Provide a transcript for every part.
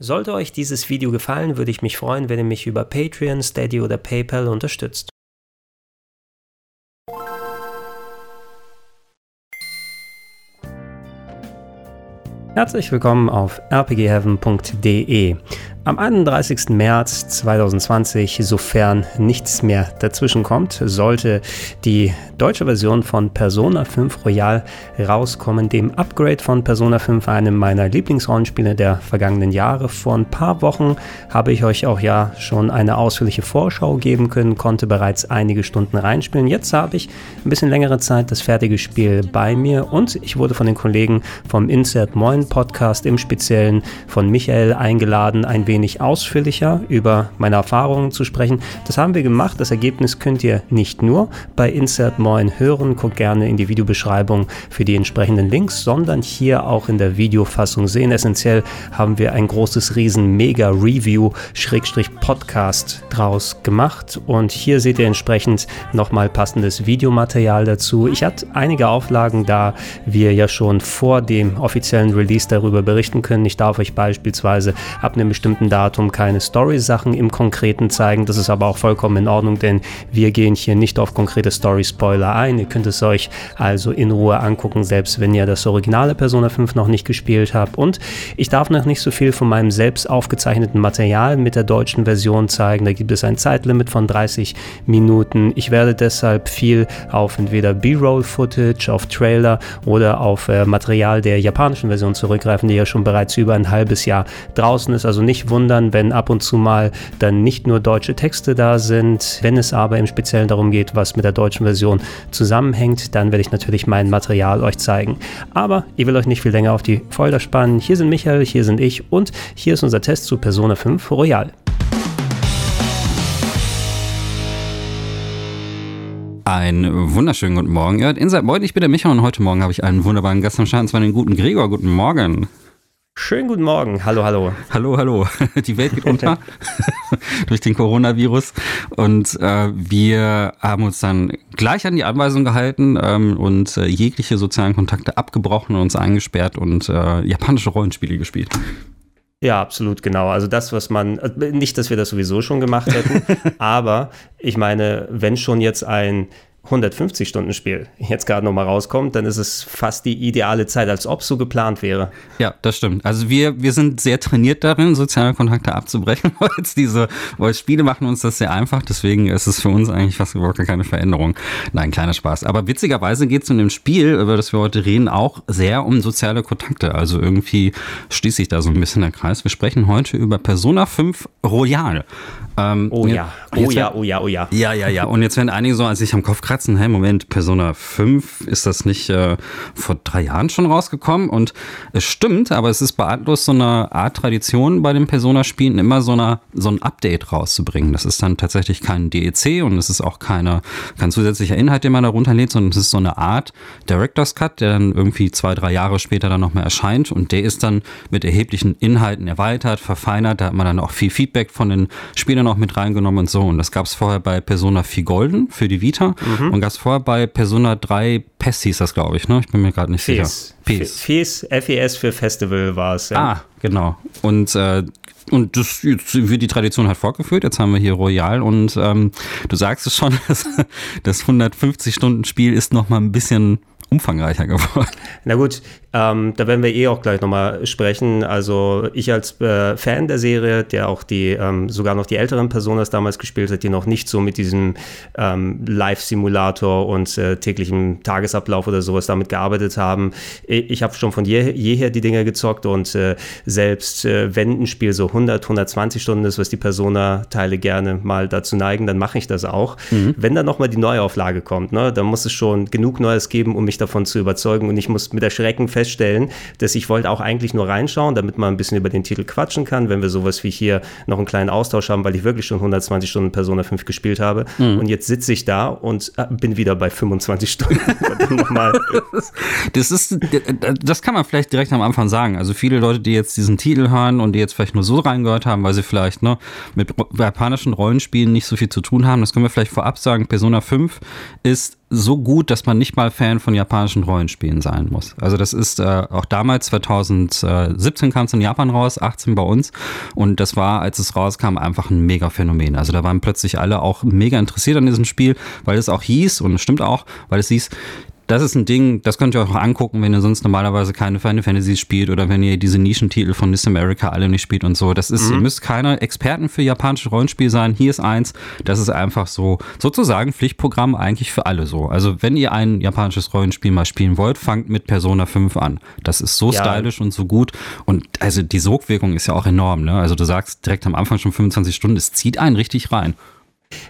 Sollte euch dieses Video gefallen, würde ich mich freuen, wenn ihr mich über Patreon, Steady oder PayPal unterstützt. Herzlich willkommen auf rpgheaven.de. Am 31. März 2020, sofern nichts mehr dazwischen kommt, sollte die deutsche Version von Persona 5 Royal rauskommen, dem Upgrade von Persona 5, einem meiner Lieblingsrollenspiele der vergangenen Jahre. Vor ein paar Wochen habe ich euch auch ja schon eine ausführliche Vorschau geben können, konnte bereits einige Stunden reinspielen. Jetzt habe ich ein bisschen längere Zeit das fertige Spiel bei mir und ich wurde von den Kollegen vom Insert Moin Podcast im Speziellen von Michael eingeladen, ein wenig wenig ausführlicher über meine Erfahrungen zu sprechen. Das haben wir gemacht. Das Ergebnis könnt ihr nicht nur bei Insert Moin hören. Guckt gerne in die Videobeschreibung für die entsprechenden Links, sondern hier auch in der Videofassung sehen. Essentiell haben wir ein großes, riesen Mega-Review-Podcast draus gemacht. Und hier seht ihr entsprechend nochmal passendes Videomaterial dazu. Ich hatte einige Auflagen, da wir ja schon vor dem offiziellen Release darüber berichten können. Ich darf euch beispielsweise ab einem bestimmten Datum keine Story-Sachen im Konkreten zeigen. Das ist aber auch vollkommen in Ordnung, denn wir gehen hier nicht auf konkrete Story-Spoiler ein. Ihr könnt es euch also in Ruhe angucken, selbst wenn ihr das originale Persona 5 noch nicht gespielt habt. Und ich darf noch nicht so viel von meinem selbst aufgezeichneten Material mit der deutschen Version zeigen. Da gibt es ein Zeitlimit von 30 Minuten. Ich werde deshalb viel auf entweder B-Roll-Footage, auf Trailer oder auf äh, Material der japanischen Version zurückgreifen, die ja schon bereits über ein halbes Jahr draußen ist. Also nicht wundern, wundern, wenn ab und zu mal dann nicht nur deutsche Texte da sind. Wenn es aber im Speziellen darum geht, was mit der deutschen Version zusammenhängt, dann werde ich natürlich mein Material euch zeigen. Aber ich will euch nicht viel länger auf die Folter spannen. Hier sind Michael, hier sind ich und hier ist unser Test zu Persona 5 Royal. Einen wunderschönen guten Morgen. Ihr hört Inside Moin, ich bin der Michael und heute Morgen habe ich einen wunderbaren Gast am Start, und zwar den guten Gregor. Guten Morgen. Schönen guten Morgen. Hallo, hallo. Hallo, hallo. Die Welt geht unter durch den Coronavirus. Und äh, wir haben uns dann gleich an die Anweisung gehalten ähm, und äh, jegliche sozialen Kontakte abgebrochen und uns eingesperrt und äh, japanische Rollenspiele gespielt. Ja, absolut, genau. Also das, was man, äh, nicht, dass wir das sowieso schon gemacht hätten, aber ich meine, wenn schon jetzt ein 150-Stunden-Spiel jetzt gerade nochmal rauskommt, dann ist es fast die ideale Zeit, als ob es so geplant wäre. Ja, das stimmt. Also wir, wir sind sehr trainiert darin, soziale Kontakte abzubrechen, weil diese, weil Spiele machen uns das sehr einfach, deswegen ist es für uns eigentlich fast überhaupt keine Veränderung. Nein, kleiner Spaß. Aber witzigerweise geht es in dem Spiel, über das wir heute reden, auch sehr um soziale Kontakte. Also irgendwie schließt sich da so ein bisschen der Kreis. Wir sprechen heute über Persona 5 Royal. Ähm, oh ja, oh ja, oh ja, oh ja. Ja, ja, ja. Und jetzt werden einige so als ich am Kopf kratzen, hey, Moment, Persona 5, ist das nicht äh, vor drei Jahren schon rausgekommen? Und es stimmt, aber es ist bei Atlus so eine Art Tradition bei den Persona-Spielen, immer so, eine, so ein Update rauszubringen. Das ist dann tatsächlich kein DEC und es ist auch keine, kein zusätzlicher Inhalt, den man da runterlädt, sondern es ist so eine Art Director's Cut, der dann irgendwie zwei, drei Jahre später dann nochmal erscheint und der ist dann mit erheblichen Inhalten erweitert, verfeinert. Da hat man dann auch viel Feedback von den Spielern noch mit reingenommen und so. Und das gab es vorher bei Persona 4 Golden für die Vita mhm. und gab es vorher bei Persona 3 PES hieß das, glaube ich, ne? Ich bin mir gerade nicht Fes. sicher. FES. FES, FES für Festival war es. Ja. Ah, genau. Und äh, und das wird die Tradition halt fortgeführt. Jetzt haben wir hier Royal und ähm, du sagst es schon, das, das 150-Stunden-Spiel ist noch mal ein bisschen umfangreicher geworden. Na gut, ähm, da werden wir eh auch gleich nochmal sprechen. Also ich als äh, Fan der Serie, der auch die ähm, sogar noch die älteren Personas damals gespielt hat, die noch nicht so mit diesem ähm, Live-Simulator und äh, täglichem Tagesablauf oder sowas damit gearbeitet haben. Ich, ich habe schon von je, jeher die Dinger gezockt und äh, selbst äh, wenn ein Spiel so 100, 120 Stunden ist, was die Persona-Teile gerne mal dazu neigen, dann mache ich das auch. Mhm. Wenn dann nochmal die Neuauflage kommt, ne, dann muss es schon genug Neues geben, um mich davon zu überzeugen und ich muss mit Erschrecken feststellen, dass ich wollte auch eigentlich nur reinschauen, damit man ein bisschen über den Titel quatschen kann, wenn wir sowas wie hier noch einen kleinen Austausch haben, weil ich wirklich schon 120 Stunden Persona 5 gespielt habe. Mhm. Und jetzt sitze ich da und äh, bin wieder bei 25 Stunden. das ist, das kann man vielleicht direkt am Anfang sagen. Also viele Leute, die jetzt diesen Titel hören und die jetzt vielleicht nur so reingehört haben, weil sie vielleicht ne, mit japanischen Rollenspielen nicht so viel zu tun haben, das können wir vielleicht vorab sagen. Persona 5 ist so gut, dass man nicht mal Fan von japanischen Rollenspielen sein muss. Also das ist äh, auch damals 2017 kam es in Japan raus, 18 bei uns und das war, als es rauskam, einfach ein mega Phänomen. Also da waren plötzlich alle auch mega interessiert an diesem Spiel, weil es auch hieß und es stimmt auch, weil es hieß, das ist ein Ding, das könnt ihr euch auch angucken, wenn ihr sonst normalerweise keine Final Fantasy spielt oder wenn ihr diese Nischentitel von Miss America alle nicht spielt und so. Das ist, mhm. ihr müsst keine Experten für japanische Rollenspiel sein. Hier ist eins. Das ist einfach so, sozusagen Pflichtprogramm eigentlich für alle so. Also wenn ihr ein japanisches Rollenspiel mal spielen wollt, fangt mit Persona 5 an. Das ist so ja. stylisch und so gut. Und also die Sogwirkung ist ja auch enorm, ne? Also du sagst direkt am Anfang schon 25 Stunden, es zieht einen richtig rein.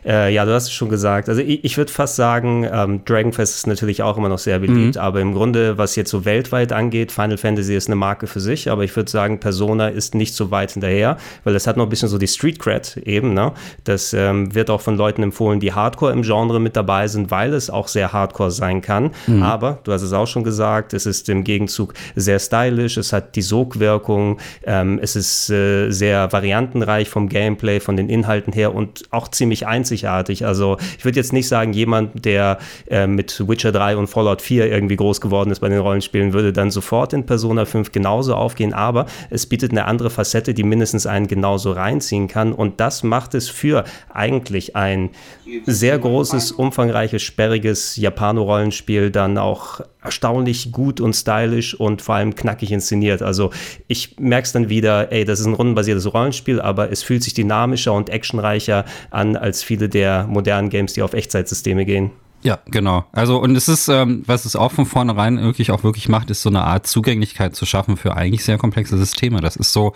Äh, ja, du hast es schon gesagt. Also ich, ich würde fast sagen, ähm, Dragonfest ist natürlich auch immer noch sehr beliebt, mhm. aber im Grunde, was jetzt so weltweit angeht, Final Fantasy ist eine Marke für sich, aber ich würde sagen, Persona ist nicht so weit hinterher, weil es hat noch ein bisschen so die Street Cred eben. Ne? Das ähm, wird auch von Leuten empfohlen, die Hardcore im Genre mit dabei sind, weil es auch sehr Hardcore sein kann. Mhm. Aber du hast es auch schon gesagt, es ist im Gegenzug sehr stylisch, es hat die Sogwirkung, ähm, es ist äh, sehr variantenreich vom Gameplay, von den Inhalten her und auch ziemlich einzigartig. Also ich würde jetzt nicht sagen, jemand, der äh, mit Witcher 3 und Fallout 4 irgendwie groß geworden ist bei den Rollenspielen, würde dann sofort in Persona 5 genauso aufgehen, aber es bietet eine andere Facette, die mindestens einen genauso reinziehen kann und das macht es für eigentlich ein sehr großes, umfangreiches, sperriges Japano-Rollenspiel dann auch erstaunlich gut und stylisch und vor allem knackig inszeniert. Also ich merke es dann wieder, ey, das ist ein rundenbasiertes Rollenspiel, aber es fühlt sich dynamischer und actionreicher an als viele der modernen Games, die auf Echtzeitsysteme gehen. Ja, genau. Also und es ist, ähm, was es auch von vornherein wirklich auch wirklich macht, ist so eine Art Zugänglichkeit zu schaffen für eigentlich sehr komplexe Systeme. Das ist so,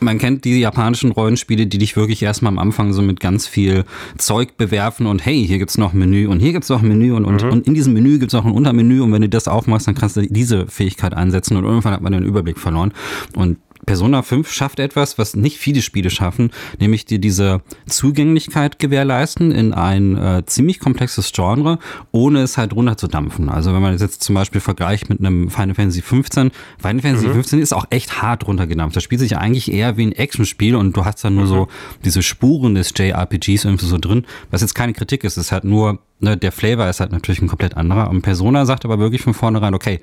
man kennt die japanischen Rollenspiele, die dich wirklich erstmal am Anfang so mit ganz viel Zeug bewerfen und hey, hier gibt's noch ein Menü und hier gibt's noch ein Menü und, und, mhm. und in diesem Menü gibt's auch ein Untermenü und wenn du das aufmachst, dann kannst du diese Fähigkeit einsetzen und irgendwann hat man den Überblick verloren. Und Persona 5 schafft etwas, was nicht viele Spiele schaffen, nämlich dir diese Zugänglichkeit gewährleisten in ein äh, ziemlich komplexes Genre, ohne es halt runterzudampfen. Also wenn man das jetzt zum Beispiel vergleicht mit einem Final Fantasy 15, Final Fantasy mhm. 15 ist auch echt hart runtergedampft. Das spielt sich eigentlich eher wie ein Actionspiel und du hast dann nur mhm. so diese Spuren des JRPGs irgendwie so drin, was jetzt keine Kritik ist, es ist halt nur ne, der Flavor ist halt natürlich ein komplett anderer. Und Persona sagt aber wirklich von vornherein, okay,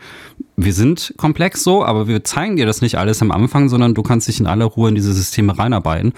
wir sind komplex so, aber wir zeigen dir das nicht alles am Anfang, sondern du kannst dich in aller Ruhe in diese Systeme reinarbeiten.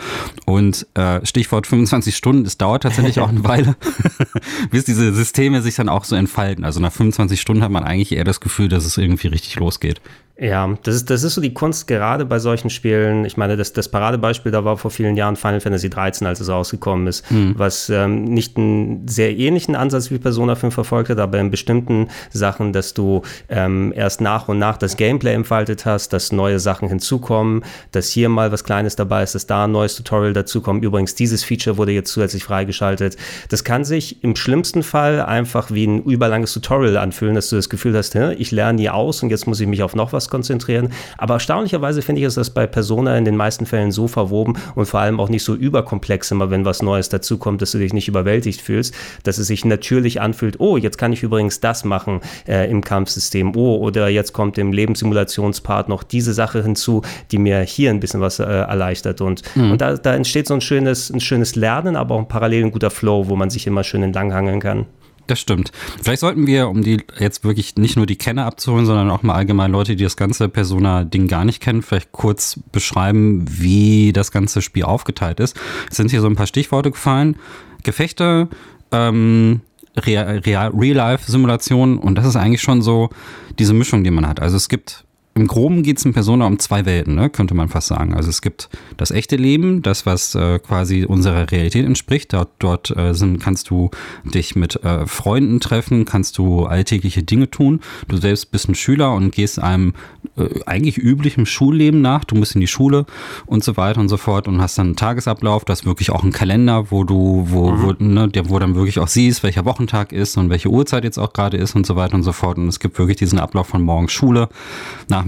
Und äh, Stichwort 25 Stunden, es dauert tatsächlich auch eine Weile, bis diese Systeme sich dann auch so entfalten. Also nach 25 Stunden hat man eigentlich eher das Gefühl, dass es irgendwie richtig losgeht. Ja, das ist, das ist so die Kunst gerade bei solchen Spielen. Ich meine, das, das Paradebeispiel da war vor vielen Jahren Final Fantasy 13, als es rausgekommen ist, hm. was ähm, nicht einen sehr ähnlichen Ansatz wie Persona 5 verfolgt hat, aber in bestimmten Sachen, dass du ähm, erst nach und nach das Gameplay entfaltet hast, dass neue Sachen hinzukommen, dass hier mal was Kleines dabei ist, dass da ein neues Tutorial dazukommt. Übrigens, dieses Feature wurde jetzt zusätzlich freigeschaltet. Das kann sich im schlimmsten Fall einfach wie ein überlanges Tutorial anfühlen, dass du das Gefühl hast, ich lerne hier aus und jetzt muss ich mich auf noch was konzentrieren. Aber erstaunlicherweise finde ich, ist das bei Persona in den meisten Fällen so verwoben und vor allem auch nicht so überkomplex immer, wenn was Neues dazukommt, dass du dich nicht überwältigt fühlst, dass es sich natürlich anfühlt, oh, jetzt kann ich übrigens das machen äh, im Kampfsystem, oh, oder jetzt kommt im Lebenssimulationspart noch diese Sache hinzu, die mir hier ein bisschen was äh, erleichtert. Und, mhm. und da, da entsteht so ein schönes, ein schönes Lernen, aber auch ein parallel ein guter Flow, wo man sich immer schön entlanghangeln kann. Das stimmt. Vielleicht sollten wir, um die jetzt wirklich nicht nur die Kenner abzuholen, sondern auch mal allgemein Leute, die das ganze Persona-Ding gar nicht kennen, vielleicht kurz beschreiben, wie das ganze Spiel aufgeteilt ist. Es sind hier so ein paar Stichworte gefallen. Gefechte, ähm, Real-Life-Simulationen und das ist eigentlich schon so diese Mischung, die man hat. Also es gibt im Groben geht es in Persona um zwei Welten, ne? könnte man fast sagen. Also es gibt das echte Leben, das, was äh, quasi unserer Realität entspricht. Dort, dort äh, sind, kannst du dich mit äh, Freunden treffen, kannst du alltägliche Dinge tun. Du selbst bist ein Schüler und gehst einem äh, eigentlich üblichen Schulleben nach. Du musst in die Schule und so weiter und so fort und hast dann einen Tagesablauf. Das ist wirklich auch ein Kalender, wo du, wo, mhm. wo, ne, der, wo dann wirklich auch siehst, welcher Wochentag ist und welche Uhrzeit jetzt auch gerade ist und so weiter und so fort. Und es gibt wirklich diesen Ablauf von morgens Schule,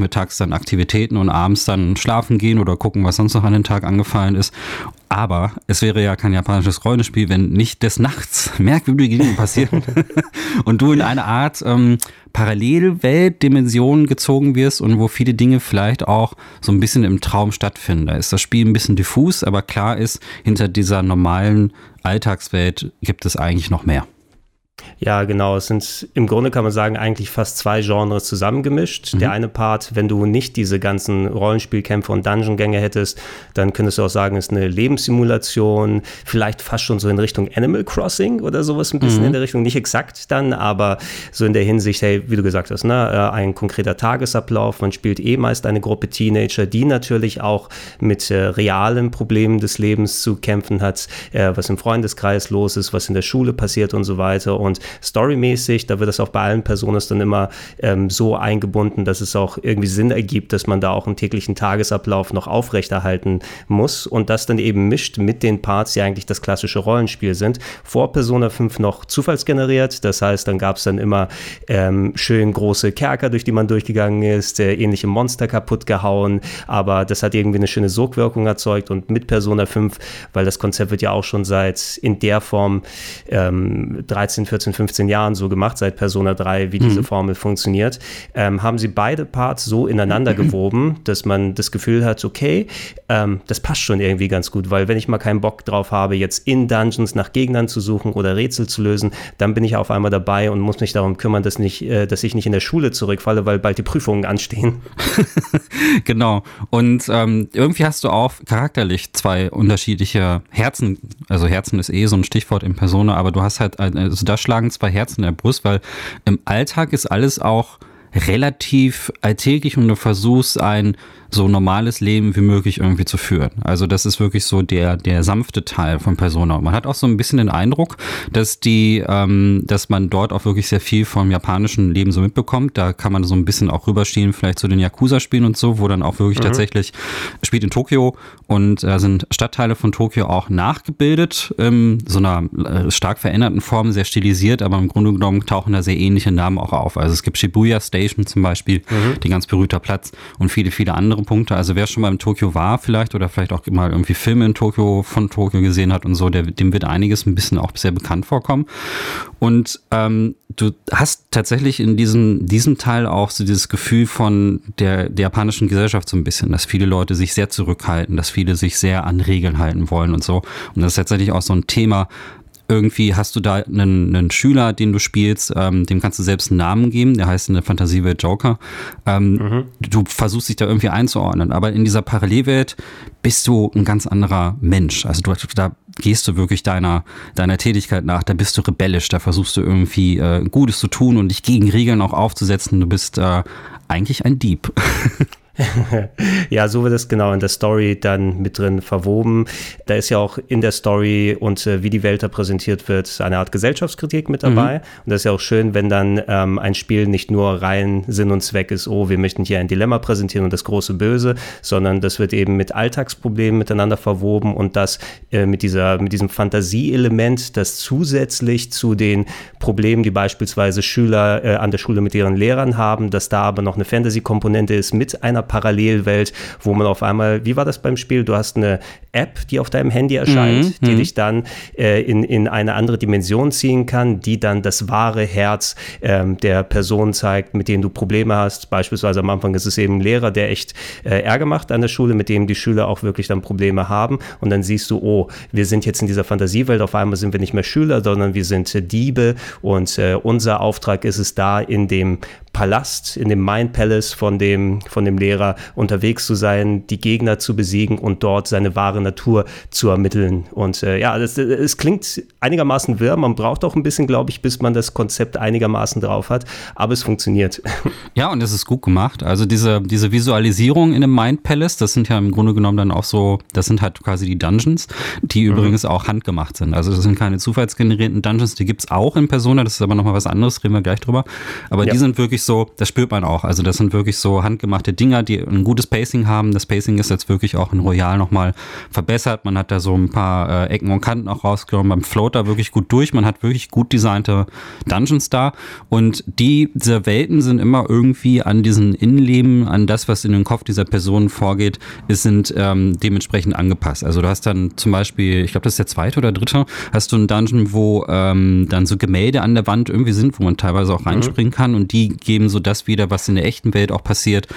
nachmittags dann Aktivitäten und abends dann schlafen gehen oder gucken, was sonst noch an den Tag angefallen ist. Aber es wäre ja kein japanisches Rollenspiel, wenn nicht des Nachts merkwürdige Dinge passieren und du in eine Art ähm, Parallelwelt-Dimension gezogen wirst und wo viele Dinge vielleicht auch so ein bisschen im Traum stattfinden. Da ist das Spiel ein bisschen diffus, aber klar ist, hinter dieser normalen Alltagswelt gibt es eigentlich noch mehr. Ja, genau. Es sind im Grunde kann man sagen, eigentlich fast zwei Genres zusammengemischt. Mhm. Der eine Part, wenn du nicht diese ganzen Rollenspielkämpfe und Dungeon-Gänge hättest, dann könntest du auch sagen, ist eine Lebenssimulation, vielleicht fast schon so in Richtung Animal Crossing oder sowas ein bisschen mhm. in der Richtung. Nicht exakt dann, aber so in der Hinsicht, hey, wie du gesagt hast, ne, äh, ein konkreter Tagesablauf. Man spielt eh meist eine Gruppe Teenager, die natürlich auch mit äh, realen Problemen des Lebens zu kämpfen hat, äh, was im Freundeskreis los ist, was in der Schule passiert und so weiter. Und storymäßig, da wird es auch bei allen Personen dann immer ähm, so eingebunden, dass es auch irgendwie Sinn ergibt, dass man da auch einen täglichen Tagesablauf noch aufrechterhalten muss. Und das dann eben mischt mit den Parts, die eigentlich das klassische Rollenspiel sind. Vor Persona 5 noch zufallsgeneriert, das heißt, dann gab es dann immer ähm, schön große Kerker, durch die man durchgegangen ist, äh, ähnliche Monster kaputt gehauen, aber das hat irgendwie eine schöne Sogwirkung erzeugt. Und mit Persona 5, weil das Konzept wird ja auch schon seit in der Form ähm, 13, 14, 15 Jahren so gemacht, seit Persona 3, wie mhm. diese Formel funktioniert, ähm, haben sie beide Parts so ineinander gewoben, dass man das Gefühl hat, okay, ähm, das passt schon irgendwie ganz gut, weil wenn ich mal keinen Bock drauf habe, jetzt in Dungeons nach Gegnern zu suchen oder Rätsel zu lösen, dann bin ich auf einmal dabei und muss mich darum kümmern, dass, nicht, äh, dass ich nicht in der Schule zurückfalle, weil bald die Prüfungen anstehen. genau. Und ähm, irgendwie hast du auch charakterlich zwei unterschiedliche Herzen. Also Herzen ist eh so ein Stichwort in Persona, aber du hast halt, also da schlagen zwei Herzen in der Brust, weil im Alltag ist alles auch relativ alltäglich und du versuchst ein so normales Leben wie möglich irgendwie zu führen. Also das ist wirklich so der, der sanfte Teil von Persona. Und man hat auch so ein bisschen den Eindruck, dass die, ähm, dass man dort auch wirklich sehr viel vom japanischen Leben so mitbekommt. Da kann man so ein bisschen auch rüberstehen, vielleicht zu den Yakuza-Spielen und so, wo dann auch wirklich mhm. tatsächlich spielt in Tokio und äh, sind Stadtteile von Tokio auch nachgebildet, in so einer äh, stark veränderten Form, sehr stilisiert, aber im Grunde genommen tauchen da sehr ähnliche Namen auch auf. Also es gibt Shibuya Station zum Beispiel, mhm. die ganz berühmter Platz und viele, viele andere andere Punkte. Also wer schon mal in Tokio war vielleicht oder vielleicht auch mal irgendwie Filme in Tokio von Tokio gesehen hat und so, der, dem wird einiges ein bisschen auch sehr bekannt vorkommen. Und ähm, du hast tatsächlich in diesem, diesem Teil auch so dieses Gefühl von der, der japanischen Gesellschaft so ein bisschen, dass viele Leute sich sehr zurückhalten, dass viele sich sehr an Regeln halten wollen und so. Und das ist tatsächlich auch so ein Thema, irgendwie hast du da einen, einen Schüler, den du spielst, ähm, dem kannst du selbst einen Namen geben, der heißt in der Fantasiewelt Joker. Ähm, mhm. Du versuchst dich da irgendwie einzuordnen, aber in dieser Parallelwelt bist du ein ganz anderer Mensch. Also du, da gehst du wirklich deiner, deiner Tätigkeit nach, da bist du rebellisch, da versuchst du irgendwie äh, Gutes zu tun und dich gegen Regeln auch aufzusetzen. Du bist äh, eigentlich ein Dieb. ja, so wird es genau in der Story dann mit drin verwoben. Da ist ja auch in der Story und äh, wie die Welt da präsentiert wird, eine Art Gesellschaftskritik mit dabei. Mhm. Und das ist ja auch schön, wenn dann ähm, ein Spiel nicht nur rein Sinn und Zweck ist, oh, wir möchten hier ein Dilemma präsentieren und das große Böse, sondern das wird eben mit Alltagsproblemen miteinander verwoben und das äh, mit, dieser, mit diesem Fantasieelement, das zusätzlich zu den Problemen, die beispielsweise Schüler äh, an der Schule mit ihren Lehrern haben, dass da aber noch eine Fantasy-Komponente ist mit einer Parallelwelt, wo man auf einmal, wie war das beim Spiel? Du hast eine App, die auf deinem Handy erscheint, mhm. die mhm. dich dann äh, in, in eine andere Dimension ziehen kann, die dann das wahre Herz ähm, der Person zeigt, mit denen du Probleme hast. Beispielsweise am Anfang ist es eben ein Lehrer, der echt äh, Ärger macht an der Schule, mit dem die Schüler auch wirklich dann Probleme haben. Und dann siehst du, oh, wir sind jetzt in dieser Fantasiewelt, auf einmal sind wir nicht mehr Schüler, sondern wir sind äh, Diebe und äh, unser Auftrag ist es da in dem Palast, in dem Mind Palace von dem, von dem Lehrer unterwegs zu sein, die Gegner zu besiegen und dort seine wahre Natur zu ermitteln. Und äh, ja, es klingt einigermaßen wirr. Man braucht auch ein bisschen, glaube ich, bis man das Konzept einigermaßen drauf hat. Aber es funktioniert. Ja, und es ist gut gemacht. Also diese, diese Visualisierung in dem Mind Palace, das sind ja im Grunde genommen dann auch so, das sind halt quasi die Dungeons, die mhm. übrigens auch handgemacht sind. Also das sind keine zufallsgenerierten Dungeons, die gibt es auch in Persona, das ist aber nochmal was anderes, reden wir gleich drüber. Aber ja. die sind wirklich so, das spürt man auch. Also das sind wirklich so handgemachte Dinger, die ein gutes Pacing haben. Das Pacing ist jetzt wirklich auch in Royal nochmal verbessert. Man hat da so ein paar äh, Ecken und Kanten auch rausgenommen. Beim Floater wirklich gut durch. Man hat wirklich gut designte Dungeons da. Und die, diese Welten sind immer irgendwie an diesen Innenleben, an das, was in den Kopf dieser Person vorgeht, ist, sind ähm, dementsprechend angepasst. Also du hast dann zum Beispiel, ich glaube, das ist der zweite oder dritte, hast du einen Dungeon, wo ähm, dann so Gemälde an der Wand irgendwie sind, wo man teilweise auch mhm. reinspringen mhm. kann und die geben so das wieder, was in der echten Welt auch passiert.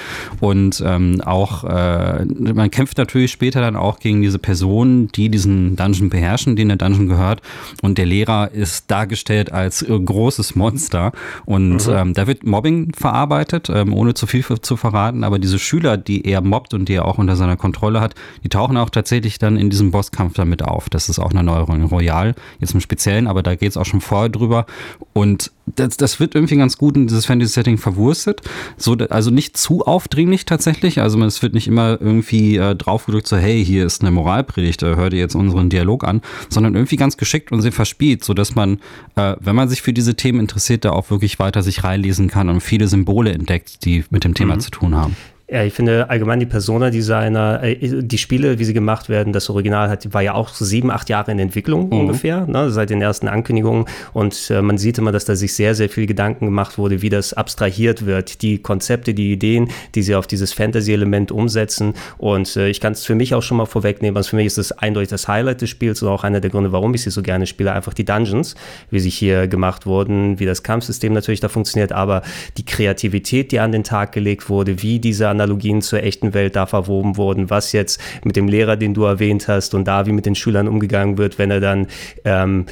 Und und ähm, auch, äh, man kämpft natürlich später dann auch gegen diese Personen, die diesen Dungeon beherrschen, denen der Dungeon gehört. Und der Lehrer ist dargestellt als äh, großes Monster. Und mhm. ähm, da wird Mobbing verarbeitet, ähm, ohne zu viel zu verraten. Aber diese Schüler, die er mobbt und die er auch unter seiner Kontrolle hat, die tauchen auch tatsächlich dann in diesem Bosskampf damit auf. Das ist auch eine Neuerung in Royal, jetzt im Speziellen, aber da geht es auch schon vorher drüber. Und das, das wird irgendwie ganz gut in dieses Fantasy-Setting verwurstet. So, also nicht zu aufdringlich tatsächlich. Also es wird nicht immer irgendwie äh, draufgedrückt, so hey, hier ist eine Moralpredigt, äh, hör dir jetzt unseren Dialog an, sondern irgendwie ganz geschickt und sehr verspielt, sodass man, äh, wenn man sich für diese Themen interessiert, da auch wirklich weiter sich reinlesen kann und viele Symbole entdeckt, die mit dem Thema mhm. zu tun haben. Ja, ich finde allgemein die Persona-Designer, äh, die Spiele, wie sie gemacht werden, das Original hat, war ja auch sieben, acht Jahre in Entwicklung mhm. ungefähr, ne, seit den ersten Ankündigungen. Und äh, man sieht immer, dass da sich sehr, sehr viel Gedanken gemacht wurde, wie das abstrahiert wird, die Konzepte, die Ideen, die sie auf dieses Fantasy-Element umsetzen. Und äh, ich kann es für mich auch schon mal vorwegnehmen. Also für mich ist es eindeutig das Highlight des Spiels und auch einer der Gründe, warum ich sie so gerne spiele, einfach die Dungeons, wie sie hier gemacht wurden, wie das Kampfsystem natürlich da funktioniert, aber die Kreativität, die an den Tag gelegt wurde, wie diese Analogien zur echten Welt da verwoben wurden, was jetzt mit dem Lehrer, den du erwähnt hast und da wie mit den Schülern umgegangen wird, wenn er dann ähm,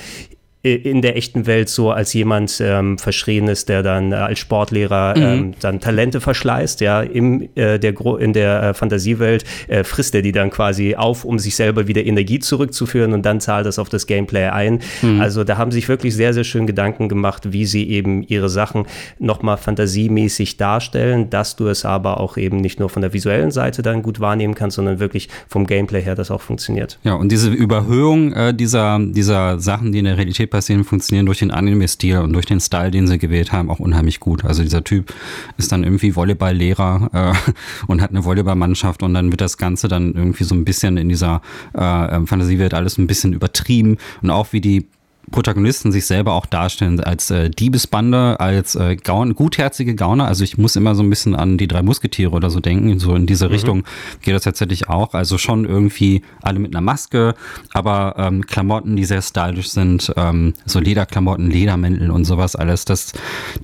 in der echten Welt so als jemand ähm, verschrien ist, der dann äh, als Sportlehrer mhm. ähm, dann Talente verschleißt, ja, im, äh, der in der äh, Fantasiewelt äh, frisst er die dann quasi auf, um sich selber wieder Energie zurückzuführen und dann zahlt das auf das Gameplay ein. Mhm. Also da haben sich wirklich sehr, sehr schön Gedanken gemacht, wie sie eben ihre Sachen nochmal fantasiemäßig darstellen, dass du es aber auch eben nicht nur von der visuellen Seite dann gut wahrnehmen kannst, sondern wirklich vom Gameplay her das auch funktioniert. Ja, und diese Überhöhung äh, dieser, dieser Sachen, die in der Realität passieren, funktionieren durch den Anime-Stil und durch den Style, den sie gewählt haben, auch unheimlich gut. Also dieser Typ ist dann irgendwie Volleyball-Lehrer äh, und hat eine Volleyballmannschaft und dann wird das Ganze dann irgendwie so ein bisschen in dieser äh, Fantasiewelt alles ein bisschen übertrieben und auch wie die Protagonisten sich selber auch darstellen als äh, Diebesbande, als äh, Gaun gutherzige Gauner. Also ich muss immer so ein bisschen an die drei Musketiere oder so denken. So in diese mhm. Richtung geht das tatsächlich auch. Also schon irgendwie alle mit einer Maske, aber ähm, Klamotten, die sehr stylisch sind, ähm, so Lederklamotten, Ledermäntel und sowas alles. Das,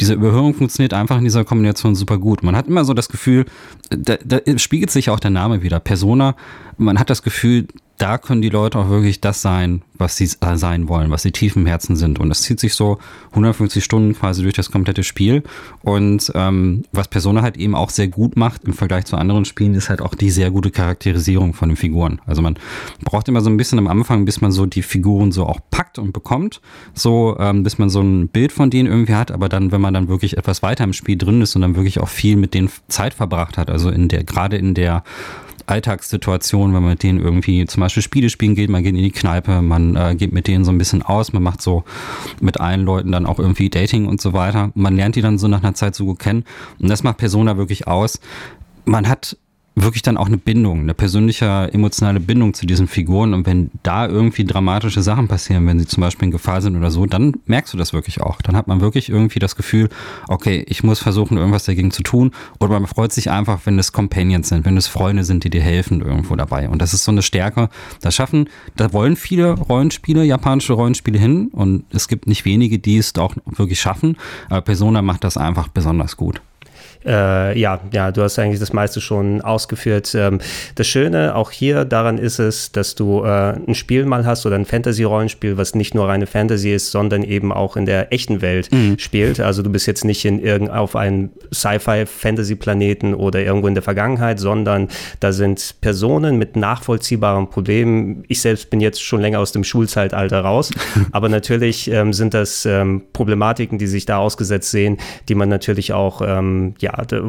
diese Überhörung funktioniert einfach in dieser Kombination super gut. Man hat immer so das Gefühl, da, da spiegelt sich auch der Name wieder. Persona, man hat das Gefühl, da können die Leute auch wirklich das sein, was sie äh, sein wollen, was sie tief im Herzen sind. Und das zieht sich so 150 Stunden quasi durch das komplette Spiel. Und ähm, was Persona halt eben auch sehr gut macht im Vergleich zu anderen Spielen, ist halt auch die sehr gute Charakterisierung von den Figuren. Also man braucht immer so ein bisschen am Anfang, bis man so die Figuren so auch packt und bekommt, so ähm, bis man so ein Bild von denen irgendwie hat. Aber dann, wenn man dann wirklich etwas weiter im Spiel drin ist und dann wirklich auch viel mit denen Zeit verbracht hat, also in der, gerade in der Alltagssituationen, wenn man mit denen irgendwie zum Beispiel Spiele spielen geht, man geht in die Kneipe, man äh, geht mit denen so ein bisschen aus, man macht so mit allen Leuten dann auch irgendwie Dating und so weiter. Man lernt die dann so nach einer Zeit so gut kennen und das macht Persona wirklich aus. Man hat wirklich dann auch eine Bindung, eine persönliche, emotionale Bindung zu diesen Figuren. Und wenn da irgendwie dramatische Sachen passieren, wenn sie zum Beispiel in Gefahr sind oder so, dann merkst du das wirklich auch. Dann hat man wirklich irgendwie das Gefühl, okay, ich muss versuchen, irgendwas dagegen zu tun. Oder man freut sich einfach, wenn es Companions sind, wenn es Freunde sind, die dir helfen irgendwo dabei. Und das ist so eine Stärke. Das schaffen, da wollen viele Rollenspiele, japanische Rollenspiele hin. Und es gibt nicht wenige, die es auch wirklich schaffen. Aber Persona macht das einfach besonders gut. Äh, ja, ja, du hast eigentlich das meiste schon ausgeführt. Ähm, das Schöne auch hier daran ist es, dass du äh, ein Spiel mal hast oder ein Fantasy-Rollenspiel, was nicht nur reine Fantasy ist, sondern eben auch in der echten Welt mhm. spielt. Also du bist jetzt nicht in irgend auf einem Sci-Fi-Fantasy-Planeten oder irgendwo in der Vergangenheit, sondern da sind Personen mit nachvollziehbaren Problemen. Ich selbst bin jetzt schon länger aus dem Schulzeitalter raus, aber natürlich ähm, sind das ähm, Problematiken, die sich da ausgesetzt sehen, die man natürlich auch ähm, ja,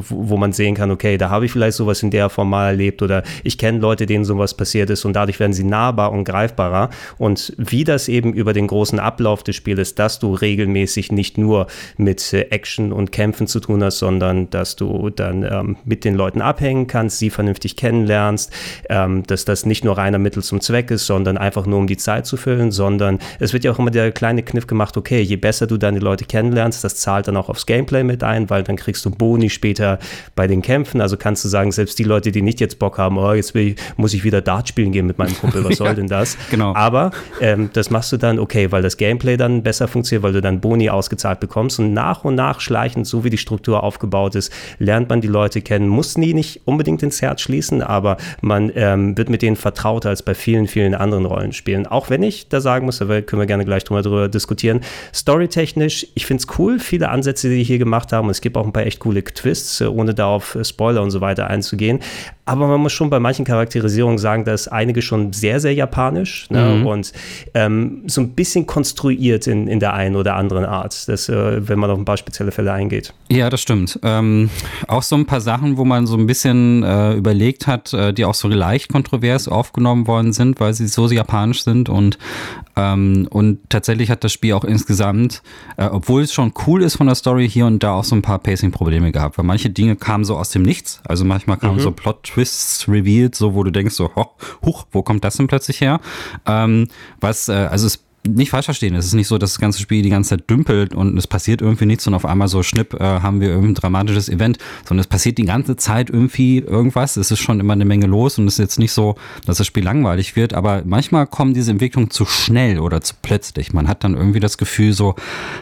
wo man sehen kann, okay, da habe ich vielleicht sowas in der Form mal erlebt oder ich kenne Leute, denen sowas passiert ist und dadurch werden sie nahbar und greifbarer. Und wie das eben über den großen Ablauf des Spiels, dass du regelmäßig nicht nur mit äh, Action und Kämpfen zu tun hast, sondern dass du dann ähm, mit den Leuten abhängen kannst, sie vernünftig kennenlernst, ähm, dass das nicht nur reiner Mittel zum Zweck ist, sondern einfach nur um die Zeit zu füllen, sondern es wird ja auch immer der kleine Kniff gemacht, okay, je besser du deine Leute kennenlernst, das zahlt dann auch aufs Gameplay mit ein, weil dann kriegst du Boni Boni später bei den Kämpfen. Also kannst du sagen, selbst die Leute, die nicht jetzt Bock haben, oh, jetzt ich, muss ich wieder Dart spielen gehen mit meinem Kumpel, was soll denn das? Genau. Aber ähm, das machst du dann, okay, weil das Gameplay dann besser funktioniert, weil du dann Boni ausgezahlt bekommst und nach und nach schleichend, so wie die Struktur aufgebaut ist, lernt man die Leute kennen, muss nie nicht unbedingt ins Herz schließen, aber man ähm, wird mit denen vertrauter als bei vielen, vielen anderen Rollenspielen. Auch wenn ich da sagen muss, da können wir gerne gleich drüber, drüber diskutieren, storytechnisch, ich finde es cool, viele Ansätze, die die hier gemacht haben und es gibt auch ein paar echt coole Twists, äh, ohne da auf Spoiler und so weiter einzugehen. Aber man muss schon bei manchen Charakterisierungen sagen, dass einige schon sehr, sehr japanisch ne? mhm. und ähm, so ein bisschen konstruiert in, in der einen oder anderen Art, das, äh, wenn man auf ein paar spezielle Fälle eingeht. Ja, das stimmt. Ähm, auch so ein paar Sachen, wo man so ein bisschen äh, überlegt hat, äh, die auch so leicht kontrovers aufgenommen worden sind, weil sie so japanisch sind und ähm, und tatsächlich hat das Spiel auch insgesamt, äh, obwohl es schon cool ist von der Story, hier und da auch so ein paar Pacing-Probleme gehabt, weil manche Dinge kamen so aus dem Nichts. Also manchmal kamen mhm. so Plot-Twists revealed, so wo du denkst so, huch, wo kommt das denn plötzlich her? Ähm, was, äh, also es nicht falsch verstehen. Es ist nicht so, dass das ganze Spiel die ganze Zeit dümpelt und es passiert irgendwie nichts und auf einmal so schnipp äh, haben wir irgendein dramatisches Event, sondern es passiert die ganze Zeit irgendwie irgendwas. Es ist schon immer eine Menge los und es ist jetzt nicht so, dass das Spiel langweilig wird, aber manchmal kommen diese Entwicklungen zu schnell oder zu plötzlich. Man hat dann irgendwie das Gefühl so,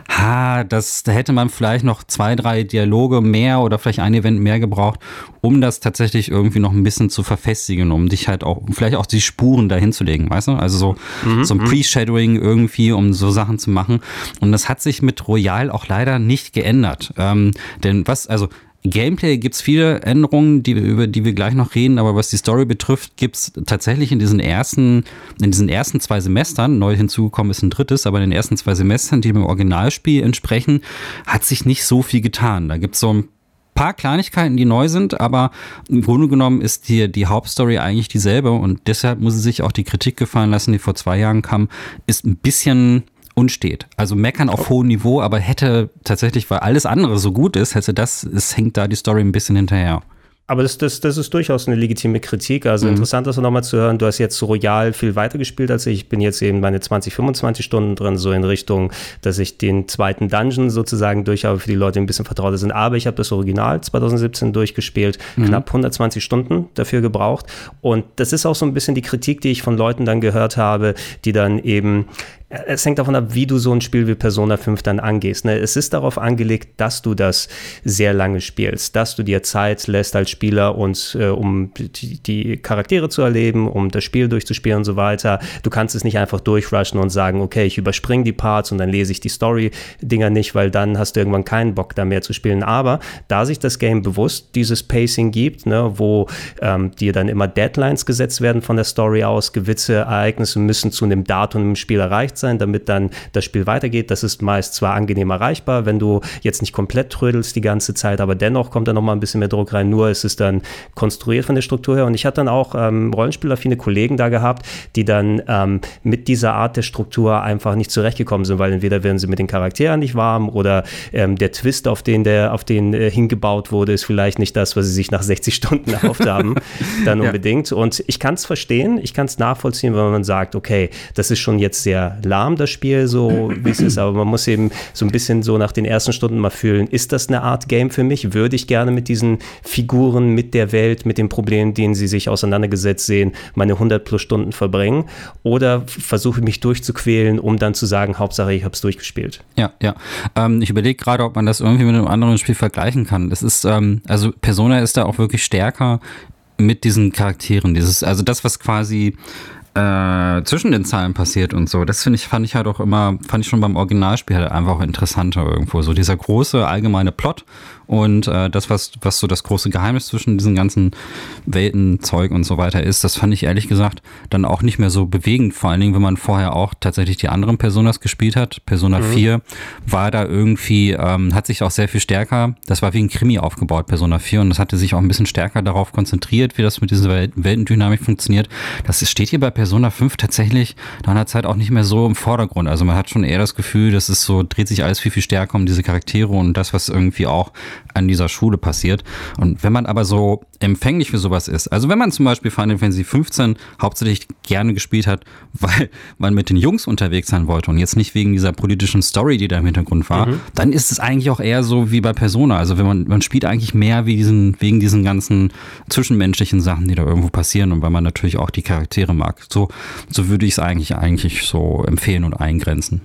ha, das, da hätte man vielleicht noch zwei, drei Dialoge mehr oder vielleicht ein Event mehr gebraucht, um das tatsächlich irgendwie noch ein bisschen zu verfestigen, um dich halt auch, vielleicht auch die Spuren dahin zu legen, weißt du? Also so, mhm, so ein mhm. Pre-Shadowing irgendwie, um so Sachen zu machen. Und das hat sich mit Royal auch leider nicht geändert. Ähm, denn was, also Gameplay gibt es viele Änderungen, die, über die wir gleich noch reden, aber was die Story betrifft, gibt es tatsächlich in diesen ersten, in diesen ersten zwei Semestern, neu hinzugekommen ist ein drittes, aber in den ersten zwei Semestern, die dem Originalspiel entsprechen, hat sich nicht so viel getan. Da gibt es so ein paar Kleinigkeiten, die neu sind, aber im Grunde genommen ist die, die Hauptstory eigentlich dieselbe und deshalb muss sie sich auch die Kritik gefallen lassen, die vor zwei Jahren kam, ist ein bisschen unstet. Also meckern auf hohem Niveau, aber hätte tatsächlich, weil alles andere so gut ist, hätte das, es hängt da die Story ein bisschen hinterher. Aber das, das, das ist durchaus eine legitime Kritik. Also mhm. interessant ist nochmal zu hören, du hast jetzt so royal viel weiter gespielt als ich. Ich bin jetzt eben meine 20, 25 Stunden drin, so in Richtung, dass ich den zweiten Dungeon sozusagen durch habe, für die Leute, die ein bisschen vertrauter sind. Aber ich habe das Original 2017 durchgespielt, mhm. knapp 120 Stunden dafür gebraucht. Und das ist auch so ein bisschen die Kritik, die ich von Leuten dann gehört habe, die dann eben es hängt davon ab, wie du so ein Spiel wie Persona 5 dann angehst. Ne? Es ist darauf angelegt, dass du das sehr lange spielst, dass du dir Zeit lässt als Spieler und äh, um die, die, Charaktere zu erleben, um das Spiel durchzuspielen und so weiter. Du kannst es nicht einfach durchrushen und sagen, okay, ich überspringe die Parts und dann lese ich die Story-Dinger nicht, weil dann hast du irgendwann keinen Bock da mehr zu spielen. Aber da sich das Game bewusst dieses Pacing gibt, ne, wo ähm, dir dann immer Deadlines gesetzt werden von der Story aus, gewisse Ereignisse müssen zu einem Datum im Spiel erreicht sein, damit dann das Spiel weitergeht. Das ist meist zwar angenehm erreichbar, wenn du jetzt nicht komplett trödelst die ganze Zeit, aber dennoch kommt da nochmal ein bisschen mehr Druck rein. Nur ist es dann konstruiert von der Struktur her. Und ich hatte dann auch ähm, rollenspielaffine Kollegen da gehabt, die dann ähm, mit dieser Art der Struktur einfach nicht zurechtgekommen sind, weil entweder werden sie mit den Charakteren nicht warm oder ähm, der Twist, auf den der auf den äh, hingebaut wurde, ist vielleicht nicht das, was sie sich nach 60 Stunden erhofft haben, dann unbedingt. Ja. Und ich kann es verstehen, ich kann es nachvollziehen, wenn man sagt, okay, das ist schon jetzt sehr lahm, das Spiel, so wie es ist, aber man muss eben so ein bisschen so nach den ersten Stunden mal fühlen, ist das eine Art Game für mich? Würde ich gerne mit diesen Figuren, mit der Welt, mit den Problemen, denen sie sich auseinandergesetzt sehen, meine 100 plus Stunden verbringen? Oder versuche ich mich durchzuquälen, um dann zu sagen, Hauptsache ich habe es durchgespielt? Ja, ja. Ähm, ich überlege gerade, ob man das irgendwie mit einem anderen Spiel vergleichen kann. Das ist, ähm, also Persona ist da auch wirklich stärker mit diesen Charakteren. Dieses, also das, was quasi äh, zwischen den Zeilen passiert und so. Das finde ich, fand ich halt auch immer, fand ich schon beim Originalspiel halt einfach auch interessanter irgendwo. So dieser große allgemeine Plot und äh, das, was, was so das große Geheimnis zwischen diesen ganzen Welten, Zeug und so weiter ist, das fand ich ehrlich gesagt dann auch nicht mehr so bewegend. Vor allen Dingen, wenn man vorher auch tatsächlich die anderen Personas gespielt hat. Persona mhm. 4 war da irgendwie, ähm, hat sich auch sehr viel stärker, das war wie ein Krimi aufgebaut, Persona 4, und das hatte sich auch ein bisschen stärker darauf konzentriert, wie das mit dieser Weltendynamik funktioniert. Das steht hier bei Persona 5 tatsächlich nach einer Zeit auch nicht mehr so im Vordergrund. Also man hat schon eher das Gefühl, dass es so, dreht sich alles viel, viel stärker um diese Charaktere und das, was irgendwie auch an dieser Schule passiert. Und wenn man aber so empfänglich für sowas ist, also wenn man zum Beispiel Final Fantasy 15 hauptsächlich gerne gespielt hat, weil man mit den Jungs unterwegs sein wollte und jetzt nicht wegen dieser politischen Story, die da im Hintergrund war, mhm. dann ist es eigentlich auch eher so wie bei Persona. Also wenn man, man spielt eigentlich mehr wie diesen, wegen diesen ganzen zwischenmenschlichen Sachen, die da irgendwo passieren und weil man natürlich auch die Charaktere mag. So, so würde ich es eigentlich, eigentlich so empfehlen und eingrenzen.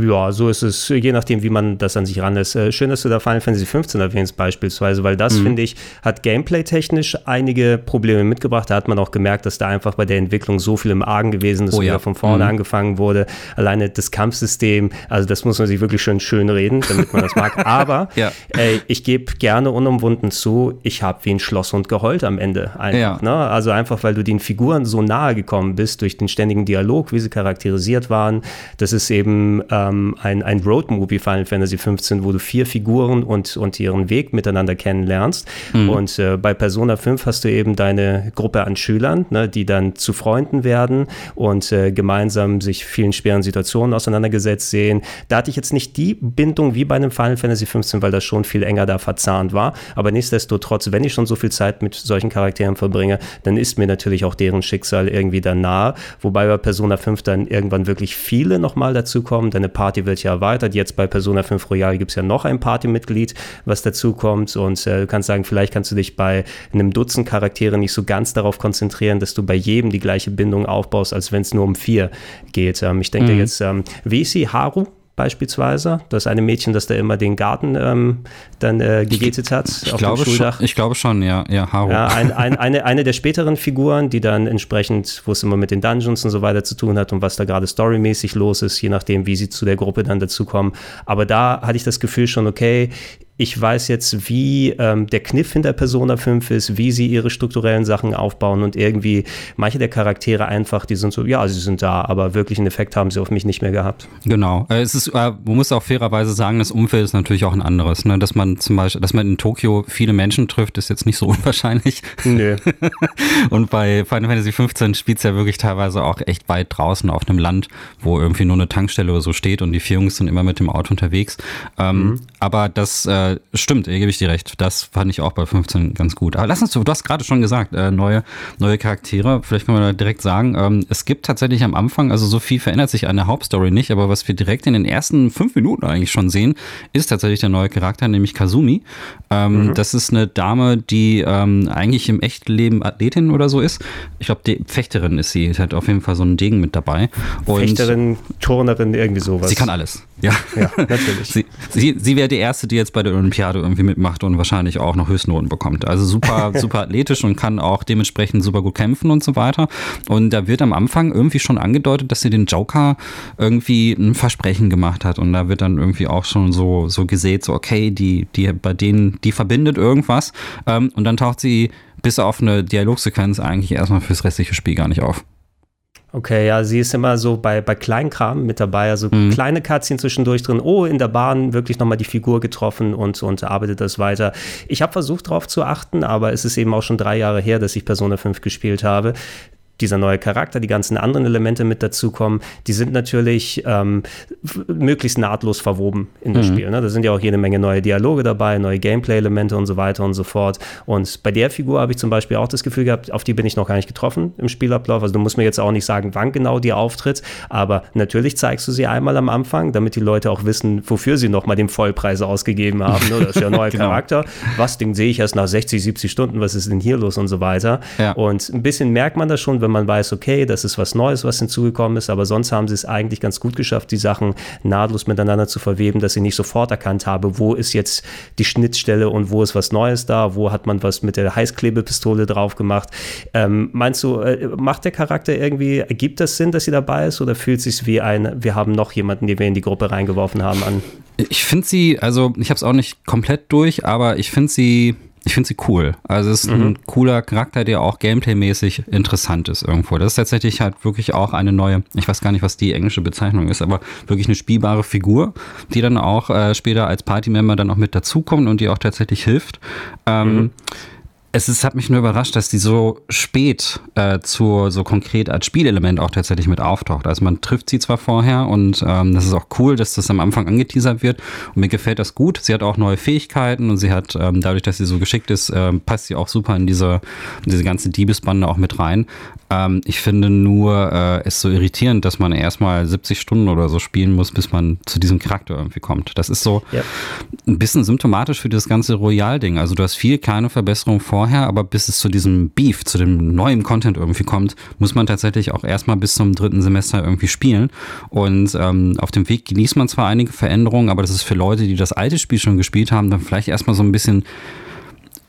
Ja, so ist es, je nachdem, wie man das an sich ranlässt. Äh, schön, dass du da Final Fantasy 15 erwähnst, beispielsweise, weil das, mhm. finde ich, hat gameplay-technisch einige Probleme mitgebracht. Da hat man auch gemerkt, dass da einfach bei der Entwicklung so viel im Argen gewesen ist, oh, ja. von vorne mhm. angefangen wurde. Alleine das Kampfsystem, also das muss man sich wirklich schön schön reden, damit man das mag. Aber ja. äh, ich gebe gerne unumwunden zu, ich habe wie ein Schlosshund geheult am Ende. Einfach, ja. ne? Also einfach, weil du den Figuren so nahe gekommen bist durch den ständigen Dialog, wie sie charakterisiert waren. Das ist eben äh, ähm, ein, ein Road-Movie Final Fantasy 15, wo du vier Figuren und, und ihren Weg miteinander kennenlernst. Mhm. Und äh, bei Persona 5 hast du eben deine Gruppe an Schülern, ne, die dann zu Freunden werden und äh, gemeinsam sich vielen schweren Situationen auseinandergesetzt sehen. Da hatte ich jetzt nicht die Bindung wie bei einem Final Fantasy 15, weil das schon viel enger da verzahnt war. Aber nichtsdestotrotz, wenn ich schon so viel Zeit mit solchen Charakteren verbringe, dann ist mir natürlich auch deren Schicksal irgendwie dann nahe. Wobei bei Persona 5 dann irgendwann wirklich viele nochmal dazukommen. Deine Party wird ja erweitert. Jetzt bei Persona 5 Royal gibt es ja noch ein Partymitglied, was dazukommt. Und äh, du kannst sagen, vielleicht kannst du dich bei einem Dutzend Charaktere nicht so ganz darauf konzentrieren, dass du bei jedem die gleiche Bindung aufbaust, als wenn es nur um vier geht. Ähm, ich denke mhm. jetzt, ähm, wie ist sie? Haru? Beispielsweise. Das eine Mädchen, das da immer den Garten ähm, dann äh, gegätet hat ich, auf glaube dem Schuldach. Schon, ich glaube schon, ja, ja, Haru. Ja, ein, ein, eine, eine der späteren Figuren, die dann entsprechend, wo es immer mit den Dungeons und so weiter zu tun hat und was da gerade storymäßig los ist, je nachdem, wie sie zu der Gruppe dann dazukommen. Aber da hatte ich das Gefühl schon, okay, ich weiß jetzt, wie ähm, der Kniff hinter Persona 5 ist, wie sie ihre strukturellen Sachen aufbauen und irgendwie manche der Charaktere einfach, die sind so, ja, sie sind da, aber wirklich einen Effekt haben sie auf mich nicht mehr gehabt. Genau. Äh, es ist, äh, man muss auch fairerweise sagen, das Umfeld ist natürlich auch ein anderes. Ne? Dass man zum Beispiel, dass man in Tokio viele Menschen trifft, ist jetzt nicht so unwahrscheinlich. Nö. und bei Final Fantasy 15 spielt es ja wirklich teilweise auch echt weit draußen auf einem Land, wo irgendwie nur eine Tankstelle oder so steht und die vier Jungs sind immer mit dem Auto unterwegs. Ähm, mhm. Aber das äh, stimmt, gebe ich dir recht. Das fand ich auch bei 15 ganz gut. Aber lass uns, du hast gerade schon gesagt, äh, neue, neue Charaktere. Vielleicht können wir da direkt sagen, ähm, es gibt tatsächlich am Anfang, also so viel verändert sich an der Hauptstory nicht, aber was wir direkt in den ersten fünf Minuten eigentlich schon sehen, ist tatsächlich der neue Charakter, nämlich Kazumi. Ähm, mhm. Das ist eine Dame, die ähm, eigentlich im echten Leben Athletin oder so ist. Ich glaube, die Fechterin ist sie. Sie hat auf jeden Fall so einen Degen mit dabei. Und Fechterin, Turnerin, irgendwie sowas. Sie kann alles. Ja, ja natürlich. sie, sie, sie wäre die Erste, die jetzt bei der Olympiade irgendwie mitmacht und wahrscheinlich auch noch Höchstnoten bekommt. Also super, super athletisch und kann auch dementsprechend super gut kämpfen und so weiter. Und da wird am Anfang irgendwie schon angedeutet, dass sie den Joker irgendwie ein Versprechen gemacht hat. Und da wird dann irgendwie auch schon so, so gesät, so okay, die, die bei denen, die verbindet irgendwas. Ähm, und dann taucht sie bis auf eine Dialogsequenz eigentlich erstmal fürs restliche Spiel gar nicht auf. Okay, ja, sie ist immer so bei, bei Kleinkram mit dabei, also mhm. kleine Katzchen zwischendurch drin. Oh, in der Bahn wirklich nochmal die Figur getroffen und, und arbeitet das weiter. Ich habe versucht darauf zu achten, aber es ist eben auch schon drei Jahre her, dass ich Persona 5 gespielt habe dieser neue Charakter, die ganzen anderen Elemente mit dazukommen, die sind natürlich ähm, möglichst nahtlos verwoben in das mhm. Spiel. Ne? Da sind ja auch jede Menge neue Dialoge dabei, neue Gameplay-Elemente und so weiter und so fort. Und bei der Figur habe ich zum Beispiel auch das Gefühl gehabt, auf die bin ich noch gar nicht getroffen im Spielablauf. Also du musst mir jetzt auch nicht sagen, wann genau die auftritt, aber natürlich zeigst du sie einmal am Anfang, damit die Leute auch wissen, wofür sie nochmal den Vollpreis ausgegeben haben. Ne? Das ist ja ein neuer genau. Charakter. Was, den sehe ich erst nach 60, 70 Stunden, was ist denn hier los und so weiter. Ja. Und ein bisschen merkt man das schon, wenn man weiß, okay, das ist was Neues, was hinzugekommen ist, aber sonst haben sie es eigentlich ganz gut geschafft, die Sachen nahtlos miteinander zu verweben, dass ich nicht sofort erkannt habe, wo ist jetzt die Schnittstelle und wo ist was Neues da, wo hat man was mit der Heißklebepistole drauf gemacht. Ähm, meinst du, äh, macht der Charakter irgendwie, ergibt das Sinn, dass sie dabei ist oder fühlt es sich wie ein, wir haben noch jemanden, den wir in die Gruppe reingeworfen haben an? Ich finde sie, also ich habe es auch nicht komplett durch, aber ich finde sie ich finde sie cool. Also es ist mhm. ein cooler Charakter, der auch gameplaymäßig interessant ist irgendwo. Das ist tatsächlich halt wirklich auch eine neue, ich weiß gar nicht, was die englische Bezeichnung ist, aber wirklich eine spielbare Figur, die dann auch äh, später als Partymember dann auch mit dazukommt und die auch tatsächlich hilft. Ähm, mhm. Es ist, hat mich nur überrascht, dass die so spät äh, zu so konkret als Spielelement auch tatsächlich mit auftaucht. Also man trifft sie zwar vorher und ähm, das ist auch cool, dass das am Anfang angeteasert wird und mir gefällt das gut. Sie hat auch neue Fähigkeiten und sie hat ähm, dadurch, dass sie so geschickt ist, ähm, passt sie auch super in diese, in diese ganze Diebesbande auch mit rein. Ähm, ich finde nur äh, so irritierend, dass man erstmal 70 Stunden oder so spielen muss, bis man zu diesem Charakter irgendwie kommt. Das ist so ja. ein bisschen symptomatisch für das ganze Royal-Ding. Also du hast viel kleine Verbesserungen vorher, aber bis es zu diesem Beef, zu dem neuen Content irgendwie kommt, muss man tatsächlich auch erstmal bis zum dritten Semester irgendwie spielen. Und ähm, auf dem Weg genießt man zwar einige Veränderungen, aber das ist für Leute, die das alte Spiel schon gespielt haben, dann vielleicht erstmal so ein bisschen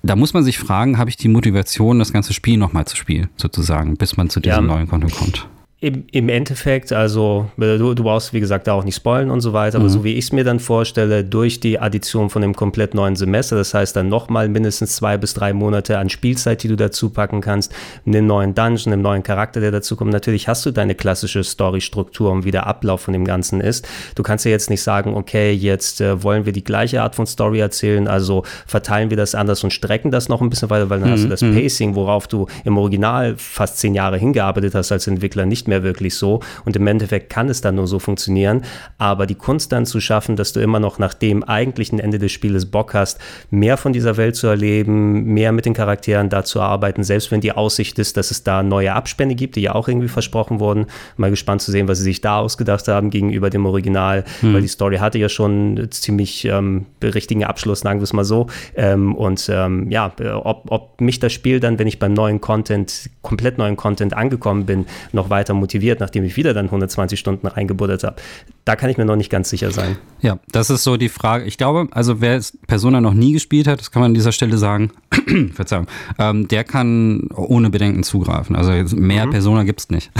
da muss man sich fragen, habe ich die Motivation, das ganze Spiel nochmal zu spielen, sozusagen, bis man zu diesem ja. neuen Content kommt. Im, Im, Endeffekt, also du, du brauchst, wie gesagt, da auch nicht spoilen und so weiter, aber mhm. so wie ich es mir dann vorstelle, durch die Addition von dem komplett neuen Semester, das heißt dann nochmal mindestens zwei bis drei Monate an Spielzeit, die du dazu packen kannst, einen neuen Dungeon, einen neuen Charakter, der dazu kommt. Natürlich hast du deine klassische Story-Struktur und wie der Ablauf von dem Ganzen ist. Du kannst ja jetzt nicht sagen, okay, jetzt äh, wollen wir die gleiche Art von Story erzählen, also verteilen wir das anders und strecken das noch ein bisschen weiter, weil dann mhm. hast du mhm, das mhm. Pacing, worauf du im Original fast zehn Jahre hingearbeitet hast als Entwickler, nicht mehr mehr wirklich so. Und im Endeffekt kann es dann nur so funktionieren. Aber die Kunst dann zu schaffen, dass du immer noch nach dem eigentlichen Ende des Spieles Bock hast, mehr von dieser Welt zu erleben, mehr mit den Charakteren da zu arbeiten, selbst wenn die Aussicht ist, dass es da neue Abspende gibt, die ja auch irgendwie versprochen wurden. Mal gespannt zu sehen, was sie sich da ausgedacht haben gegenüber dem Original, hm. weil die Story hatte ja schon ziemlich ähm, richtigen Abschluss, sagen wir es mal so. Ähm, und ähm, ja, ob, ob mich das Spiel dann, wenn ich beim neuen Content, komplett neuen Content angekommen bin, noch weiter motiviert, nachdem ich wieder dann 120 Stunden reingebuddert habe. Da kann ich mir noch nicht ganz sicher sein. Ja, das ist so die Frage. Ich glaube, also wer Persona noch nie gespielt hat, das kann man an dieser Stelle sagen, Verzeihung, ähm, der kann ohne Bedenken zugreifen. Also mehr mhm. Persona gibt es nicht.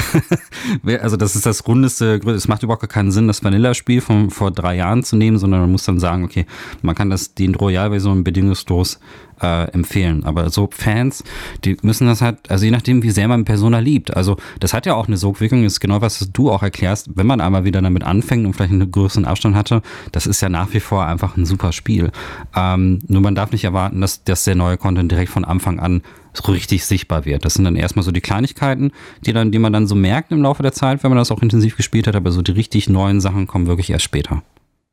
also das ist das rundeste, es macht überhaupt keinen Sinn, das Vanilla-Spiel von vor drei Jahren zu nehmen, sondern man muss dann sagen, okay, man kann das die Royal-Version bedingungslos äh, empfehlen. Aber so Fans, die müssen das halt, also je nachdem, wie sehr man Persona liebt. Also das hat ja auch eine Sogwirkung, ist genau was, was du auch erklärst, wenn man einmal wieder damit anfängt und vielleicht einen größeren Abstand hatte, das ist ja nach wie vor einfach ein super Spiel. Ähm, nur man darf nicht erwarten, dass, dass der neue Content direkt von Anfang an so richtig sichtbar wird. Das sind dann erstmal so die Kleinigkeiten, die, dann, die man dann so merkt im Laufe der Zeit, wenn man das auch intensiv gespielt hat, aber so die richtig neuen Sachen kommen wirklich erst später.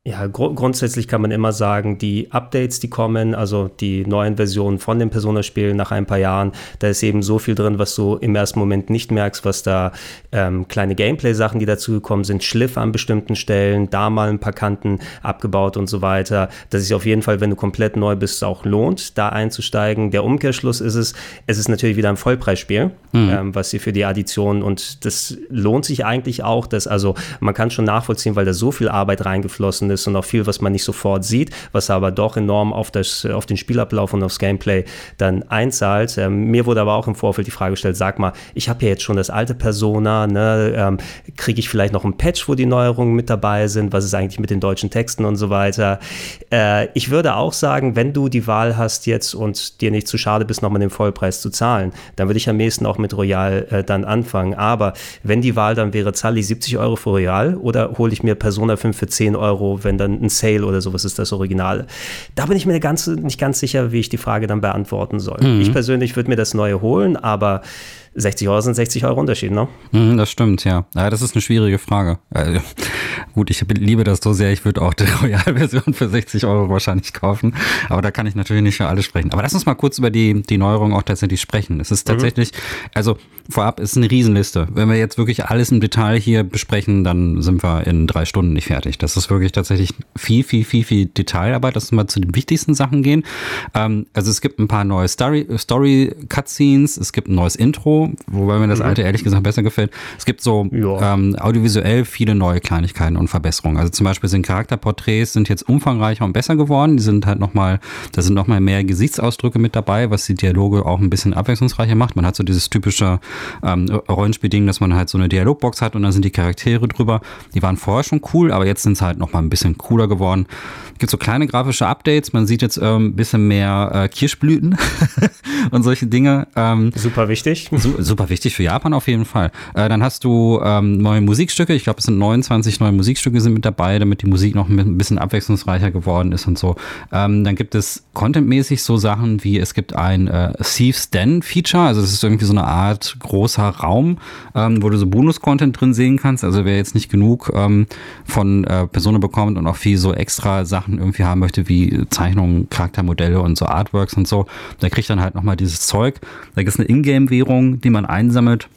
Ja, gr grundsätzlich kann man immer sagen, die Updates, die kommen, also die neuen Versionen von dem Persona-Spiel nach ein paar Jahren, da ist eben so viel drin, was du im ersten Moment nicht merkst, was da ähm, kleine Gameplay-Sachen, die dazugekommen sind, Schliff an bestimmten Stellen, da mal ein paar Kanten abgebaut und so weiter, dass sich auf jeden Fall, wenn du komplett neu bist, auch lohnt, da einzusteigen. Der Umkehrschluss ist es, es ist natürlich wieder ein Vollpreisspiel, mhm. ähm, was sie für die Addition und das lohnt sich eigentlich auch, dass also man kann schon nachvollziehen, weil da so viel Arbeit reingeflossen ist und auch viel, was man nicht sofort sieht, was aber doch enorm auf, das, auf den Spielablauf und aufs Gameplay dann einzahlt. Ähm, mir wurde aber auch im Vorfeld die Frage gestellt, sag mal, ich habe ja jetzt schon das alte Persona, ne, ähm, kriege ich vielleicht noch ein Patch, wo die Neuerungen mit dabei sind, was ist eigentlich mit den deutschen Texten und so weiter. Äh, ich würde auch sagen, wenn du die Wahl hast jetzt und dir nicht zu schade bist, nochmal den Vollpreis zu zahlen, dann würde ich am ehesten auch mit Royal äh, dann anfangen. Aber wenn die Wahl dann wäre, zahle ich 70 Euro für Royal oder hole ich mir Persona 5 für 10 Euro, wenn dann ein Sale oder sowas ist das Original. Da bin ich mir ganz, nicht ganz sicher, wie ich die Frage dann beantworten soll. Mhm. Ich persönlich würde mir das Neue holen, aber 60 Euro sind 60 Euro Unterschied, ne? Mhm, das stimmt, ja. ja. Das ist eine schwierige Frage. Also, gut, ich liebe das so sehr, ich würde auch die Royal-Version für 60 Euro wahrscheinlich kaufen. Aber da kann ich natürlich nicht für alle sprechen. Aber lass uns mal kurz über die, die Neuerung auch tatsächlich sprechen. Es ist mhm. tatsächlich, mhm. also vorab ist eine Riesenliste. Wenn wir jetzt wirklich alles im Detail hier besprechen, dann sind wir in drei Stunden nicht fertig. Das ist wirklich tatsächlich viel, viel, viel, viel Detailarbeit. Lass uns mal zu den wichtigsten Sachen gehen. Ähm, also es gibt ein paar neue Story-Cutscenes, es gibt ein neues Intro wobei mir das mhm. alte ehrlich gesagt besser gefällt. Es gibt so ja. ähm, audiovisuell viele neue Kleinigkeiten und Verbesserungen. Also zum Beispiel sind Charakterporträts sind jetzt umfangreicher und besser geworden. Die sind halt nochmal, da sind nochmal mehr Gesichtsausdrücke mit dabei, was die Dialoge auch ein bisschen abwechslungsreicher macht. Man hat so dieses typische ähm, Rollenspielding, dass man halt so eine Dialogbox hat und dann sind die Charaktere drüber. Die waren vorher schon cool, aber jetzt sind es halt nochmal ein bisschen cooler geworden. Es gibt so kleine grafische Updates. Man sieht jetzt ähm, ein bisschen mehr äh, Kirschblüten und solche Dinge. Ähm, Super wichtig. Super wichtig für Japan auf jeden Fall. Äh, dann hast du ähm, neue Musikstücke. Ich glaube, es sind 29 neue Musikstücke sind mit dabei, damit die Musik noch ein bisschen abwechslungsreicher geworden ist und so. Ähm, dann gibt es contentmäßig so Sachen wie es gibt ein äh, Thieves Den Feature. Also das ist irgendwie so eine Art großer Raum, ähm, wo du so Bonus-Content drin sehen kannst. Also wer jetzt nicht genug ähm, von äh, Personen bekommt und auch viel so extra Sachen irgendwie haben möchte, wie Zeichnungen, Charaktermodelle und so Artworks und so, der kriegt dann halt nochmal dieses Zeug. Da gibt es eine Ingame-Währung, die man einsammelt.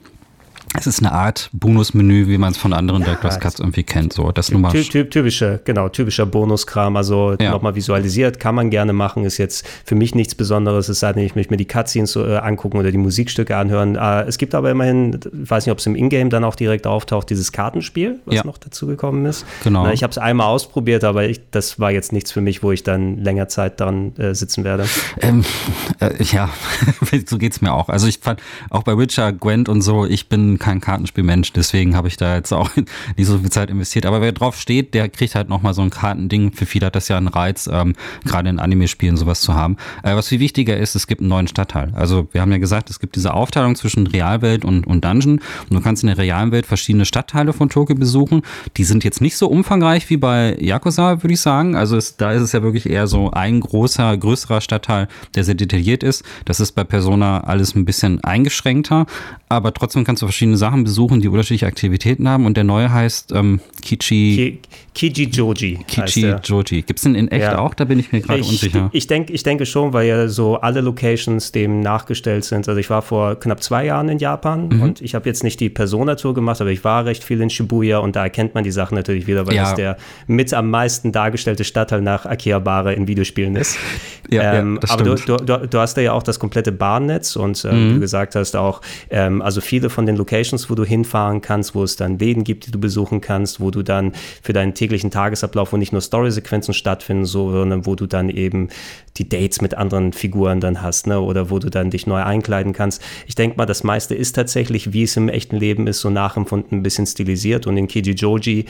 Es ist eine Art Bonusmenü, wie man es von anderen ja, Director's Cuts irgendwie kennt. So, das Nummer ty ty typischer, genau, typischer Bonuskram. Also ja. nochmal visualisiert, kann man gerne machen, ist jetzt für mich nichts Besonderes, es sei denn, ich möchte mir die Cutscenes so, äh, angucken oder die Musikstücke anhören. Äh, es gibt aber immerhin, ich weiß nicht, ob es im Ingame dann auch direkt auftaucht, dieses Kartenspiel, was ja. noch dazu gekommen ist. Genau. Na, ich habe es einmal ausprobiert, aber ich, das war jetzt nichts für mich, wo ich dann länger Zeit dran äh, sitzen werde. Ähm, äh, ja, so geht es mir auch. Also ich fand auch bei Witcher, Gwent und so, ich bin kein Kartenspielmensch, deswegen habe ich da jetzt auch nicht so viel Zeit investiert. Aber wer drauf steht, der kriegt halt nochmal so ein Kartending. Für viele hat das ja einen Reiz, ähm, gerade in Anime-Spielen sowas zu haben. Äh, was viel wichtiger ist, es gibt einen neuen Stadtteil. Also wir haben ja gesagt, es gibt diese Aufteilung zwischen Realwelt und, und Dungeon. Und du kannst in der realen Welt verschiedene Stadtteile von Tokio besuchen. Die sind jetzt nicht so umfangreich wie bei Yakuza, würde ich sagen. Also es, da ist es ja wirklich eher so ein großer, größerer Stadtteil, der sehr detailliert ist. Das ist bei Persona alles ein bisschen eingeschränkter. Aber trotzdem kannst du verschiedene Sachen besuchen, die unterschiedliche Aktivitäten haben. Und der neue heißt ähm, Kichi. Ki Kiji Joji. Kichi Joji. Gibt es den in echt ja. auch? Da bin ich mir gerade unsicher. Ich, denk, ich denke schon, weil ja so alle Locations dem nachgestellt sind. Also ich war vor knapp zwei Jahren in Japan mhm. und ich habe jetzt nicht die Persona-Tour gemacht, aber ich war recht viel in Shibuya und da erkennt man die Sachen natürlich wieder, weil ja. das der mit am meisten dargestellte Stadtteil nach Akihabara in Videospielen ist. ja, ähm, ja, aber du, du, du, hast da ja auch das komplette Bahnnetz und äh, mhm. wie du gesagt hast, auch ähm, also viele von den Locations, wo du hinfahren kannst, wo es dann Läden gibt, die du besuchen kannst, wo du dann für deinen täglichen Tagesablauf, wo nicht nur Story-Sequenzen stattfinden, sondern wo du dann eben die Dates mit anderen Figuren dann hast, ne? oder wo du dann dich neu einkleiden kannst. Ich denke mal, das meiste ist tatsächlich, wie es im echten Leben ist, so nachempfunden, ein bisschen stilisiert. Und in Kiji Joji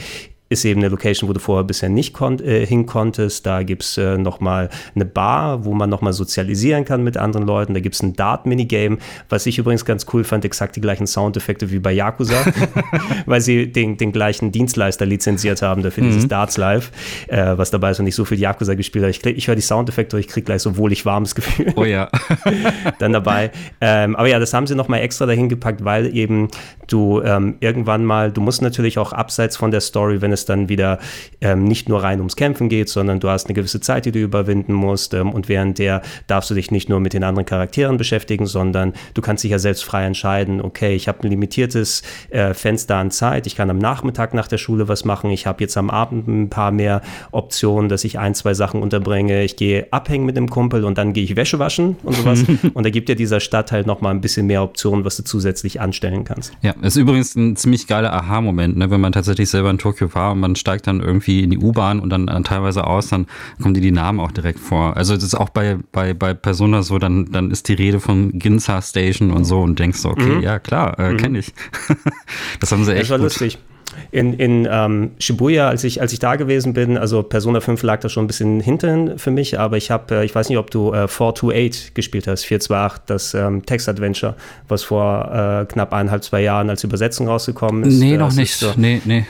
ist eben eine Location, wo du vorher bisher nicht kon äh, hin konntest. Da gibt es äh, nochmal eine Bar, wo man nochmal sozialisieren kann mit anderen Leuten. Da gibt es ein Dart-Minigame, was ich übrigens ganz cool fand, exakt die gleichen Soundeffekte wie bei Yakuza, weil sie den, den gleichen Dienstleister lizenziert haben dafür mhm. dieses Darts Live, äh, was dabei ist und nicht so viel Yakuza gespielt habe. Ich, ich höre die Soundeffekte und ich kriege gleich so wohlig warmes Gefühl. Oh ja. dann dabei. Ähm, aber ja, das haben sie nochmal extra dahin gepackt, weil eben du ähm, irgendwann mal, du musst natürlich auch abseits von der Story, wenn es dann wieder ähm, nicht nur rein ums Kämpfen geht, sondern du hast eine gewisse Zeit, die du überwinden musst ähm, und während der darfst du dich nicht nur mit den anderen Charakteren beschäftigen, sondern du kannst dich ja selbst frei entscheiden, okay, ich habe ein limitiertes äh, Fenster an Zeit, ich kann am Nachmittag nach der Schule was machen, ich habe jetzt am Abend ein paar mehr Optionen, dass ich ein, zwei Sachen unterbringe, ich gehe abhängen mit dem Kumpel und dann gehe ich Wäsche waschen und sowas und da gibt ja dieser Stadtteil nochmal ein bisschen mehr Optionen, was du zusätzlich anstellen kannst. Ja, ist übrigens ein ziemlich geiler Aha-Moment, ne, wenn man tatsächlich selber in Tokio war und man steigt dann irgendwie in die U-Bahn und dann, dann, teilweise aus, dann kommen dir die Namen auch direkt vor. Also das ist auch bei, bei, bei Persona so, dann, dann ist die Rede von Ginza Station und so und denkst so, okay, mhm. ja klar, äh, mhm. kenne ich. das haben sie echt. Das war gut. lustig in, in ähm, Shibuya, als ich, als ich da gewesen bin, also Persona 5 lag da schon ein bisschen hinten für mich, aber ich habe, äh, ich weiß nicht, ob du äh, 428 gespielt hast, 428, das ähm, Text-Adventure, was vor äh, knapp eineinhalb, zwei Jahren als Übersetzung rausgekommen ist. Nee, noch nicht. So, nee, nee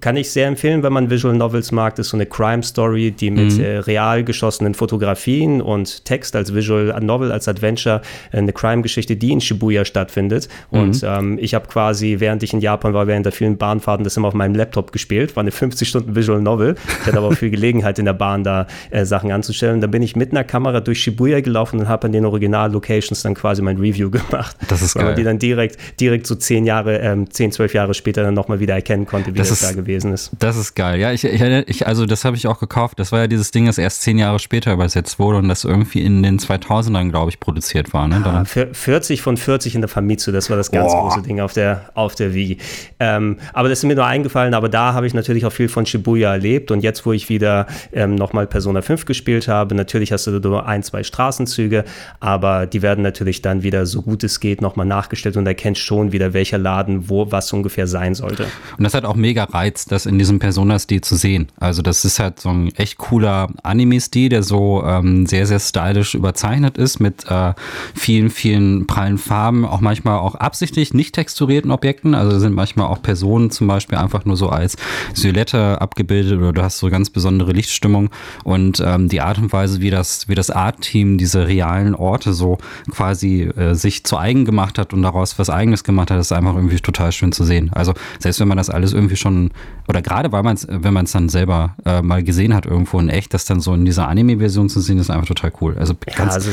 kann ich sehr empfehlen, wenn man Visual Novels mag. Das ist so eine Crime Story, die mit mhm. äh, real geschossenen Fotografien und Text als Visual Novel, als Adventure, äh, eine Crime-Geschichte, die in Shibuya stattfindet. Mhm. Und ähm, ich habe quasi, während ich in Japan war, während der vielen Bahnfahrten, das immer auf meinem Laptop gespielt. War eine 50 Stunden Visual Novel. Ich hatte aber auch viel Gelegenheit in der Bahn da äh, Sachen anzustellen. Da bin ich mit einer Kamera durch Shibuya gelaufen und habe an den Original-Locations dann quasi mein Review gemacht. Das ist geil. Weil man die dann direkt, direkt so zehn Jahre, ähm, zehn, zwölf Jahre später dann nochmal wieder erkennen konnte, wie das, das da gewesen ist. Das ist geil. Ja, ich, ich, also das habe ich auch gekauft. Das war ja dieses Ding, das erst zehn Jahre später übersetzt wurde und das irgendwie in den 2000ern, glaube ich, produziert war. Ne? Ja, 40 von 40 in der Famitsu, das war das ganz Boah. große Ding auf der, auf der Wii. Ähm, aber das ist mir nur eingefallen, aber da habe ich natürlich auch viel von Shibuya erlebt und jetzt, wo ich wieder ähm, nochmal Persona 5 gespielt habe, natürlich hast du nur ein, zwei Straßenzüge, aber die werden natürlich dann wieder so gut es geht nochmal nachgestellt und erkennst schon wieder, welcher Laden wo was ungefähr sein sollte. Und das hat auch mega gereizt, das in diesem Persona-Stil zu sehen. Also das ist halt so ein echt cooler Anime-Stil, der so ähm, sehr, sehr stylisch überzeichnet ist mit äh, vielen, vielen prallen Farben, auch manchmal auch absichtlich nicht texturierten Objekten. Also sind manchmal auch Personen zum Beispiel einfach nur so als Silhouette abgebildet oder du hast so ganz besondere Lichtstimmung und ähm, die Art und Weise, wie das, wie das Art-Team diese realen Orte so quasi äh, sich zu eigen gemacht hat und daraus was eigenes gemacht hat, ist einfach irgendwie total schön zu sehen. Also selbst wenn man das alles irgendwie schon, oder gerade weil man es, wenn man es dann selber äh, mal gesehen hat irgendwo in echt, das dann so in dieser Anime-Version zu sehen, ist einfach total cool. Also ganz, also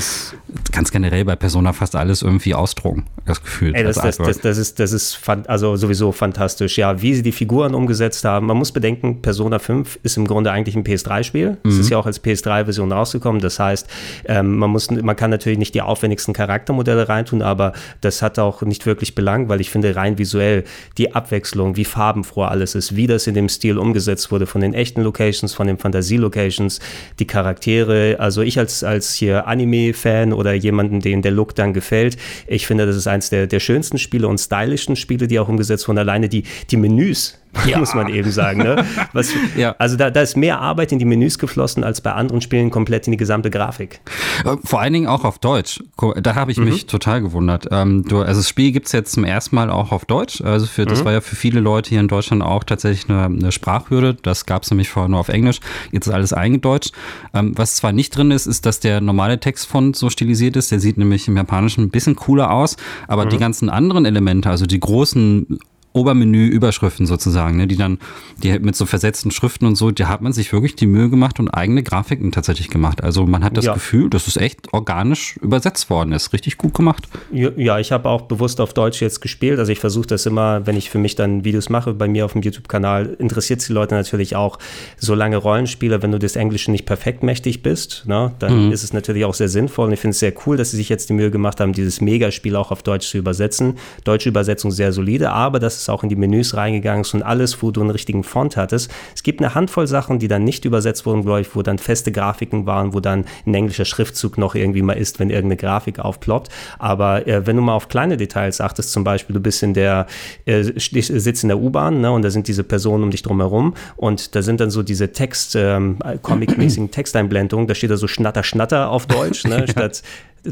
ganz generell bei Persona fast alles irgendwie ausdrucken, das Gefühl. Ey, das, das, das, das, ist, das ist also sowieso fantastisch. Ja, wie sie die Figuren umgesetzt haben. Man muss bedenken, Persona 5 ist im Grunde eigentlich ein PS3-Spiel. Es mhm. ist ja auch als PS3-Version rausgekommen. Das heißt, ähm, man, muss, man kann natürlich nicht die aufwendigsten Charaktermodelle reintun, aber das hat auch nicht wirklich Belang, weil ich finde, rein visuell die Abwechslung, wie farbenfroh alles ist, wie das in dem Stil umgesetzt wurde, von den echten Locations, von den Fantasie-Locations, die Charaktere. Also ich als, als hier Anime-Fan oder jemanden, den der Look dann gefällt, ich finde, das ist eins der, der schönsten Spiele und stylischen Spiele, die auch umgesetzt wurden. Alleine die, die Menüs, ja. muss man eben sagen. Ne? Was, ja. Also da, da ist mehr Arbeit in die Menüs geflossen als bei anderen Spielen komplett in die gesamte Grafik. Äh, vor allen Dingen auch auf Deutsch. Da habe ich mhm. mich total gewundert. Ähm, du, also das Spiel gibt es jetzt zum ersten Mal auch auf Deutsch. Also für, das mhm. war ja für viele Leute hier in Deutschland auch tatsächlich eine, eine Sprachhürde. Das gab es nämlich vorher nur auf Englisch. Jetzt ist alles eingedeutscht. Ähm, was zwar nicht drin ist, ist, dass der normale Textfont so stilisiert ist. Der sieht nämlich im Japanischen ein bisschen cooler aus. Aber mhm. die ganzen anderen Elemente, also die großen Obermenü-Überschriften sozusagen, ne, die dann, die mit so versetzten Schriften und so, da hat man sich wirklich die Mühe gemacht und eigene Grafiken tatsächlich gemacht. Also man hat das ja. Gefühl, dass es echt organisch übersetzt worden ist. Richtig gut gemacht. Ja, ich habe auch bewusst auf Deutsch jetzt gespielt. Also ich versuche das immer, wenn ich für mich dann Videos mache, bei mir auf dem YouTube-Kanal, interessiert es die Leute natürlich auch, solange Rollenspieler, wenn du das Englische nicht perfekt mächtig bist, ne, dann mhm. ist es natürlich auch sehr sinnvoll. Und ich finde es sehr cool, dass sie sich jetzt die Mühe gemacht haben, dieses Megaspiel auch auf Deutsch zu übersetzen. Deutsche Übersetzung sehr solide, aber das ist auch in die Menüs reingegangen ist und alles, wo du einen richtigen Font hattest. Es gibt eine Handvoll Sachen, die dann nicht übersetzt wurden, glaube ich, wo dann feste Grafiken waren, wo dann ein englischer Schriftzug noch irgendwie mal ist, wenn irgendeine Grafik aufploppt. Aber äh, wenn du mal auf kleine Details achtest, zum Beispiel, du bist in der, äh, sitzt in der U-Bahn ne, und da sind diese Personen um dich drumherum und da sind dann so diese Text, ähm, Comic-mäßigen Texteinblendungen, da steht da so Schnatter, Schnatter auf Deutsch, ne, statt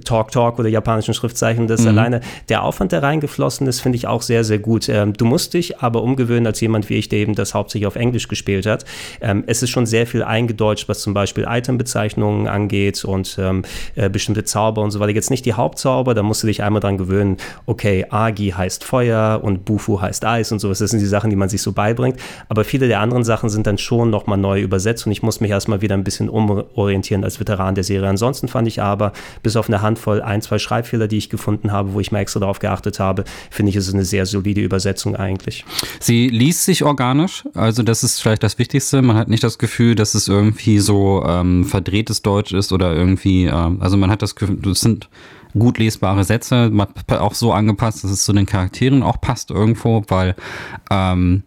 Talk Talk oder japanischen Schriftzeichen. Das mhm. alleine der Aufwand, der reingeflossen ist, finde ich auch sehr, sehr gut. Ähm, du musst dich aber umgewöhnen als jemand wie ich, der eben das hauptsächlich auf Englisch gespielt hat. Ähm, es ist schon sehr viel eingedeutscht, was zum Beispiel Itembezeichnungen angeht und ähm, äh, bestimmte Zauber und so weiter. Jetzt nicht die Hauptzauber, da musst du dich einmal dran gewöhnen, okay, Agi heißt Feuer und Bufu heißt Eis und sowas. Das sind die Sachen, die man sich so beibringt. Aber viele der anderen Sachen sind dann schon nochmal neu übersetzt und ich muss mich erstmal wieder ein bisschen umorientieren als Veteran der Serie. Ansonsten fand ich aber, bis auf eine eine Handvoll, ein, zwei Schreibfehler, die ich gefunden habe, wo ich mal extra darauf geachtet habe, finde ich, ist eine sehr solide Übersetzung eigentlich. Sie liest sich organisch, also das ist vielleicht das Wichtigste. Man hat nicht das Gefühl, dass es irgendwie so ähm, verdrehtes Deutsch ist oder irgendwie, ähm, also man hat das Gefühl, das sind gut lesbare Sätze, auch so angepasst, dass es zu den Charakteren auch passt irgendwo, weil ähm,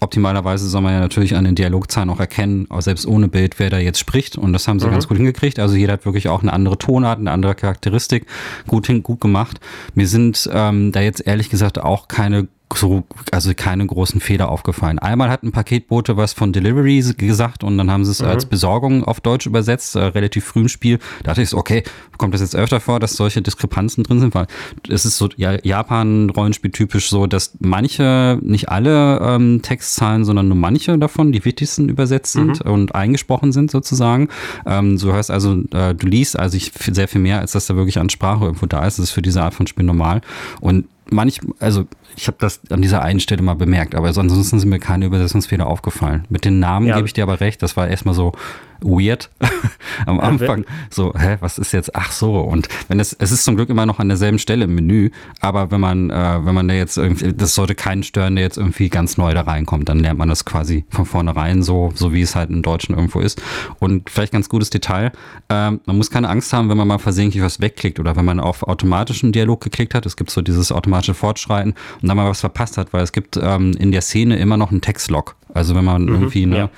optimalerweise soll man ja natürlich an den Dialogzahlen auch erkennen, auch selbst ohne Bild, wer da jetzt spricht. Und das haben sie mhm. ganz gut hingekriegt. Also jeder hat wirklich auch eine andere Tonart, eine andere Charakteristik gut, hin, gut gemacht. Mir sind ähm, da jetzt ehrlich gesagt auch keine so, also keine großen Fehler aufgefallen. Einmal hat ein Paketbote was von Delivery gesagt und dann haben sie es mhm. als Besorgung auf Deutsch übersetzt, äh, relativ früh im Spiel. Da dachte ich so, okay, kommt das jetzt öfter vor, dass solche Diskrepanzen drin sind? Weil es ist so ja, Japan-Rollenspiel typisch so, dass manche, nicht alle ähm, Textzahlen, sondern nur manche davon, die wichtigsten übersetzt sind mhm. und eingesprochen sind sozusagen. Ähm, so heißt also, äh, du liest also ich, sehr viel mehr, als dass da wirklich an Sprache irgendwo da ist. Das ist für diese Art von Spiel normal. Und manch, also ich habe das an dieser einen Stelle mal bemerkt, aber ansonsten sind mir keine Übersetzungsfehler aufgefallen. Mit den Namen ja. gebe ich dir aber recht, das war erstmal so, weird am Anfang. So, hä, was ist jetzt? Ach so. Und wenn es, es ist zum Glück immer noch an derselben Stelle im Menü, aber wenn man, äh, wenn man da jetzt irgendwie, das sollte keinen stören, der jetzt irgendwie ganz neu da reinkommt, dann lernt man das quasi von vornherein so, so wie es halt im Deutschen irgendwo ist. Und vielleicht ganz gutes Detail, äh, man muss keine Angst haben, wenn man mal versehentlich was wegklickt oder wenn man auf automatischen Dialog geklickt hat. Es gibt so dieses automatische Fortschreiten und dann mal was verpasst hat, weil es gibt ähm, in der Szene immer noch einen Textlog. Also wenn man mhm, irgendwie, ne, ja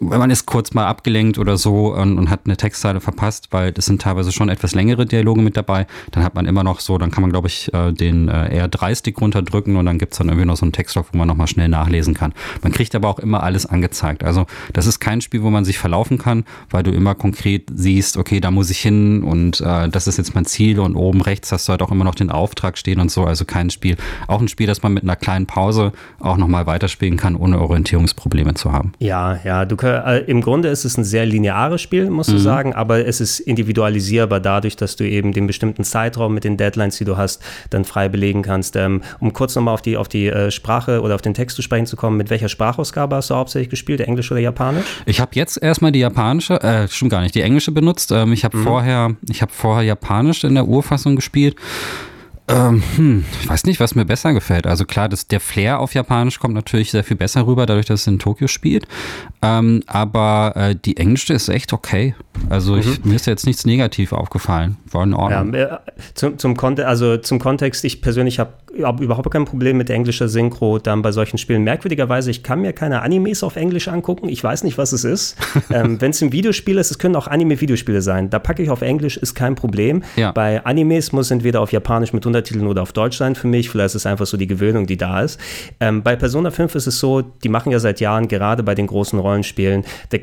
man ist kurz mal abgelenkt oder so und, und, hat eine Textzeile verpasst, weil das sind teilweise schon etwas längere Dialoge mit dabei, dann hat man immer noch so, dann kann man, glaube ich, äh, den äh, R3-Stick runterdrücken und dann gibt es dann irgendwie noch so einen Textdoc, wo man nochmal schnell nachlesen kann. Man kriegt aber auch immer alles angezeigt. Also das ist kein Spiel, wo man sich verlaufen kann, weil du immer konkret siehst, okay, da muss ich hin und äh, das ist jetzt mein Ziel und oben rechts hast du halt auch immer noch den Auftrag stehen und so. Also kein Spiel, auch ein Spiel, das man mit einer kleinen Pause auch nochmal weiterspielen kann, ohne Orientierungsprobleme zu haben. Ja, ja, du äh, im Grunde ist es ein sehr lineares Spiel, musst mhm. du sagen, aber es ist individualisierbar dadurch, dass du eben den bestimmten Zeitraum mit den Deadlines, die du hast, dann frei belegen kannst. Ähm, um kurz nochmal auf die, auf die äh, Sprache oder auf den Text zu sprechen zu kommen, mit welcher Sprachausgabe hast du hauptsächlich gespielt, Englisch oder Japanisch? Ich habe jetzt erstmal die japanische, äh, stimmt gar nicht, die englische benutzt. Ähm, ich habe mhm. vorher, ich habe vorher Japanisch in der Urfassung gespielt. Ähm, hm, ich weiß nicht, was mir besser gefällt. Also klar, das, der Flair auf Japanisch kommt natürlich sehr viel besser rüber, dadurch, dass es in Tokio spielt. Ähm, aber äh, die englische ist echt okay. Also ich, mhm. mir ist jetzt nichts negativ aufgefallen. War in Ordnung. Ja, äh, zum, zum, Kontext, also zum Kontext, ich persönlich habe hab überhaupt kein Problem mit der englischen Synchro dann bei solchen Spielen. Merkwürdigerweise, ich kann mir keine Animes auf Englisch angucken. Ich weiß nicht, was es ist. ähm, Wenn es ein Videospiel ist, es können auch Anime-Videospiele sein. Da packe ich auf Englisch, ist kein Problem. Ja. Bei Animes muss entweder auf Japanisch mit Untertiteln oder auf Deutsch sein für mich. Vielleicht ist es einfach so die Gewöhnung, die da ist. Ähm, bei Persona 5 ist es so, die machen ja seit Jahren gerade bei den großen Rollenspielen, der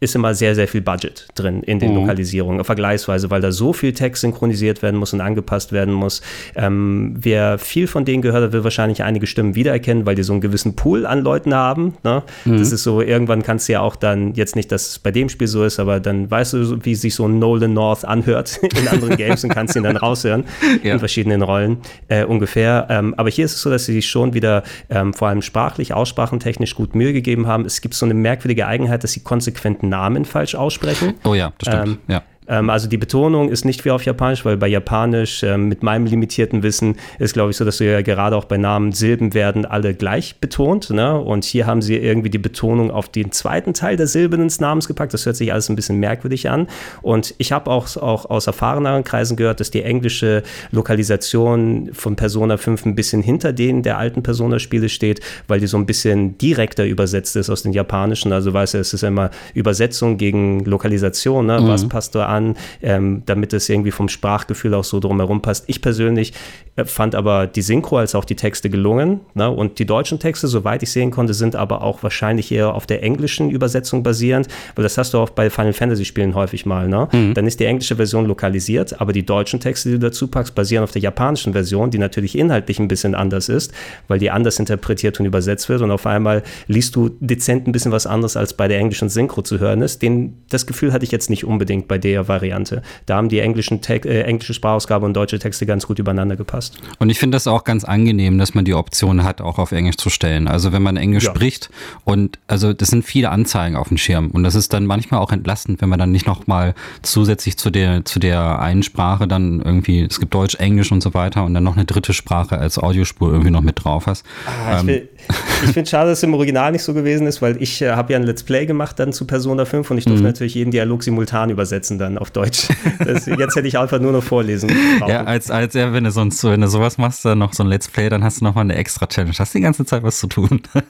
ist immer sehr, sehr viel Budget drin in den mhm. Lokalisierungen, vergleichsweise, weil da so viel Text synchronisiert werden muss und angepasst werden muss. Ähm, wer viel von denen gehört hat, will wahrscheinlich einige Stimmen wiedererkennen, weil die so einen gewissen Pool an Leuten haben. Ne? Mhm. Das ist so, irgendwann kannst du ja auch dann, jetzt nicht, dass es bei dem Spiel so ist, aber dann weißt du, wie sich so ein Nolan North anhört in anderen Games und kannst ihn dann raushören ja. in verschiedenen Rollen äh, ungefähr. Ähm, aber hier ist es so, dass sie sich schon wieder ähm, vor allem sprachlich, aussprachentechnisch gut Mühe gegeben haben. Es gibt so eine merkwürdige Eigenheit, dass sie konsequent Namen falsch aussprechen. Oh ja, das stimmt. Ähm, ja. Ähm, also die Betonung ist nicht wie auf Japanisch, weil bei Japanisch ähm, mit meinem limitierten Wissen ist, glaube ich, so, dass du ja gerade auch bei Namen Silben werden alle gleich betont. Ne? Und hier haben sie irgendwie die Betonung auf den zweiten Teil der Silben des Namens gepackt. Das hört sich alles ein bisschen merkwürdig an. Und ich habe auch, auch aus erfahreneren Kreisen gehört, dass die englische Lokalisation von Persona 5 ein bisschen hinter denen der alten Persona-Spiele steht, weil die so ein bisschen direkter übersetzt ist aus den japanischen. Also weißt du, es ist immer Übersetzung gegen Lokalisation. Ne? Mhm. Was passt da an? An, ähm, damit es irgendwie vom Sprachgefühl auch so drumherum passt. Ich persönlich äh, fand aber die Synchro als auch die Texte gelungen. Ne? Und die deutschen Texte, soweit ich sehen konnte, sind aber auch wahrscheinlich eher auf der englischen Übersetzung basierend, weil das hast du auch bei Final Fantasy Spielen häufig mal. Ne? Mhm. Dann ist die englische Version lokalisiert, aber die deutschen Texte, die du dazu packst, basieren auf der japanischen Version, die natürlich inhaltlich ein bisschen anders ist, weil die anders interpretiert und übersetzt wird. Und auf einmal liest du dezent ein bisschen was anderes, als bei der englischen Synchro zu hören ist. Den, das Gefühl hatte ich jetzt nicht unbedingt bei der Variante. Da haben die englischen Te äh, englische Sprachausgabe und deutsche Texte ganz gut übereinander gepasst. Und ich finde das auch ganz angenehm, dass man die Option hat, auch auf Englisch zu stellen. Also wenn man Englisch ja. spricht und also das sind viele Anzeigen auf dem Schirm und das ist dann manchmal auch entlastend, wenn man dann nicht nochmal zusätzlich zu der zu der einen Sprache dann irgendwie, es gibt Deutsch, Englisch und so weiter und dann noch eine dritte Sprache als Audiospur irgendwie noch mit drauf hast. Ah, ich, ich finde schade, dass es im Original nicht so gewesen ist, weil ich äh, habe ja ein Let's Play gemacht dann zu Persona 5 und ich durfte mhm. natürlich jeden Dialog simultan übersetzen dann auf Deutsch. Das, jetzt hätte ich einfach nur noch vorlesen. Brauchen. Ja, als, als ja, wenn du sonst wenn du sowas machst, dann noch so ein Let's Play, dann hast du nochmal eine extra Challenge. Hast die ganze Zeit was zu tun.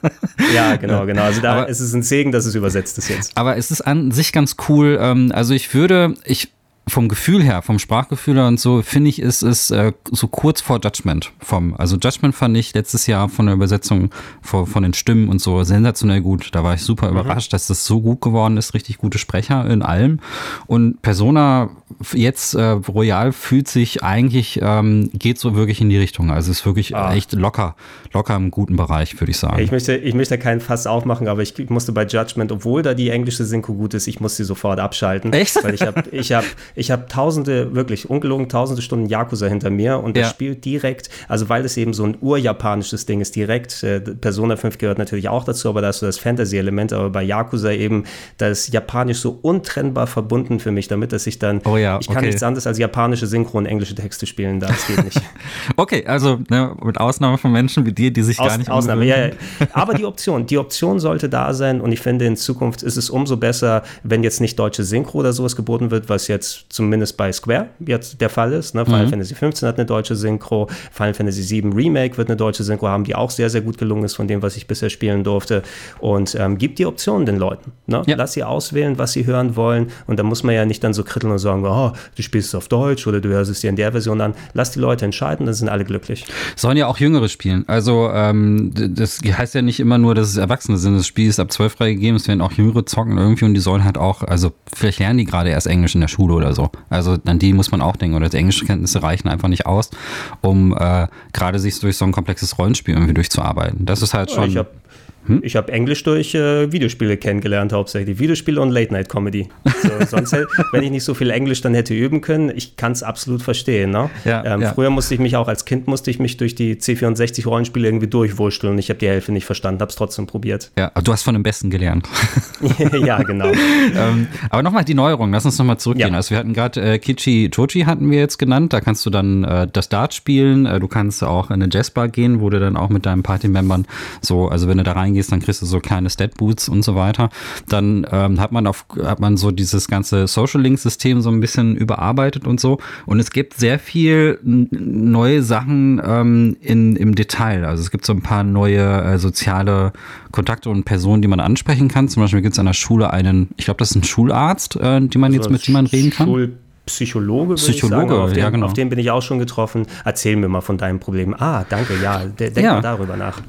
Ja, genau, genau. Also da aber, ist es ein Segen, dass es übersetzt ist jetzt. Aber es ist an sich ganz cool. Ähm, also ich würde, ich vom Gefühl her, vom Sprachgefühl her und so, finde ich, ist es äh, so kurz vor Judgment. Vom, also Judgment fand ich letztes Jahr von der Übersetzung von, von den Stimmen und so sensationell gut. Da war ich super mhm. überrascht, dass das so gut geworden ist. Richtig gute Sprecher in allem. Und Persona jetzt äh, Royal fühlt sich eigentlich, ähm, geht so wirklich in die Richtung. Also ist wirklich ah. echt locker, locker im guten Bereich, würde ich sagen. Ich möchte, ich möchte keinen Fass aufmachen, aber ich musste bei Judgment, obwohl da die englische Synchro gut ist, ich muss sie sofort abschalten. Echt? Weil ich habe ich hab, ich habe tausende, wirklich ungelogen tausende Stunden Yakuza hinter mir und ja. das spielt direkt, also weil es eben so ein urjapanisches Ding ist, direkt, äh, Persona 5 gehört natürlich auch dazu, aber da hast du das Fantasy-Element, aber bei Yakuza eben, da ist Japanisch so untrennbar verbunden für mich, damit dass ich dann, oh ja, ich kann okay. nichts anderes als japanische Synchron englische Texte spielen, das geht nicht. okay, also ne, mit Ausnahme von Menschen wie dir, die sich Aus, gar nicht Ausnahme, ja, ja. Aber die Option, die Option sollte da sein und ich finde, in Zukunft ist es umso besser, wenn jetzt nicht deutsche Synchro oder sowas geboten wird, was jetzt zumindest bei Square jetzt der Fall ist. Ne? Final mhm. Fantasy 15 hat eine deutsche Synchro, Final Fantasy 7 Remake wird eine deutsche Synchro haben, die auch sehr, sehr gut gelungen ist von dem, was ich bisher spielen durfte. Und ähm, gibt die Optionen den Leuten. Ne? Ja. Lass sie auswählen, was sie hören wollen. Und da muss man ja nicht dann so kritteln und sagen, oh, du spielst es auf Deutsch oder du hörst es dir in der Version an. Lass die Leute entscheiden, dann sind alle glücklich. Sollen ja auch Jüngere spielen. Also ähm, das heißt ja nicht immer nur, dass es Erwachsene sind. Das Spiel ist ab 12 freigegeben, es werden auch Jüngere zocken irgendwie und die sollen halt auch, also vielleicht lernen die gerade erst Englisch in der Schule oder so. Also an die muss man auch denken. Oder die Englischkenntnisse reichen einfach nicht aus, um äh, gerade sich durch so ein komplexes Rollenspiel irgendwie durchzuarbeiten. Das ist halt schon. Ich habe hm? Ich habe Englisch durch äh, Videospiele kennengelernt, hauptsächlich. Videospiele und Late-Night-Comedy. So, sonst, wenn ich nicht so viel Englisch dann hätte üben können, ich kann es absolut verstehen. Ne? Ja, ähm, ja. Früher musste ich mich auch als Kind musste ich mich durch die C64-Rollenspiele irgendwie durchwurschteln und ich habe die Hälfte nicht verstanden, habe es trotzdem probiert. Ja, du hast von dem Besten gelernt. ja, genau. ähm, aber nochmal die Neuerung, lass uns nochmal zurückgehen. Ja. Also wir hatten gerade äh, Kichi Tochi hatten wir jetzt genannt, da kannst du dann äh, das Dart spielen, äh, du kannst auch in eine Jazzbar gehen, wo du dann auch mit deinen Party-Membern so, also wenn du da rein reingehst, dann kriegst du so kleine Stat-Boots und so weiter. Dann ähm, hat man auf, hat man so dieses ganze Social Link-System so ein bisschen überarbeitet und so. Und es gibt sehr viel neue Sachen ähm, in, im Detail. Also es gibt so ein paar neue äh, soziale Kontakte und Personen, die man ansprechen kann. Zum Beispiel gibt es an der Schule einen, ich glaube, das ist ein Schularzt, äh, die man also jetzt mit dem man reden kann. Schul Psychologe, Psychologe, sagen, auf den, ja, genau. auf den bin ich auch schon getroffen. Erzähl mir mal von deinem Problem. Ah, danke, ja, denk ja. mal darüber nach.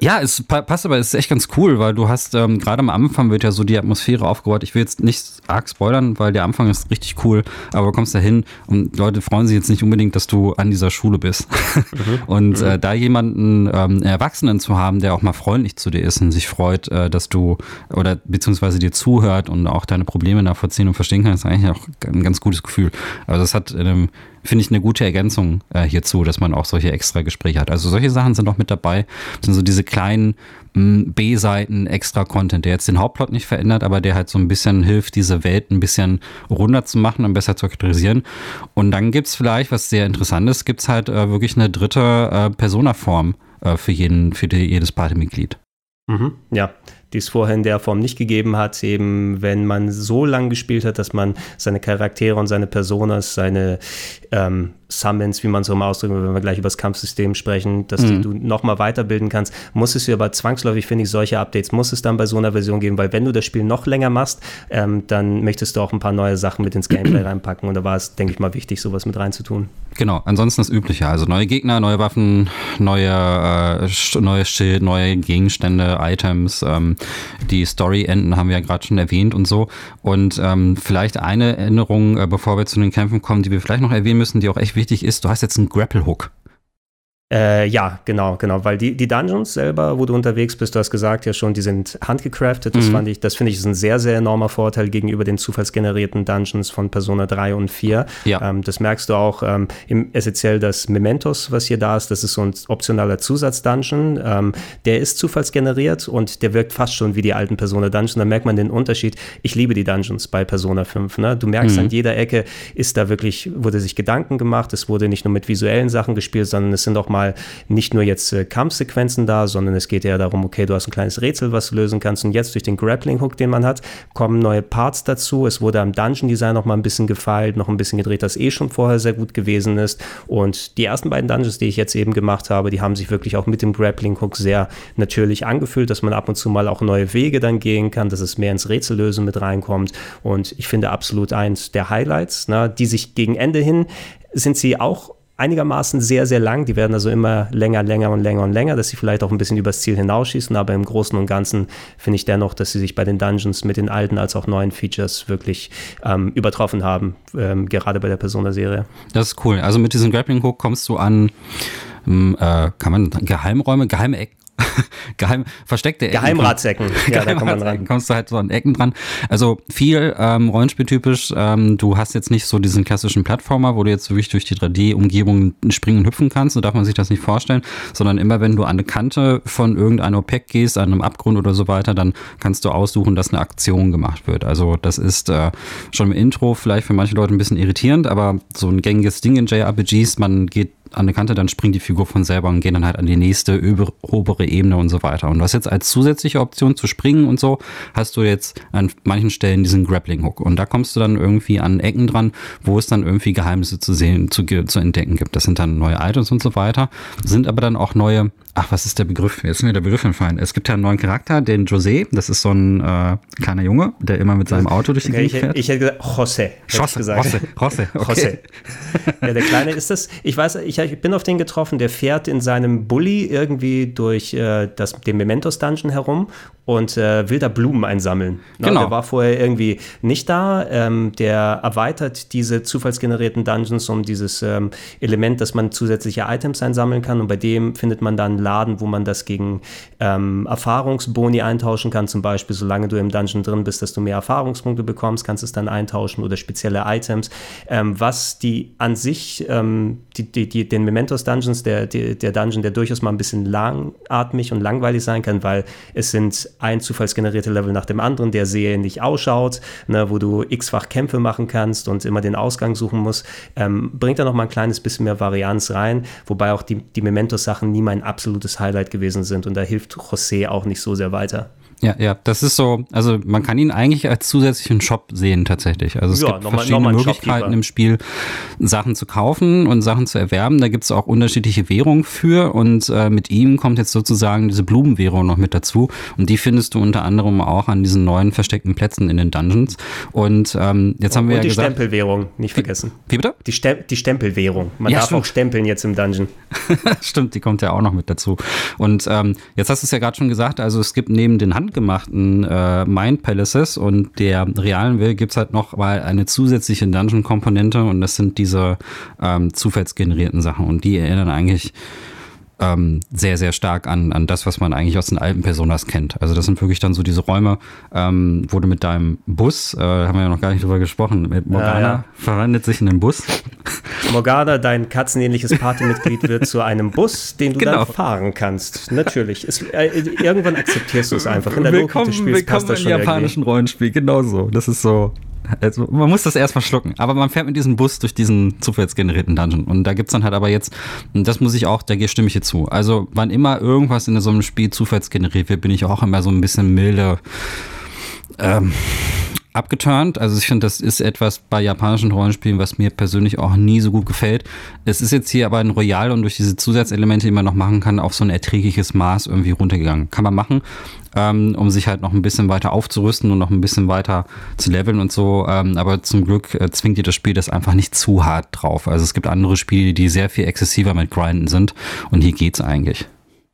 Ja, es passt aber, es ist echt ganz cool, weil du hast, ähm, gerade am Anfang wird ja so die Atmosphäre aufgebaut. Ich will jetzt nicht arg spoilern, weil der Anfang ist richtig cool, aber du kommst da hin und Leute freuen sich jetzt nicht unbedingt, dass du an dieser Schule bist. Mhm. Und äh, da jemanden, ähm, Erwachsenen zu haben, der auch mal freundlich zu dir ist und sich freut, äh, dass du oder beziehungsweise dir zuhört und auch deine Probleme nachvollziehen und verstehen kann, ist eigentlich auch ein ganz gutes Gefühl. Gefühl. Also das hat, ähm, finde ich, eine gute Ergänzung äh, hierzu, dass man auch solche extra Gespräche hat. Also solche Sachen sind auch mit dabei. Das sind so diese kleinen B-Seiten, extra Content, der jetzt den Hauptplot nicht verändert, aber der halt so ein bisschen hilft, diese Welt ein bisschen runder zu machen und besser zu charakterisieren. Und dann gibt es vielleicht, was sehr interessant ist, gibt es halt äh, wirklich eine dritte äh, Persona-Form äh, für, jeden, für die, jedes Partymitglied. Mhm, ja, die es vorher in der Form nicht gegeben hat, eben wenn man so lang gespielt hat, dass man seine Charaktere und seine Personas, seine ähm, Summons, wie man so mal ausdrücken will, wenn wir gleich über das Kampfsystem sprechen, dass mhm. du nochmal weiterbilden kannst, muss es ja aber zwangsläufig, finde ich, solche Updates muss es dann bei so einer Version geben, weil wenn du das Spiel noch länger machst, ähm, dann möchtest du auch ein paar neue Sachen mit ins Gameplay reinpacken und da war es, denke ich mal, wichtig, sowas mit reinzutun. Genau, ansonsten das Übliche, also neue Gegner, neue Waffen, neue, äh, neues Schild, neue Gegenstände, Items, ähm, die Story-Enden haben wir ja gerade schon erwähnt und so und ähm, vielleicht eine Änderung, äh, bevor wir zu den Kämpfen kommen, die wir vielleicht noch erwähnen müssen, die auch echt wichtig ist, du hast jetzt einen Grapple Hook. Äh, ja, genau, genau, weil die, die Dungeons selber, wo du unterwegs bist, du hast gesagt ja schon, die sind handgecraftet. Das mhm. fand ich, das finde ich ist ein sehr, sehr enormer Vorteil gegenüber den zufallsgenerierten Dungeons von Persona 3 und 4. Ja. Ähm, das merkst du auch ähm, im, essentiell das Mementos, was hier da ist, das ist so ein optionaler Zusatzdungeon. Ähm, der ist zufallsgeneriert und der wirkt fast schon wie die alten Persona Dungeons. Da merkt man den Unterschied. Ich liebe die Dungeons bei Persona 5. Ne? Du merkst mhm. an jeder Ecke, ist da wirklich, wurde sich Gedanken gemacht. Es wurde nicht nur mit visuellen Sachen gespielt, sondern es sind auch mal mal nicht nur jetzt äh, Kampfsequenzen da, sondern es geht ja darum, okay, du hast ein kleines Rätsel, was du lösen kannst und jetzt durch den Grappling-Hook, den man hat, kommen neue Parts dazu. Es wurde am Dungeon-Design noch mal ein bisschen gefeilt, noch ein bisschen gedreht, das eh schon vorher sehr gut gewesen ist und die ersten beiden Dungeons, die ich jetzt eben gemacht habe, die haben sich wirklich auch mit dem Grappling-Hook sehr natürlich angefühlt, dass man ab und zu mal auch neue Wege dann gehen kann, dass es mehr ins Rätsellösen mit reinkommt und ich finde absolut eins der Highlights, ne, die sich gegen Ende hin sind sie auch einigermaßen sehr, sehr lang. Die werden also immer länger, länger und länger und länger, dass sie vielleicht auch ein bisschen übers Ziel hinausschießen. Aber im Großen und Ganzen finde ich dennoch, dass sie sich bei den Dungeons mit den alten als auch neuen Features wirklich ähm, übertroffen haben, ähm, gerade bei der Persona-Serie. Das ist cool. Also mit diesem Grappling Hook kommst du an, ähm, äh, kann man Geheimräume, geheime Ecken Geheim, versteckte Ecken. Geheimratsecken. Ja, da kommt man dran. kommst du halt so an Ecken dran. Also viel ähm, Rollenspieltypisch. Ähm, du hast jetzt nicht so diesen klassischen Plattformer, wo du jetzt wirklich durch die 3D-Umgebung springen und hüpfen kannst. So darf man sich das nicht vorstellen. Sondern immer, wenn du an eine Kante von irgendeinem Objekt gehst, an einem Abgrund oder so weiter, dann kannst du aussuchen, dass eine Aktion gemacht wird. Also das ist äh, schon im Intro vielleicht für manche Leute ein bisschen irritierend, aber so ein gängiges Ding in JRPGs. Man geht an der Kante, dann springt die Figur von selber und geht dann halt an die nächste obere Ebene und so weiter. Und was jetzt als zusätzliche Option zu springen und so, hast du jetzt an manchen Stellen diesen Grappling Hook. Und da kommst du dann irgendwie an Ecken dran, wo es dann irgendwie Geheimnisse zu sehen, zu, zu entdecken gibt. Das sind dann neue Items und so weiter, sind aber dann auch neue ach, was ist der Begriff? Jetzt ist mir der Begriff entfallen. Es gibt ja einen neuen Charakter, den José. Das ist so ein äh, kleiner Junge, der immer mit seinem Auto durch die okay, Gegend fährt. Ich, hätte gesagt, José. José, José, okay. José. Ja, der Kleine ist das. Ich weiß, ich, ich, bin auf den getroffen, der fährt in seinem Bulli irgendwie durch äh, das, den Mementos Dungeon herum und äh, will da Blumen einsammeln. Ne? Genau. Der war vorher irgendwie nicht da. Ähm, der erweitert diese zufallsgenerierten Dungeons um dieses ähm, Element, dass man zusätzliche Items einsammeln kann und bei dem findet man dann Laden, wo man das gegen ähm, Erfahrungsboni eintauschen kann. Zum Beispiel, solange du im Dungeon drin bist, dass du mehr Erfahrungspunkte bekommst, kannst du es dann eintauschen oder spezielle Items. Ähm, was die an sich, ähm, die, die, die, den Mementos Dungeons, der, der, der Dungeon, der durchaus mal ein bisschen langatmig und langweilig sein kann, weil es sind ein zufallsgenerierte Level nach dem anderen, der sehr ähnlich ausschaut, ne, wo du x-fach Kämpfe machen kannst und immer den Ausgang suchen musst, ähm, bringt da noch mal ein kleines bisschen mehr Varianz rein, wobei auch die, die Mementos-Sachen nie mein absolutes Highlight gewesen sind und da hilft José auch nicht so sehr weiter. Ja, ja, das ist so, also man kann ihn eigentlich als zusätzlichen Shop sehen tatsächlich. Also es ja, gibt nochmal, verschiedene nochmal Möglichkeiten im Spiel, Sachen zu kaufen und Sachen zu erwerben. Da gibt es auch unterschiedliche Währungen für und äh, mit ihm kommt jetzt sozusagen diese Blumenwährung noch mit dazu und die findest du unter anderem auch an diesen neuen versteckten Plätzen in den Dungeons. Und ähm, jetzt haben wir und ja die gesagt, Stempelwährung, nicht vergessen. Wie, wie bitte? Die, Stem die Stempelwährung. Man ja, darf stimmt. auch stempeln jetzt im Dungeon. stimmt, die kommt ja auch noch mit dazu. Und ähm, jetzt hast du es ja gerade schon gesagt, also es gibt neben den Hand handgemachten äh, Mind Palaces und der realen Welt gibt es halt noch mal eine zusätzliche Dungeon-Komponente und das sind diese ähm, zufallsgenerierten Sachen und die erinnern eigentlich ähm, sehr, sehr stark an, an das, was man eigentlich aus den alten Personas kennt. Also das sind wirklich dann so diese Räume, ähm, wo du mit deinem Bus, äh, haben wir ja noch gar nicht drüber gesprochen, mit Morgana ja, ja. verwandelt sich in den Bus. Morgana, dein katzenähnliches Partymitglied, wird zu einem Bus, den du genau. dann fahren kannst. Natürlich. Es, äh, irgendwann akzeptierst du es einfach. In der willkommen, Logik des Spiels willkommen passt das schon im japanischen irgendwie. Rollenspiel, genau so. Das ist so. Also man muss das erstmal schlucken. Aber man fährt mit diesem Bus durch diesen zufallsgenerierten Dungeon. Und da gibt es dann halt aber jetzt, und das muss ich auch, da stimme ich hier zu. Also wann immer irgendwas in so einem Spiel zufallsgeneriert wird, bin ich auch immer so ein bisschen milde. Ähm, abgeturnt. Also ich finde, das ist etwas bei japanischen Rollenspielen, was mir persönlich auch nie so gut gefällt. Es ist jetzt hier aber ein Royal und durch diese Zusatzelemente, die man noch machen kann, auf so ein erträgliches Maß irgendwie runtergegangen. Kann man machen, ähm, um sich halt noch ein bisschen weiter aufzurüsten und noch ein bisschen weiter zu leveln und so. Ähm, aber zum Glück äh, zwingt dir das Spiel das einfach nicht zu hart drauf. Also es gibt andere Spiele, die sehr viel exzessiver mit Grinden sind und hier geht's eigentlich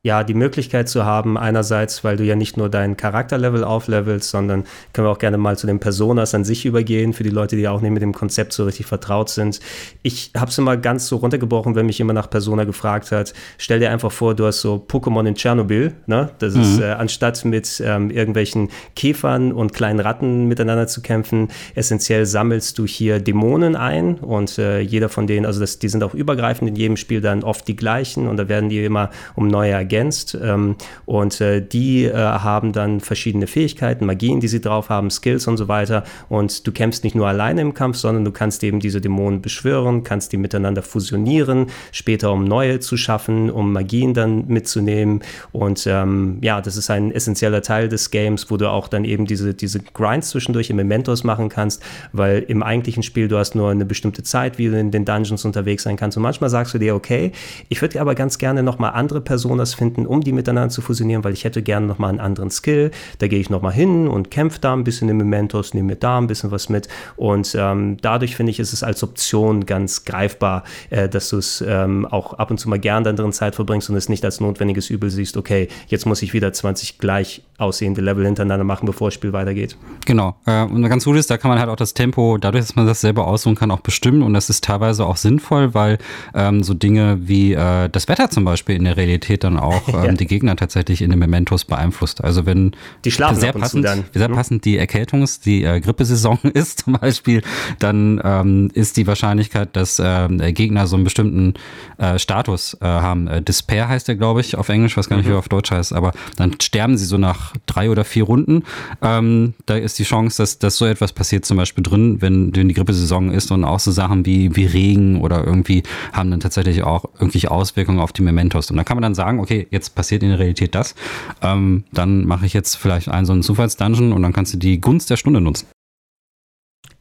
ja, die Möglichkeit zu haben, einerseits, weil du ja nicht nur dein Charakterlevel auflevelst, sondern können wir auch gerne mal zu den Personas an sich übergehen, für die Leute, die auch nicht mit dem Konzept so richtig vertraut sind. Ich habe es immer ganz so runtergebrochen, wenn mich immer nach Persona gefragt hat. Stell dir einfach vor, du hast so Pokémon in Tschernobyl, ne? Das mhm. ist, äh, anstatt mit ähm, irgendwelchen Käfern und kleinen Ratten miteinander zu kämpfen, essentiell sammelst du hier Dämonen ein und äh, jeder von denen, also das, die sind auch übergreifend in jedem Spiel dann oft die gleichen und da werden die immer um neue Agenten ergänzt. Ähm, und äh, die äh, haben dann verschiedene Fähigkeiten, Magien, die sie drauf haben, Skills und so weiter. Und du kämpfst nicht nur alleine im Kampf, sondern du kannst eben diese Dämonen beschwören, kannst die miteinander fusionieren, später um neue zu schaffen, um Magien dann mitzunehmen. Und ähm, ja, das ist ein essentieller Teil des Games, wo du auch dann eben diese, diese Grinds zwischendurch im Mementos machen kannst, weil im eigentlichen Spiel du hast nur eine bestimmte Zeit, wie du in den Dungeons unterwegs sein kannst. Und manchmal sagst du dir, okay, ich würde aber ganz gerne nochmal andere Personas finden, finden, um die miteinander zu fusionieren, weil ich hätte gerne nochmal einen anderen Skill. Da gehe ich nochmal hin und kämpfe da ein bisschen im Mementos, nehme mir da ein bisschen was mit. Und ähm, dadurch finde ich, ist es als Option ganz greifbar, äh, dass du es ähm, auch ab und zu mal gern in der Zeit verbringst und es nicht als notwendiges Übel siehst, okay, jetzt muss ich wieder 20 gleich aussehende Level hintereinander machen, bevor das Spiel weitergeht. Genau. Äh, und ganz gut ist, da kann man halt auch das Tempo, dadurch, dass man das selber aussuchen kann, auch bestimmen. Und das ist teilweise auch sinnvoll, weil ähm, so Dinge wie äh, das Wetter zum Beispiel in der Realität dann auch auch ähm, ja. die Gegner tatsächlich in den Mementos beeinflusst. Also wenn die schlafen sehr passend, dann, sehr ne? passend die Erkältungs-, die äh, Grippesaison ist zum Beispiel, dann ähm, ist die Wahrscheinlichkeit, dass äh, Gegner so einen bestimmten äh, Status äh, haben. Äh, Despair heißt der, glaube ich, auf Englisch, weiß gar nicht, mhm. wie er auf Deutsch heißt, aber dann sterben sie so nach nach drei oder vier Runden. Ähm, da ist die Chance, dass, dass so etwas passiert zum Beispiel drin, wenn, wenn die Grippesaison ist und auch so Sachen wie, wie Regen oder irgendwie haben dann tatsächlich auch irgendwelche Auswirkungen auf die Mementos. Und da kann man dann sagen, okay, jetzt passiert in der Realität das. Ähm, dann mache ich jetzt vielleicht einen so einen Zufallsdungeon und dann kannst du die Gunst der Stunde nutzen.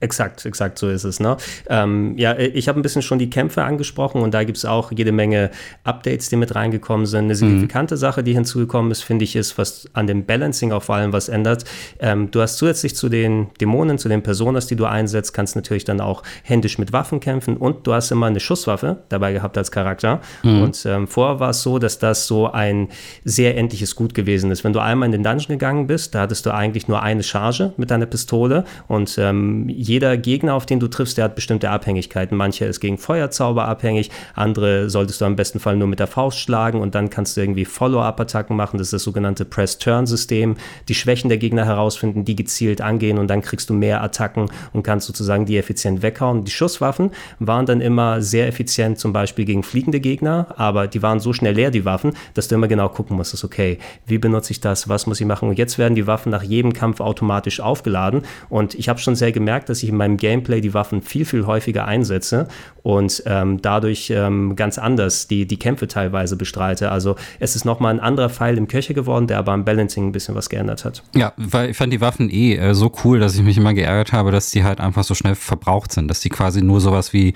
Exakt, exakt so ist es. Ne? Ähm, ja, ich habe ein bisschen schon die Kämpfe angesprochen und da gibt es auch jede Menge Updates, die mit reingekommen sind. Eine mhm. signifikante mhm. Sache, die hinzugekommen ist, finde ich, ist, was an dem Balancing auch vor allem was ändert. Ähm, du hast zusätzlich zu den Dämonen, zu den Personas, die du einsetzt, kannst natürlich dann auch händisch mit Waffen kämpfen und du hast immer eine Schusswaffe dabei gehabt als Charakter. Mhm. Und ähm, vorher war es so, dass das so ein sehr endliches Gut gewesen ist. Wenn du einmal in den Dungeon gegangen bist, da hattest du eigentlich nur eine Charge mit deiner Pistole und ähm, jeder Gegner, auf den du triffst, der hat bestimmte Abhängigkeiten. Mancher ist gegen Feuerzauber abhängig, andere solltest du am besten Fall nur mit der Faust schlagen und dann kannst du irgendwie Follow-up-Attacken machen. Das ist das sogenannte Press-Turn-System. Die Schwächen der Gegner herausfinden, die gezielt angehen und dann kriegst du mehr Attacken und kannst sozusagen die effizient weghauen. Die Schusswaffen waren dann immer sehr effizient, zum Beispiel gegen fliegende Gegner, aber die waren so schnell leer, die Waffen, dass du immer genau gucken musstest, okay, wie benutze ich das, was muss ich machen? Und jetzt werden die Waffen nach jedem Kampf automatisch aufgeladen und ich habe schon sehr gemerkt, dass dass ich in meinem Gameplay die Waffen viel, viel häufiger einsetze und ähm, dadurch ähm, ganz anders die, die Kämpfe teilweise bestreite. Also es ist nochmal ein anderer Pfeil im Köcher geworden, der aber am Balancing ein bisschen was geändert hat. Ja, weil ich fand die Waffen eh äh, so cool, dass ich mich immer geärgert habe, dass die halt einfach so schnell verbraucht sind, dass die quasi nur sowas wie,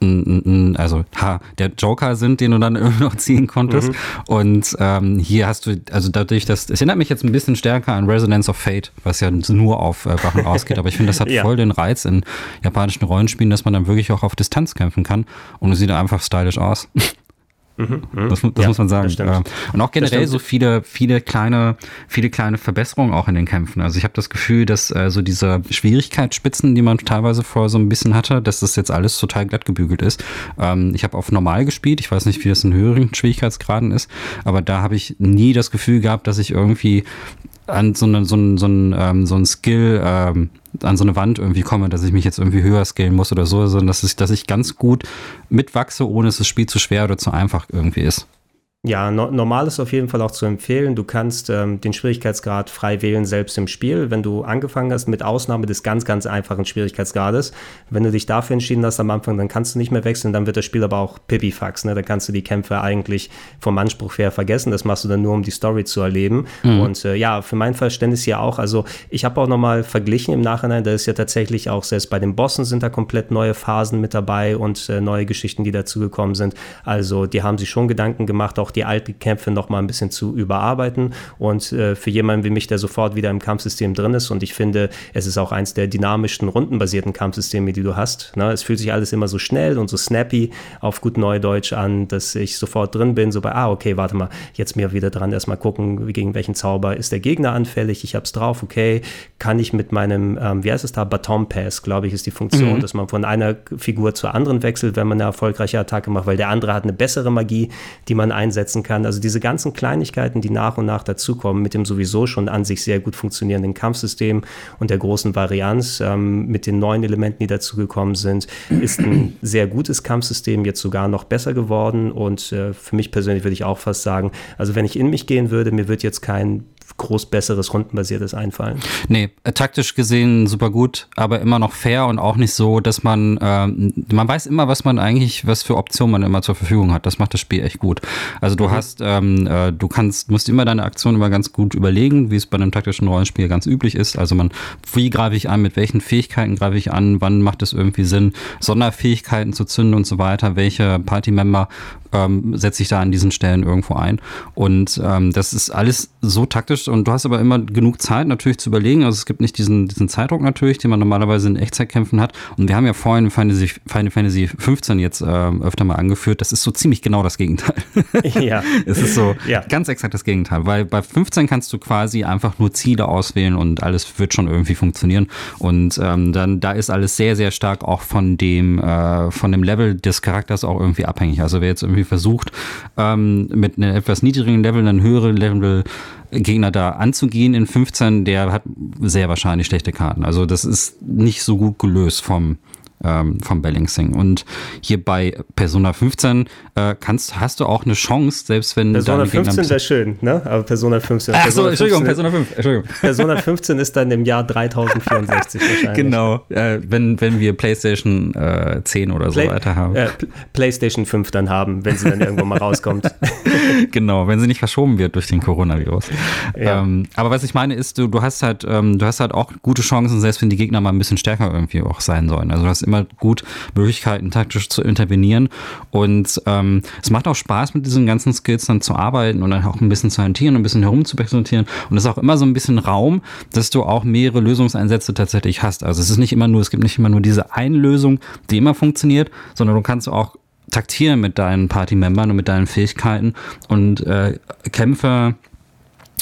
also ha, der Joker sind, den du dann irgendwie noch ziehen konntest. Mhm. Und ähm, hier hast du, also dadurch, dass, es erinnert mich jetzt ein bisschen stärker an Resonance of Fate, was ja nur auf äh, Waffen ausgeht, aber ich finde, das hat ja. voll den Reiz in japanischen Rollenspielen, dass man dann wirklich auch auf Distanz kämpfen kann und es sieht einfach stylisch aus. Mhm, mhm. das, das ja, muss man sagen. Und auch generell so viele, viele kleine, viele kleine Verbesserungen auch in den Kämpfen. Also ich habe das Gefühl, dass äh, so diese Schwierigkeitsspitzen, die man teilweise vorher so ein bisschen hatte, dass das jetzt alles total glatt gebügelt ist. Ähm, ich habe auf normal gespielt. Ich weiß nicht, wie das in höheren Schwierigkeitsgraden ist, aber da habe ich nie das Gefühl gehabt, dass ich irgendwie an so einen so einen, so einen, ähm, so einen Skill ähm, an so eine Wand irgendwie komme, dass ich mich jetzt irgendwie höher scalen muss oder so, sondern dass ich, dass ich ganz gut mitwachse, ohne dass das Spiel zu schwer oder zu einfach irgendwie ist. Ja, no normal ist auf jeden Fall auch zu empfehlen. Du kannst ähm, den Schwierigkeitsgrad frei wählen, selbst im Spiel, wenn du angefangen hast, mit Ausnahme des ganz, ganz einfachen Schwierigkeitsgrades. Wenn du dich dafür entschieden hast am Anfang, dann kannst du nicht mehr wechseln, dann wird das Spiel aber auch Pipifax. Ne? Da kannst du die Kämpfe eigentlich vom Anspruch her vergessen. Das machst du dann nur, um die Story zu erleben. Mhm. Und äh, ja, für mein Verständnis ja auch, also ich habe auch nochmal verglichen im Nachhinein, da ist ja tatsächlich auch, selbst bei den Bossen sind da komplett neue Phasen mit dabei und äh, neue Geschichten, die dazugekommen sind. Also die haben sich schon Gedanken gemacht, auch auch die alten Kämpfe noch mal ein bisschen zu überarbeiten. Und äh, für jemanden wie mich, der sofort wieder im Kampfsystem drin ist, und ich finde, es ist auch eins der dynamischsten rundenbasierten Kampfsysteme, die du hast. Ne? Es fühlt sich alles immer so schnell und so snappy auf gut Neudeutsch an, dass ich sofort drin bin, so bei, ah, okay, warte mal, jetzt mir wieder dran, erstmal gucken, gegen welchen Zauber ist der Gegner anfällig, ich hab's drauf, okay, kann ich mit meinem, ähm, wie heißt es da, Baton Pass, glaube ich, ist die Funktion, mhm. dass man von einer Figur zur anderen wechselt, wenn man eine erfolgreiche Attacke macht, weil der andere hat eine bessere Magie, die man einsetzt einsetzen kann. Also diese ganzen Kleinigkeiten, die nach und nach dazukommen, mit dem sowieso schon an sich sehr gut funktionierenden Kampfsystem und der großen Varianz ähm, mit den neuen Elementen, die dazugekommen sind, ist ein sehr gutes Kampfsystem jetzt sogar noch besser geworden. Und äh, für mich persönlich würde ich auch fast sagen, also wenn ich in mich gehen würde, mir wird jetzt kein groß besseres rundenbasiertes einfallen. Nee, äh, taktisch gesehen super gut, aber immer noch fair und auch nicht so, dass man, ähm, man weiß immer, was man eigentlich, was für Optionen man immer zur Verfügung hat. Das macht das Spiel echt gut. Also du mhm. hast, ähm, äh, du kannst, musst immer deine Aktion immer ganz gut überlegen, wie es bei einem taktischen Rollenspiel ganz üblich ist. Also man, wie greife ich an, mit welchen Fähigkeiten greife ich an, wann macht es irgendwie Sinn, Sonderfähigkeiten zu zünden und so weiter, welche Party-Member ähm, setze ich da an diesen Stellen irgendwo ein. Und ähm, das ist alles so taktisch und du hast aber immer genug Zeit natürlich zu überlegen. Also es gibt nicht diesen, diesen Zeitdruck natürlich, den man normalerweise in Echtzeitkämpfen hat. Und wir haben ja vorhin Final Fantasy, Final Fantasy 15 jetzt äh, öfter mal angeführt. Das ist so ziemlich genau das Gegenteil. Ja. es ist so ja. ganz exakt das Gegenteil, weil bei 15 kannst du quasi einfach nur Ziele auswählen und alles wird schon irgendwie funktionieren. Und ähm, dann da ist alles sehr, sehr stark auch von dem, äh, von dem Level des Charakters auch irgendwie abhängig. Also wer jetzt irgendwie irgendwie versucht, ähm, mit einem etwas niedrigen Level, einen höheren Level Gegner da anzugehen in 15, der hat sehr wahrscheinlich schlechte Karten. Also das ist nicht so gut gelöst vom, ähm, vom Balancing. Und hier bei Persona 15 äh, kannst, hast du auch eine Chance, selbst wenn Persona 15 wäre schön, ne? Aber Persona 15. Ach Persona so, Entschuldigung, 15, Persona 5. Entschuldigung. Persona 15 ist dann im Jahr 3064 wahrscheinlich. Genau, äh, wenn, wenn wir PlayStation äh, 10 oder Play, so weiter haben. Äh, PlayStation 5 dann haben, wenn sie dann irgendwann mal rauskommt. genau, wenn sie nicht verschoben wird durch den Coronavirus. Ja. Ähm, aber was ich meine ist, du, du hast halt, ähm, du hast halt auch gute Chancen, selbst wenn die Gegner mal ein bisschen stärker irgendwie auch sein sollen. Also du hast immer gut Möglichkeiten, taktisch zu intervenieren. Und ähm, es macht auch Spaß, mit diesen ganzen Skills dann zu arbeiten und dann auch ein bisschen zu hantieren und ein bisschen herum zu präsentieren. Und es ist auch immer so ein bisschen Raum, dass du auch mehrere Lösungseinsätze tatsächlich hast. Also es ist nicht immer nur, es gibt nicht immer nur diese eine Lösung, die immer funktioniert, sondern du kannst auch taktieren mit deinen Party-Membern und mit deinen Fähigkeiten und äh, Kämpfe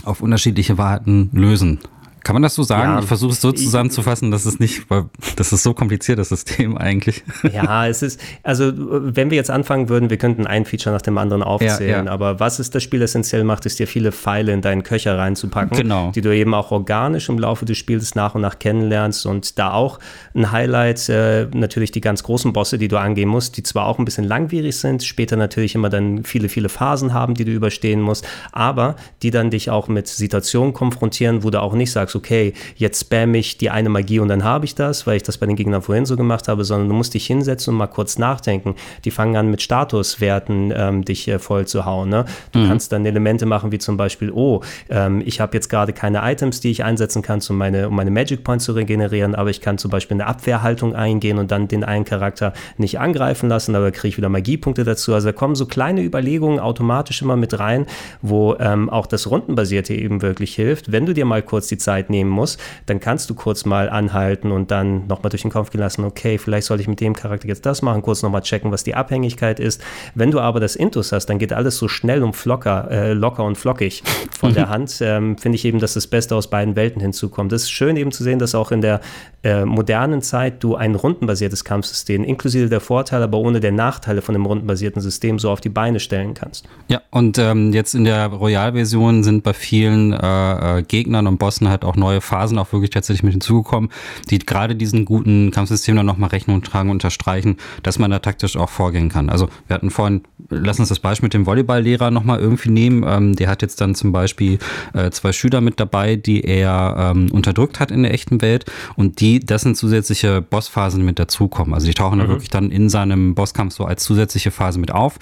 auf unterschiedliche Warten lösen. Kann man das so sagen? Ja, ich versuche es so zusammenzufassen, dass es nicht, weil das ist so kompliziert, das System eigentlich. Ja, es ist, also wenn wir jetzt anfangen würden, wir könnten ein Feature nach dem anderen aufzählen, ja, ja. aber was es das Spiel essentiell macht, ist dir viele Pfeile in deinen Köcher reinzupacken, genau. die du eben auch organisch im Laufe des Spiels nach und nach kennenlernst und da auch ein Highlight, äh, natürlich die ganz großen Bosse, die du angehen musst, die zwar auch ein bisschen langwierig sind, später natürlich immer dann viele, viele Phasen haben, die du überstehen musst, aber die dann dich auch mit Situationen konfrontieren, wo du auch nicht sagst, okay, jetzt spam ich die eine Magie und dann habe ich das, weil ich das bei den Gegnern vorhin so gemacht habe, sondern du musst dich hinsetzen und mal kurz nachdenken. Die fangen an mit Statuswerten ähm, dich äh, voll zu hauen. Ne? Du mhm. kannst dann Elemente machen wie zum Beispiel, oh, ähm, ich habe jetzt gerade keine Items, die ich einsetzen kann, um meine, um meine Magic Points zu regenerieren, aber ich kann zum Beispiel eine Abwehrhaltung eingehen und dann den einen Charakter nicht angreifen lassen, aber kriege ich wieder Magiepunkte dazu. Also da kommen so kleine Überlegungen automatisch immer mit rein, wo ähm, auch das Rundenbasierte eben wirklich hilft. Wenn du dir mal kurz die Zeit nehmen musst, dann kannst du kurz mal anhalten und dann nochmal durch den Kopf gehen lassen, okay, vielleicht sollte ich mit dem Charakter jetzt das machen, kurz nochmal checken, was die Abhängigkeit ist. Wenn du aber das Intus hast, dann geht alles so schnell und flocker, äh, locker und flockig von der Hand. Ähm, Finde ich eben, dass das Beste aus beiden Welten hinzukommt. Es ist schön eben zu sehen, dass auch in der äh, modernen Zeit du ein rundenbasiertes Kampfsystem inklusive der Vorteile, aber ohne der Nachteile von dem rundenbasierten System so auf die Beine stellen kannst. Ja, und ähm, jetzt in der Royal-Version sind bei vielen äh, äh Gegnern und Bossen halt auch neue Phasen auch wirklich tatsächlich mit hinzugekommen, die gerade diesen guten Kampfsystem dann nochmal Rechnung tragen und unterstreichen, dass man da taktisch auch vorgehen kann. Also wir hatten vorhin, lass uns das Beispiel mit dem Volleyballlehrer nochmal irgendwie nehmen. Ähm, der hat jetzt dann zum Beispiel äh, zwei Schüler mit dabei, die er ähm, unterdrückt hat in der echten Welt und die, das sind zusätzliche Bossphasen, die mit dazukommen. Also die tauchen mhm. da wirklich dann in seinem Bosskampf so als zusätzliche Phase mit auf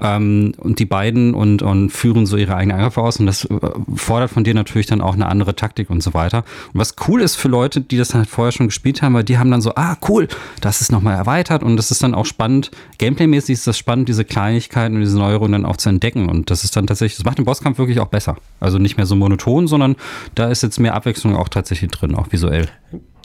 ähm, und die beiden und, und führen so ihre eigenen Angriffe aus und das äh, fordert von dir natürlich dann auch eine andere Taktik und so weiter. Und was cool ist für Leute, die das halt vorher schon gespielt haben, weil die haben dann so, ah, cool, das ist nochmal erweitert und das ist dann auch spannend. Gameplaymäßig ist das spannend, diese Kleinigkeiten und diese Neuerungen dann auch zu entdecken. Und das ist dann tatsächlich, das macht den Bosskampf wirklich auch besser. Also nicht mehr so monoton, sondern da ist jetzt mehr Abwechslung auch tatsächlich drin, auch visuell.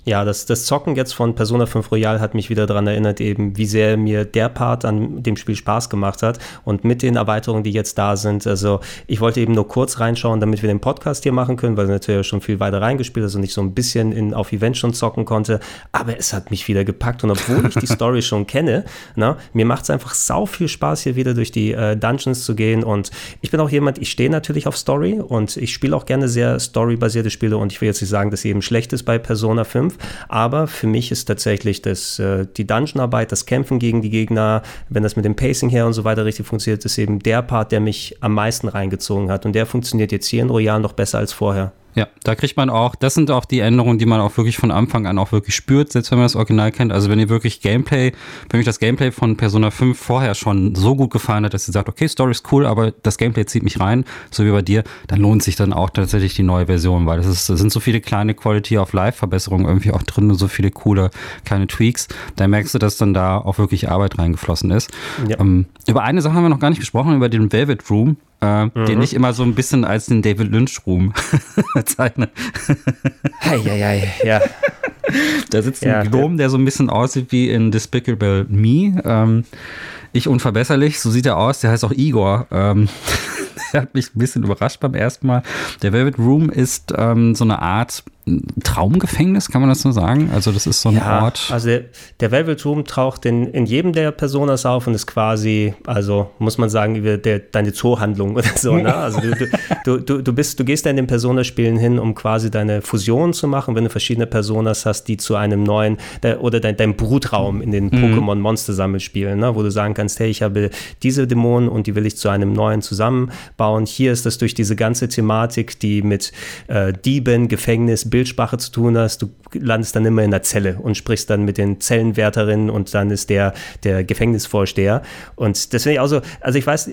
Ja, das, das Zocken jetzt von Persona 5 Royal hat mich wieder daran erinnert, eben wie sehr mir der Part an dem Spiel Spaß gemacht hat und mit den Erweiterungen, die jetzt da sind. Also ich wollte eben nur kurz reinschauen, damit wir den Podcast hier machen können, weil natürlich schon viel weiter reingespielt, also nicht so ein bisschen in, auf Event schon zocken konnte. Aber es hat mich wieder gepackt und obwohl ich die Story schon kenne, na, mir macht es einfach sau viel Spaß, hier wieder durch die äh, Dungeons zu gehen und ich bin auch jemand, ich stehe natürlich auf Story und ich spiele auch gerne sehr storybasierte Spiele und ich will jetzt nicht sagen, dass sie eben schlecht ist bei Persona 5, aber für mich ist tatsächlich das, äh, die Dungeon-Arbeit, das Kämpfen gegen die Gegner, wenn das mit dem Pacing her und so weiter richtig funktioniert, ist eben der Part, der mich am meisten reingezogen hat. Und der funktioniert jetzt hier in Royal noch besser als vorher. Ja, da kriegt man auch, das sind auch die Änderungen, die man auch wirklich von Anfang an auch wirklich spürt, selbst wenn man das Original kennt. Also wenn ihr wirklich Gameplay, wenn euch das Gameplay von Persona 5 vorher schon so gut gefallen hat, dass ihr sagt, okay, Story ist cool, aber das Gameplay zieht mich rein, so wie bei dir, dann lohnt sich dann auch tatsächlich die neue Version, weil das, ist, das sind so viele kleine Quality of Life Verbesserungen irgendwie auch drin und so viele coole kleine Tweaks. Da merkst du, dass dann da auch wirklich Arbeit reingeflossen ist. Ja. Ähm, über eine Sache haben wir noch gar nicht gesprochen, über den Velvet Room äh, mhm. den ich immer so ein bisschen als den David Lynch-Ruhm bezeichne. Heieiei, ja. Da sitzt ja, ein Gnom, der so ein bisschen aussieht wie in Despicable Me. Ähm, ich unverbesserlich, so sieht er aus. Der heißt auch Igor. Ähm, der hat mich ein bisschen überrascht beim ersten Mal. Der Velvet Room ist ähm, so eine Art Traumgefängnis, kann man das so sagen? Also das ist so ein ja, Ort. Also der, der Velvet Room taucht in, in jedem der Personas auf und ist quasi, also muss man sagen, der, deine Zoohandlung oder so. Ne? Also du, du, du, du, bist, du gehst da in den Personaspielen hin, um quasi deine Fusion zu machen, wenn du verschiedene Personas hast, die zu einem neuen, der, oder dein, dein Brutraum in den mhm. Pokémon Monster Sammelspielen, ne? wo du sagen kannst, hey, ich habe diese Dämonen und die will ich zu einem neuen zusammenbauen. Hier ist das durch diese ganze Thematik, die mit äh, Dieben, Gefängnis, Bildsprache zu tun hast. Du landest dann immer in der Zelle und sprichst dann mit den Zellenwärterinnen und dann ist der der Gefängnisvorsteher. Und das finde ich auch so, also ich weiß,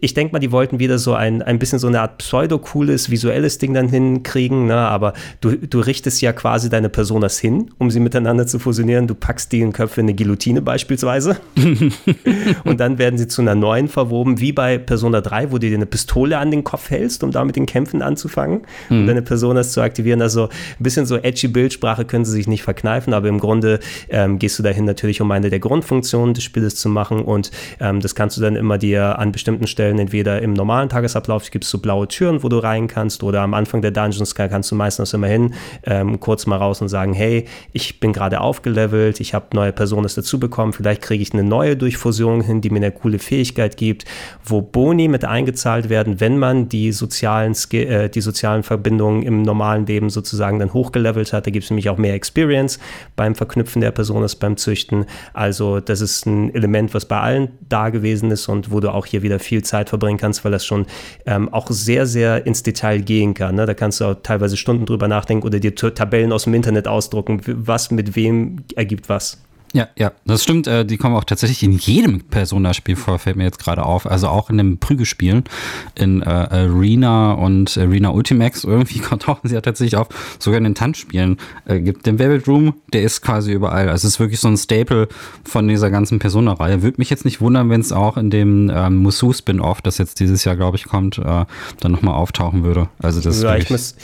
ich denke mal, die wollten wieder so ein, ein bisschen so eine Art pseudo-cooles visuelles Ding dann hinkriegen, ne? aber du, du richtest ja quasi deine Personas hin, um sie miteinander zu fusionieren. Du packst die in Köpfe in eine Guillotine beispielsweise und dann werden sie zu einer neuen verwoben, wie bei Persona 3, wo du dir eine Pistole an den Kopf hältst, um damit den Kämpfen anzufangen mhm. und deine Personas zu aktivieren. Also ein bisschen so edgy Bildsprache können sie sich nicht verkneifen, aber im Grunde ähm, gehst du dahin natürlich, um eine der Grundfunktionen des Spiels zu machen und ähm, das kannst du dann immer dir an bestimmten Stellen entweder im normalen Tagesablauf gibt es so blaue Türen, wo du rein kannst oder am Anfang der Dungeons kannst du meistens immer hin, ähm, kurz mal raus und sagen, hey, ich bin gerade aufgelevelt, ich habe neue Personen dazu bekommen, vielleicht kriege ich eine neue Durchfusion hin, die mir eine coole Fähigkeit gibt, wo Boni mit eingezahlt werden, wenn man die sozialen, äh, die sozialen Verbindungen im normalen Leben sozusagen dann hochgelevelt hat. Da gibt es nämlich auch mehr Experience beim Verknüpfen der Person, beim Züchten. Also das ist ein Element, was bei allen da gewesen ist und wo du auch hier wieder viel Zeit verbringen kannst, weil das schon ähm, auch sehr, sehr ins Detail gehen kann. Ne? Da kannst du auch teilweise Stunden drüber nachdenken oder dir Tabellen aus dem Internet ausdrucken, was mit wem ergibt was. Ja, ja, das stimmt. Äh, die kommen auch tatsächlich in jedem Persona-Spiel vor, fällt mir jetzt gerade auf. Also auch in den Prügelspielen, in äh, Arena und Arena Ultimax, irgendwie tauchen sie ja tatsächlich auf. Sogar in den Tanzspielen äh, gibt den Velvet Room, der ist quasi überall. Also es ist wirklich so ein Staple von dieser ganzen Persona-Reihe. Würde mich jetzt nicht wundern, wenn es auch in dem ähm, Musu-Spin-Off, das jetzt dieses Jahr, glaube ich, kommt, äh, dann nochmal auftauchen würde. Also das ja, ich muss,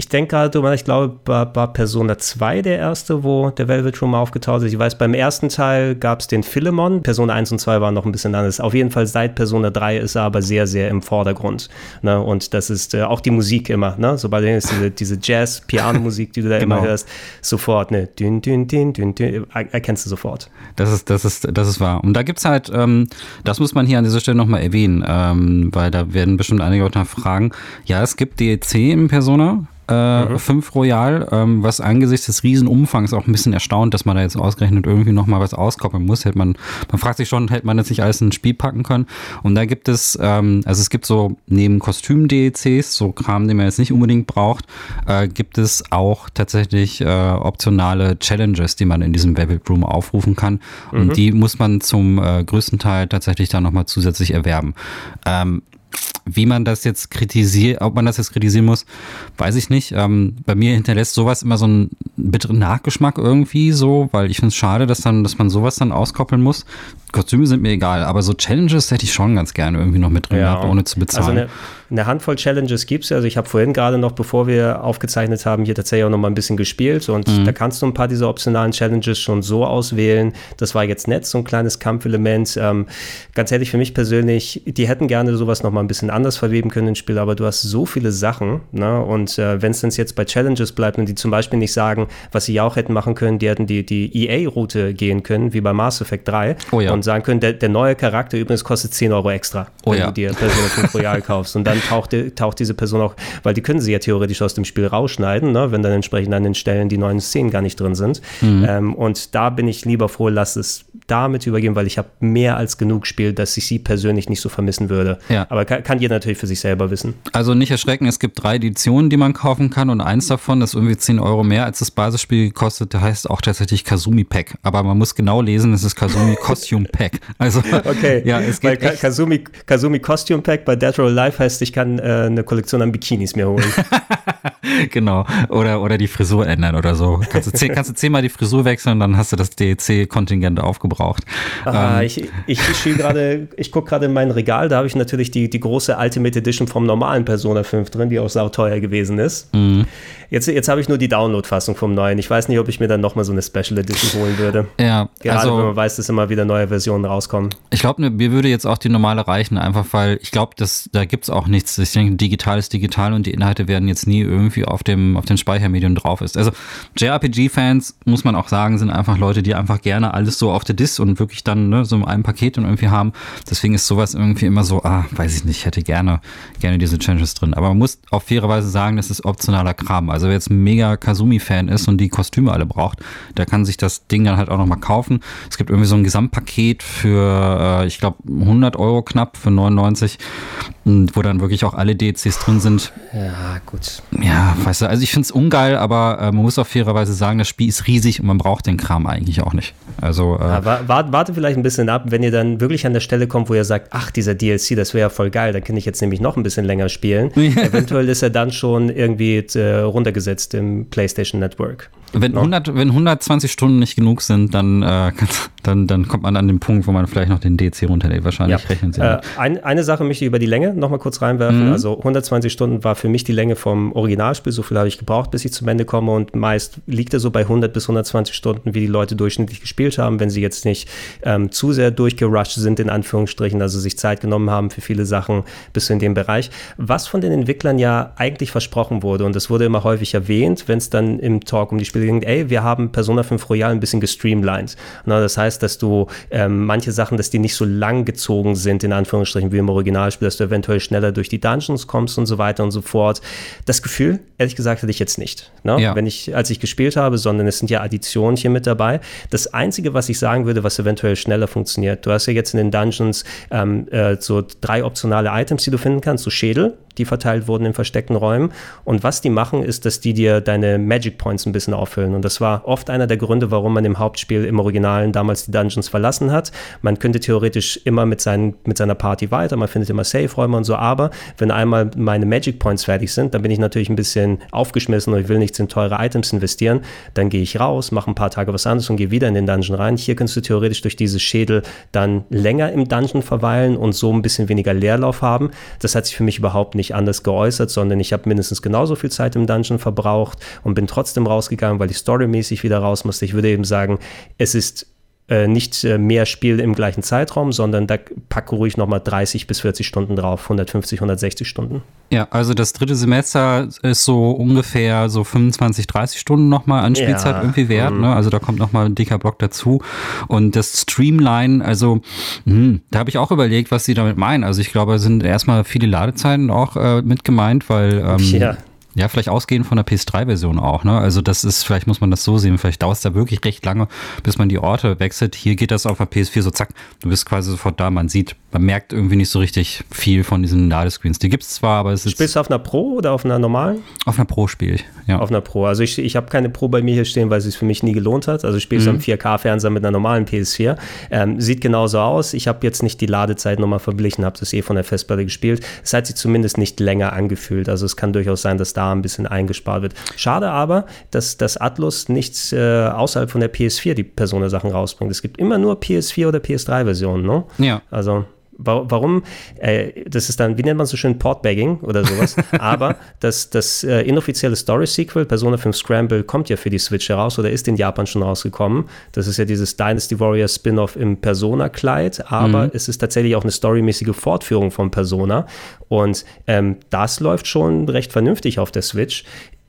ich denke gerade drüber, ich glaube, war, war Persona 2 der erste, wo der Velvet Room aufgetaucht ist. Ich weiß, beim ersten Teil gab es den Philemon. Persona 1 und 2 waren noch ein bisschen anders. Auf jeden Fall seit Persona 3 ist er aber sehr, sehr im Vordergrund. Ne? Und das ist äh, auch die Musik immer. Ne? Sobald ist diese, diese Jazz-Piano-Musik, die du da genau. immer hörst, sofort, ne? Dün, dün, dün, dün, dün, erkennst du sofort. Das ist, das ist, das ist wahr. Und da gibt es halt, ähm, das muss man hier an dieser Stelle nochmal erwähnen, ähm, weil da werden bestimmt einige auch nachfragen. Ja, es gibt DLC im Persona äh, mhm. 5 Royal, ähm, was angesichts des Riesenumfangs auch ein bisschen erstaunt, dass man da jetzt ausgerechnet irgendwie nochmal was auskoppeln muss. Hätte man, man fragt sich schon, hätte man jetzt nicht alles in ein Spiel packen können. Und da gibt es, ähm, also es gibt so neben Kostüm-DLCs, so Kram, den man jetzt nicht unbedingt braucht, äh, gibt es auch tatsächlich äh, optionale Challenges, die man in diesem Velvet Room aufrufen kann. Und mhm. die muss man zum äh, größten Teil tatsächlich dann nochmal zusätzlich erwerben. Ähm, wie man das jetzt kritisiert, ob man das jetzt kritisieren muss, weiß ich nicht. Ähm, bei mir hinterlässt sowas immer so einen bitteren Nachgeschmack irgendwie so, weil ich finde es schade, dass dann, dass man sowas dann auskoppeln muss. Kostüme sind mir egal, aber so Challenges hätte ich schon ganz gerne irgendwie noch mit drin ja. gehabt, ohne zu bezahlen. Also eine, eine Handvoll Challenges gibt es. Also ich habe vorhin gerade noch, bevor wir aufgezeichnet haben, hier tatsächlich auch noch mal ein bisschen gespielt und mhm. da kannst du ein paar dieser optionalen Challenges schon so auswählen. Das war jetzt nett, so ein kleines Kampfelement. Ähm, ganz ehrlich, für mich persönlich, die hätten gerne sowas noch mal ein bisschen anders verweben können ins Spiel, aber du hast so viele Sachen. Ne? Und äh, wenn es denn jetzt bei Challenges bleibt und die zum Beispiel nicht sagen, was sie ja auch hätten machen können, die hätten die, die EA-Route gehen können, wie bei Mass Effect 3 oh ja. und sagen können, der, der neue Charakter übrigens kostet 10 Euro extra, oh wenn ja. du dir Persona 5 Royal kaufst. Und dann taucht, taucht diese Person auch, weil die können sie ja theoretisch aus dem Spiel rausschneiden, ne? wenn dann entsprechend an den Stellen die neuen Szenen gar nicht drin sind. Mhm. Ähm, und da bin ich lieber froh, lass es damit übergeben, weil ich habe mehr als genug Spiel, dass ich sie persönlich nicht so vermissen würde. Ja. Aber kann, kann jeder natürlich für sich selber wissen. Also nicht erschrecken, es gibt drei Editionen, die man kaufen kann und eins davon ist irgendwie 10 Euro mehr als das Basisspiel gekostet. Der heißt auch tatsächlich Kazumi Pack. Aber man muss genau lesen, es ist Kazumi Costume Pack. Also, okay, ja, es geht Weil Kazumi, Kazumi Costume Pack bei Dead Roll Life heißt, ich kann äh, eine Kollektion an Bikinis mir holen. genau. Oder, oder die Frisur ändern oder so. Kannst du, zehn, kannst du zehnmal die Frisur wechseln, dann hast du das DLC-Kontingent aufgebraucht. Ah, ähm. Ich, ich, ich, gerade, ich gucke gerade in mein Regal, da habe ich natürlich die, die große Ultimate Edition vom normalen Persona 5 drin, die auch sauteuer gewesen ist. Mhm. Jetzt, jetzt habe ich nur die Download-Fassung vom neuen. Ich weiß nicht, ob ich mir dann nochmal so eine Special Edition holen würde. Ja, Gerade also, wenn man weiß, dass immer wieder neue Versionen rauskommen. Ich glaube, ne, mir würde jetzt auch die normale reichen, einfach weil ich glaube, da gibt es auch nichts. Ich denke, digital ist digital und die Inhalte werden jetzt nie irgendwie irgendwie auf dem, auf den Speichermedium drauf ist. Also JRPG-Fans, muss man auch sagen, sind einfach Leute, die einfach gerne alles so auf der Disk und wirklich dann ne, so in einem Paket und irgendwie haben. Deswegen ist sowas irgendwie immer so, ah, weiß ich nicht, hätte gerne, gerne diese Changes drin. Aber man muss auf faire Weise sagen, das ist optionaler Kram. Also wer jetzt ein mega Kazumi-Fan ist und die Kostüme alle braucht, der kann sich das Ding dann halt auch nochmal kaufen. Es gibt irgendwie so ein Gesamtpaket für, äh, ich glaube, 100 Euro knapp für 99, wo dann wirklich auch alle DCs drin sind. Ja, gut. Ja, weißt du, also ich finde es ungeil, aber äh, man muss auf fairerweise sagen, das Spiel ist riesig und man braucht den Kram eigentlich auch nicht. Also äh, ja, warte, warte vielleicht ein bisschen ab, wenn ihr dann wirklich an der Stelle kommt, wo ihr sagt, ach, dieser DLC, das wäre ja voll geil, dann kann ich jetzt nämlich noch ein bisschen länger spielen. Eventuell ist er dann schon irgendwie äh, runtergesetzt im PlayStation Network. Wenn, 100, wenn 120 Stunden nicht genug sind, dann, äh, dann, dann kommt man an den Punkt, wo man vielleicht noch den DC runterlädt. Wahrscheinlich ja. rechnen sie. Äh, ein, eine Sache möchte ich über die Länge nochmal kurz reinwerfen. Mhm. Also 120 Stunden war für mich die Länge vom Originalspiel. So viel habe ich gebraucht, bis ich zum Ende komme. Und meist liegt er so bei 100 bis 120 Stunden, wie die Leute durchschnittlich gespielt haben, wenn sie jetzt nicht ähm, zu sehr durchgerusht sind, in Anführungsstrichen, also sich Zeit genommen haben für viele Sachen bis in dem Bereich. Was von den Entwicklern ja eigentlich versprochen wurde, und das wurde immer häufig erwähnt, wenn es dann im Talk um die Spiele ging, ey, wir haben Persona 5 Royal ein bisschen gestreamlined. Na, das heißt, dass du ähm, manche Sachen, dass die nicht so lang gezogen sind, in Anführungsstrichen, wie im Originalspiel, dass du eventuell schneller durch die Dungeons kommst und so weiter und so fort. Das Gefühl, ehrlich gesagt, hatte ich jetzt nicht. Ne? Ja. Wenn ich, als ich gespielt habe, sondern es sind ja Additionen hier mit dabei. Das Einzige, was ich sagen würde, was eventuell schneller funktioniert, du hast ja jetzt in den Dungeons ähm, äh, so drei optionale Items, die du finden kannst, so Schädel, die verteilt wurden in versteckten Räumen. Und was die machen, ist, dass die dir deine Magic Points ein bisschen auffüllen. Und das war oft einer der Gründe, warum man im Hauptspiel im Originalen damals die Dungeons verlassen hat. Man könnte theoretisch immer mit, seinen, mit seiner Party weiter, man findet immer Safe-Räume und so, aber wenn einmal meine Magic Points fertig sind, dann bin ich natürlich ein bisschen aufgeschmissen und ich will nichts in teure Items investieren. Dann gehe ich raus, mache ein paar Tage was anderes und gehe wieder in den Dungeon rein. Hier kannst du theoretisch durch diese Schädel dann länger im Dungeon verweilen und so ein bisschen weniger Leerlauf haben. Das hat sich für mich überhaupt nicht nicht anders geäußert, sondern ich habe mindestens genauso viel Zeit im Dungeon verbraucht und bin trotzdem rausgegangen, weil ich storymäßig wieder raus musste. Ich würde eben sagen, es ist nicht äh, mehr Spiel im gleichen Zeitraum, sondern da packe ruhig nochmal 30 bis 40 Stunden drauf, 150, 160 Stunden. Ja, also das dritte Semester ist so ungefähr so 25, 30 Stunden nochmal an Spielzeit ja. irgendwie wert. Mhm. Ne? Also da kommt nochmal ein dicker Block dazu. Und das Streamline, also mh, hm, da habe ich auch überlegt, was sie damit meinen. Also ich glaube, es sind erstmal viele Ladezeiten auch äh, mit gemeint, weil ähm, ja. Ja, vielleicht ausgehend von der PS3-Version auch. Ne? Also das ist, vielleicht muss man das so sehen, vielleicht dauert es da wirklich recht lange, bis man die Orte wechselt. Hier geht das auf der PS4 so zack, du bist quasi sofort da. Man sieht, man merkt irgendwie nicht so richtig viel von diesen Ladescreens. Die gibt es zwar, aber es ist... Spielst du auf einer Pro oder auf einer normalen? Auf einer Pro spiele ich, ja. Auf einer Pro. Also ich, ich habe keine Pro bei mir hier stehen, weil es sich für mich nie gelohnt hat. Also ich spiele mhm. am 4K-Fernseher mit einer normalen PS4. Ähm, sieht genauso aus. Ich habe jetzt nicht die Ladezeit nochmal verglichen, habe das eh von der Festplatte gespielt. Es hat sich zumindest nicht länger angefühlt. Also es kann durchaus sein, dass da ein bisschen eingespart wird. Schade aber, dass das Atlus nichts äh, außerhalb von der PS4 die Persona-Sachen rausbringt. Es gibt immer nur PS4 oder PS3-Versionen, ne? Ja. Also Warum? Äh, das ist dann, wie nennt man so schön, Portbagging oder sowas. Aber das, das äh, inoffizielle Story-Sequel, Persona 5 Scramble, kommt ja für die Switch heraus oder ist in Japan schon rausgekommen. Das ist ja dieses Dynasty Warrior Spin-off im Persona-Kleid, aber mhm. es ist tatsächlich auch eine storymäßige Fortführung von Persona. Und ähm, das läuft schon recht vernünftig auf der Switch.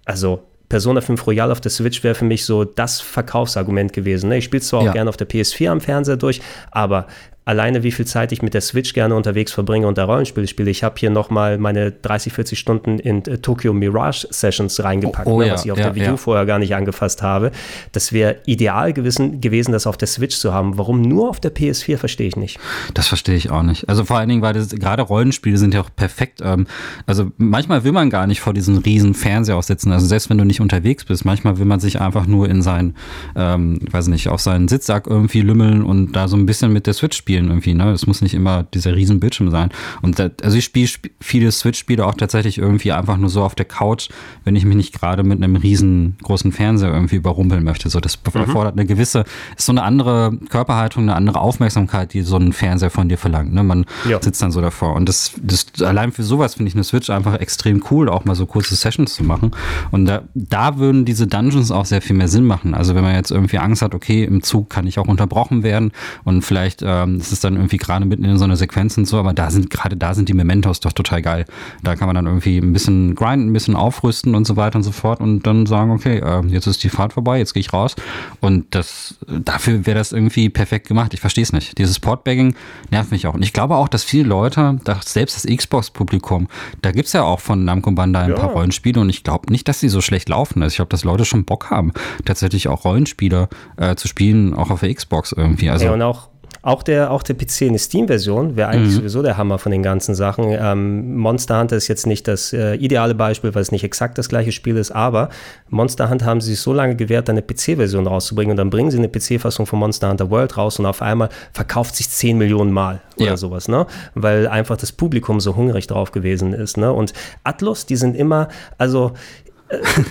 Also Persona 5 Royal auf der Switch wäre für mich so das Verkaufsargument gewesen. Ne? Ich spiele zwar auch ja. gerne auf der PS4 am Fernseher durch, aber alleine wie viel Zeit ich mit der Switch gerne unterwegs verbringe und da Rollenspiele spiele. Ich habe hier nochmal meine 30, 40 Stunden in äh, Tokyo Mirage Sessions reingepackt, oh, oh, ne, ja, was ich auf ja, der Wii U ja. vorher gar nicht angefasst habe. Das wäre ideal gewesen, gewesen, das auf der Switch zu haben. Warum nur auf der PS4, verstehe ich nicht. Das verstehe ich auch nicht. Also vor allen Dingen, weil das, gerade Rollenspiele sind ja auch perfekt. Ähm, also manchmal will man gar nicht vor diesen riesen Fernseher aussitzen. Also selbst wenn du nicht unterwegs bist, manchmal will man sich einfach nur in seinen, ähm, weiß nicht, auf seinen Sitzsack irgendwie lümmeln und da so ein bisschen mit der Switch spielen spielen irgendwie, ne? Es muss nicht immer dieser riesen Bildschirm sein. Und da, also ich spiele sp viele Switch-Spiele auch tatsächlich irgendwie einfach nur so auf der Couch, wenn ich mich nicht gerade mit einem riesengroßen Fernseher irgendwie überrumpeln möchte. So, das mhm. erfordert eine gewisse, ist so eine andere Körperhaltung, eine andere Aufmerksamkeit, die so ein Fernseher von dir verlangt. Ne? Man ja. sitzt dann so davor. Und das, das allein für sowas finde ich eine Switch einfach extrem cool, auch mal so kurze Sessions zu machen. Und da, da würden diese Dungeons auch sehr viel mehr Sinn machen. Also wenn man jetzt irgendwie Angst hat, okay, im Zug kann ich auch unterbrochen werden und vielleicht ähm, das ist dann irgendwie gerade mitten in so einer Sequenz und so, aber da sind gerade da sind die Mementos doch total geil. Da kann man dann irgendwie ein bisschen grinden, ein bisschen aufrüsten und so weiter und so fort und dann sagen, okay, äh, jetzt ist die Fahrt vorbei, jetzt gehe ich raus. Und das dafür wäre das irgendwie perfekt gemacht. Ich verstehe es nicht. Dieses Portbagging nervt mich auch. Und ich glaube auch, dass viele Leute, selbst das Xbox-Publikum, da gibt es ja auch von Namco Bandai ein ja. paar Rollenspiele und ich glaube nicht, dass die so schlecht laufen. Also ich glaube, dass Leute schon Bock haben, tatsächlich auch Rollenspiele äh, zu spielen, auch auf der Xbox irgendwie. Also ja, und auch auch der, auch der PC eine Steam-Version wäre eigentlich mhm. sowieso der Hammer von den ganzen Sachen. Ähm, Monster Hunter ist jetzt nicht das äh, ideale Beispiel, weil es nicht exakt das gleiche Spiel ist, aber Monster Hunter haben sie sich so lange gewehrt, eine PC-Version rauszubringen und dann bringen sie eine PC-Fassung von Monster Hunter World raus und auf einmal verkauft sich 10 Millionen Mal oder ja. sowas, ne? Weil einfach das Publikum so hungrig drauf gewesen ist, ne? Und Atlus, die sind immer, also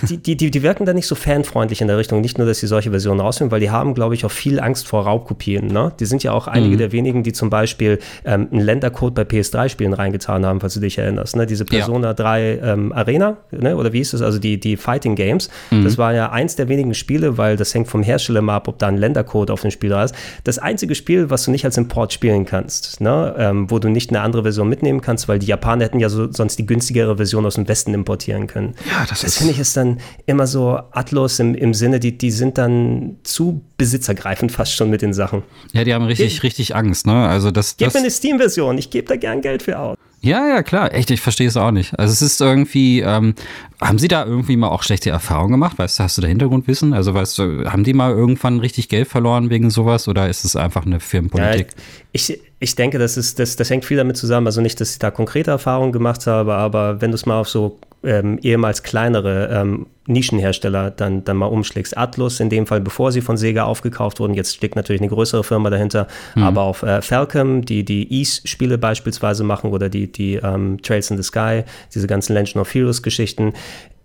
die, die, die, die wirken da nicht so fanfreundlich in der Richtung. Nicht nur, dass sie solche Versionen rausnehmen, weil die haben, glaube ich, auch viel Angst vor Raubkopien. Ne? Die sind ja auch einige mhm. der wenigen, die zum Beispiel ähm, einen Ländercode bei PS3-Spielen reingetan haben, falls du dich erinnerst. Ne? Diese Persona ja. 3 ähm, Arena, ne? oder wie hieß es? Also die, die Fighting Games. Mhm. Das war ja eins der wenigen Spiele, weil das hängt vom Hersteller mal ab, ob da ein Ländercode auf dem Spiel da ist. Das einzige Spiel, was du nicht als Import spielen kannst, ne? Ähm, wo du nicht eine andere Version mitnehmen kannst, weil die Japaner hätten ja so, sonst die günstigere Version aus dem Westen importieren können. Ja, das, das ist ich, ist dann immer so Atlos im, im Sinne, die, die sind dann zu besitzergreifend fast schon mit den Sachen. Ja, die haben richtig, Ge richtig Angst, ne? Also das, das Gib mir eine Steam-Version, ich gebe da gern Geld für aus. Ja, ja, klar. Echt, ich verstehe es auch nicht. Also es ist irgendwie, ähm, haben Sie da irgendwie mal auch schlechte Erfahrungen gemacht? Weißt du, hast du da Hintergrundwissen? Also weißt du, haben die mal irgendwann richtig Geld verloren wegen sowas oder ist es einfach eine Firmenpolitik? Ja, ich, ich denke, das, ist, das, das hängt viel damit zusammen. Also nicht, dass ich da konkrete Erfahrungen gemacht habe, aber wenn du es mal auf so ähm, ehemals kleinere ähm, Nischenhersteller dann, dann mal umschlägst. Atlus in dem Fall, bevor sie von Sega aufgekauft wurden, jetzt steckt natürlich eine größere Firma dahinter, mhm. aber auf äh, Falcom, die die Ease-Spiele beispielsweise machen oder die, die ähm, Trails in the Sky, diese ganzen Legend of Heroes Geschichten,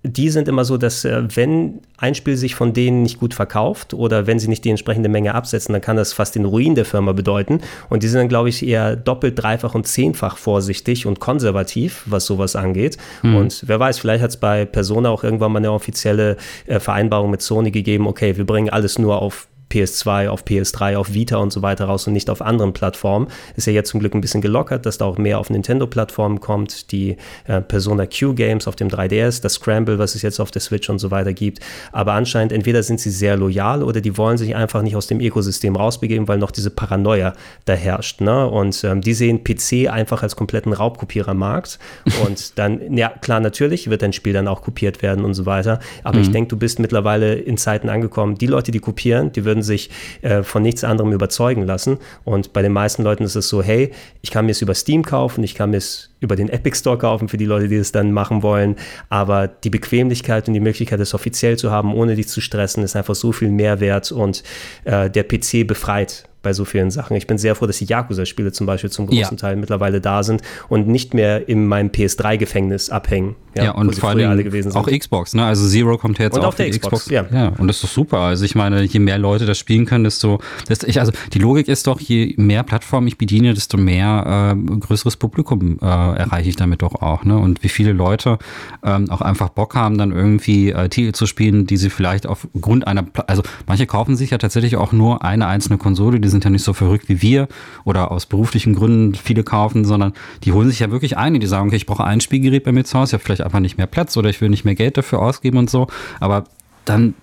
die sind immer so, dass äh, wenn ein Spiel sich von denen nicht gut verkauft oder wenn sie nicht die entsprechende Menge absetzen, dann kann das fast den Ruin der Firma bedeuten. Und die sind dann, glaube ich, eher doppelt, dreifach und zehnfach vorsichtig und konservativ, was sowas angeht. Mhm. Und wer weiß, vielleicht hat es bei Persona auch irgendwann mal eine offizielle äh, Vereinbarung mit Sony gegeben, okay, wir bringen alles nur auf PS2, auf PS3, auf Vita und so weiter raus und nicht auf anderen Plattformen. Ist ja jetzt zum Glück ein bisschen gelockert, dass da auch mehr auf Nintendo-Plattformen kommt. Die äh, Persona Q-Games auf dem 3DS, das Scramble, was es jetzt auf der Switch und so weiter gibt. Aber anscheinend entweder sind sie sehr loyal oder die wollen sich einfach nicht aus dem Ökosystem rausbegeben, weil noch diese Paranoia da herrscht. Ne? Und ähm, die sehen PC einfach als kompletten Raubkopierermarkt. und dann, ja klar, natürlich wird dein Spiel dann auch kopiert werden und so weiter. Aber mhm. ich denke, du bist mittlerweile in Zeiten angekommen. Die Leute, die kopieren, die würden sich äh, von nichts anderem überzeugen lassen. Und bei den meisten Leuten ist es so, hey, ich kann mir es über Steam kaufen, ich kann mir es über den Epic Store kaufen für die Leute, die es dann machen wollen. Aber die Bequemlichkeit und die Möglichkeit, es offiziell zu haben, ohne dich zu stressen, ist einfach so viel Mehrwert und äh, der PC befreit bei so vielen Sachen. Ich bin sehr froh, dass die Yakuza-Spiele zum Beispiel zum großen ja. Teil mittlerweile da sind und nicht mehr in meinem PS3-Gefängnis abhängen. Ja, ja und vor allem auch Xbox, ne? Also Zero kommt jetzt und auch auf der Xbox. Xbox. Ja. ja, und das ist doch super. Also ich meine, je mehr Leute das spielen können, desto, desto ich, also die Logik ist doch, je mehr Plattformen ich bediene, desto mehr äh, größeres Publikum äh, erreiche ich damit doch auch. Ne? Und wie viele Leute ähm, auch einfach Bock haben, dann irgendwie äh, Titel zu spielen, die sie vielleicht aufgrund einer, Pla also manche kaufen sich ja tatsächlich auch nur eine einzelne Konsole, die sind ja nicht so verrückt wie wir oder aus beruflichen Gründen viele kaufen, sondern die holen sich ja wirklich ein, die sagen, okay, ich brauche ein Spielgerät bei mir zu Hause, ich habe vielleicht einfach nicht mehr Platz oder ich will nicht mehr Geld dafür ausgeben und so. Aber dann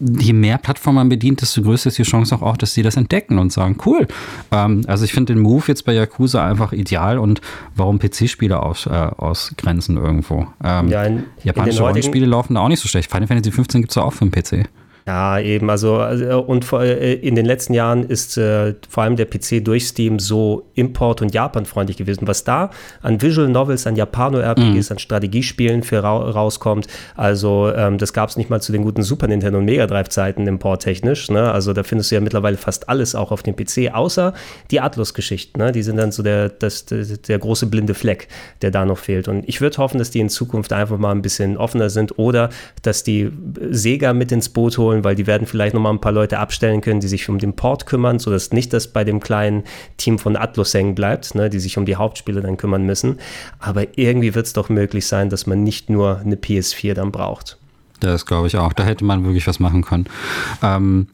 je mehr Plattformen man bedient, desto größer ist die Chance auch, dass sie das entdecken und sagen, cool. Ähm, also ich finde den Move jetzt bei Yakuza einfach ideal und warum PC-Spiele aus, äh, ausgrenzen irgendwo. Ähm, ja, in, japanische Rollenspiele laufen da auch nicht so schlecht. Final Fantasy 15 gibt es auch für den PC. Ja, eben. Also, also und äh, in den letzten Jahren ist äh, vor allem der PC durch Steam so import- und Japan-freundlich gewesen. Was da an Visual Novels, an Japano-RPGs, mhm. an Strategiespielen für ra rauskommt, also ähm, das gab es nicht mal zu den guten Super Nintendo und Mega Drive-Zeiten importtechnisch. Ne? Also da findest du ja mittlerweile fast alles auch auf dem PC, außer die Atlus-Geschichten. Ne? Die sind dann so der, das, der große blinde Fleck, der da noch fehlt. Und ich würde hoffen, dass die in Zukunft einfach mal ein bisschen offener sind oder dass die Sega mit ins Boot holen holen, weil die werden vielleicht nochmal ein paar Leute abstellen können, die sich um den Port kümmern, sodass nicht das bei dem kleinen Team von Atlus hängen bleibt, ne, die sich um die Hauptspiele dann kümmern müssen. Aber irgendwie wird es doch möglich sein, dass man nicht nur eine PS4 dann braucht. Das glaube ich auch. Da hätte man wirklich was machen können. Ähm,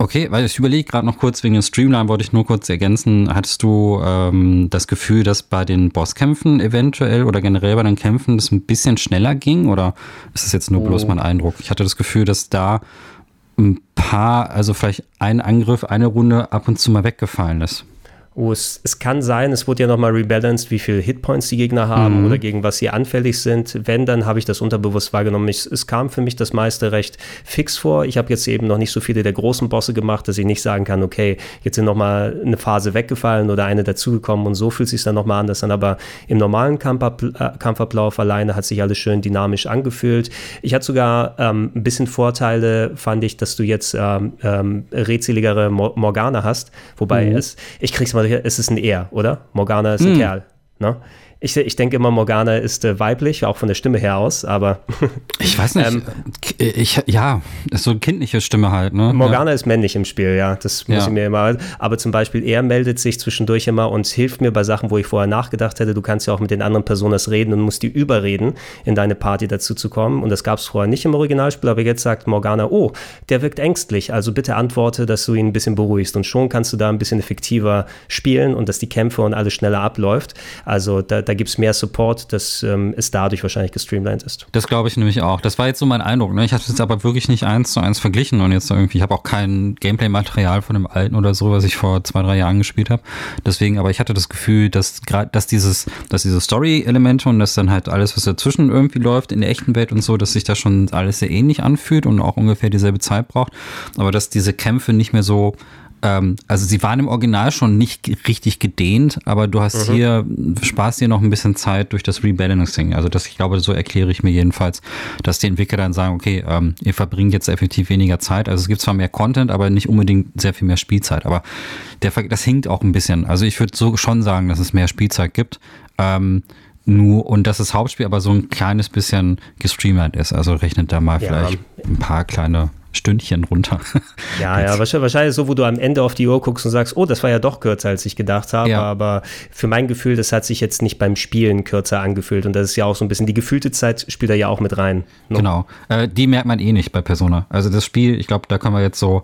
Okay, weil ich überlege gerade noch kurz wegen dem Streamline, wollte ich nur kurz ergänzen. Hattest du ähm, das Gefühl, dass bei den Bosskämpfen eventuell oder generell bei den Kämpfen das ein bisschen schneller ging? Oder ist das jetzt nur bloß oh. mein Eindruck? Ich hatte das Gefühl, dass da ein paar, also vielleicht ein Angriff, eine Runde ab und zu mal weggefallen ist. Oh, es, es kann sein, es wurde ja nochmal rebalanced, wie viele Hitpoints die Gegner haben mhm. oder gegen was sie anfällig sind. Wenn, dann habe ich das unterbewusst wahrgenommen. Ich, es kam für mich das meiste recht fix vor. Ich habe jetzt eben noch nicht so viele der großen Bosse gemacht, dass ich nicht sagen kann, okay, jetzt sind nochmal eine Phase weggefallen oder eine dazugekommen und so fühlt es sich dann nochmal anders an. Aber im normalen äh, Kampfablauf alleine hat sich alles schön dynamisch angefühlt. Ich hatte sogar ähm, ein bisschen Vorteile, fand ich, dass du jetzt ähm, ähm, redseligere Morgana hast. Wobei mhm. es, ich krieg's mal es ist ein Er, oder? Morgana ist ein mm. Kerl. Ne? Ich, ich denke immer, Morgana ist äh, weiblich, auch von der Stimme her aus, aber. ich weiß nicht. Ähm, ich, ja, ist so eine kindliche Stimme halt, ne? Morgana ja. ist männlich im Spiel, ja. Das muss ja. ich mir immer. Aber zum Beispiel, er meldet sich zwischendurch immer und hilft mir bei Sachen, wo ich vorher nachgedacht hätte. Du kannst ja auch mit den anderen Personen reden und musst die überreden, in deine Party dazu zu kommen. Und das gab es vorher nicht im Originalspiel, aber jetzt sagt Morgana, oh, der wirkt ängstlich, also bitte antworte, dass du ihn ein bisschen beruhigst. Und schon kannst du da ein bisschen effektiver spielen und dass die Kämpfe und alles schneller abläuft. Also da, da gibt es mehr Support, dass ähm, es dadurch wahrscheinlich gestreamlined ist. Das glaube ich nämlich auch. Das war jetzt so mein Eindruck. Ne? Ich habe es jetzt aber wirklich nicht eins zu eins verglichen und jetzt irgendwie, ich habe auch kein Gameplay-Material von dem alten oder so, was ich vor zwei, drei Jahren gespielt habe. Deswegen, aber ich hatte das Gefühl, dass gerade, dass dieses, dass diese Story-Elemente und dass dann halt alles, was dazwischen irgendwie läuft in der echten Welt und so, dass sich das schon alles sehr ähnlich anfühlt und auch ungefähr dieselbe Zeit braucht. Aber dass diese Kämpfe nicht mehr so ähm, also sie waren im Original schon nicht richtig gedehnt, aber du hast mhm. hier, sparst dir noch ein bisschen Zeit durch das Rebalancing. Also das, ich glaube, so erkläre ich mir jedenfalls, dass die Entwickler dann sagen, okay, ähm, ihr verbringt jetzt effektiv weniger Zeit. Also es gibt zwar mehr Content, aber nicht unbedingt sehr viel mehr Spielzeit. Aber der, das hinkt auch ein bisschen. Also ich würde so schon sagen, dass es mehr Spielzeit gibt. Ähm, nur, und dass das Hauptspiel aber so ein kleines bisschen gestreamt ist. Also rechnet da mal ja. vielleicht ein paar kleine Stündchen runter. Ja, ja, wahrscheinlich so, wo du am Ende auf die Uhr guckst und sagst, oh, das war ja doch kürzer, als ich gedacht habe. Ja. Aber für mein Gefühl, das hat sich jetzt nicht beim Spielen kürzer angefühlt. Und das ist ja auch so ein bisschen, die gefühlte Zeit spielt da ja auch mit rein. Ne? Genau. Äh, die merkt man eh nicht bei Persona. Also das Spiel, ich glaube, da kann man jetzt so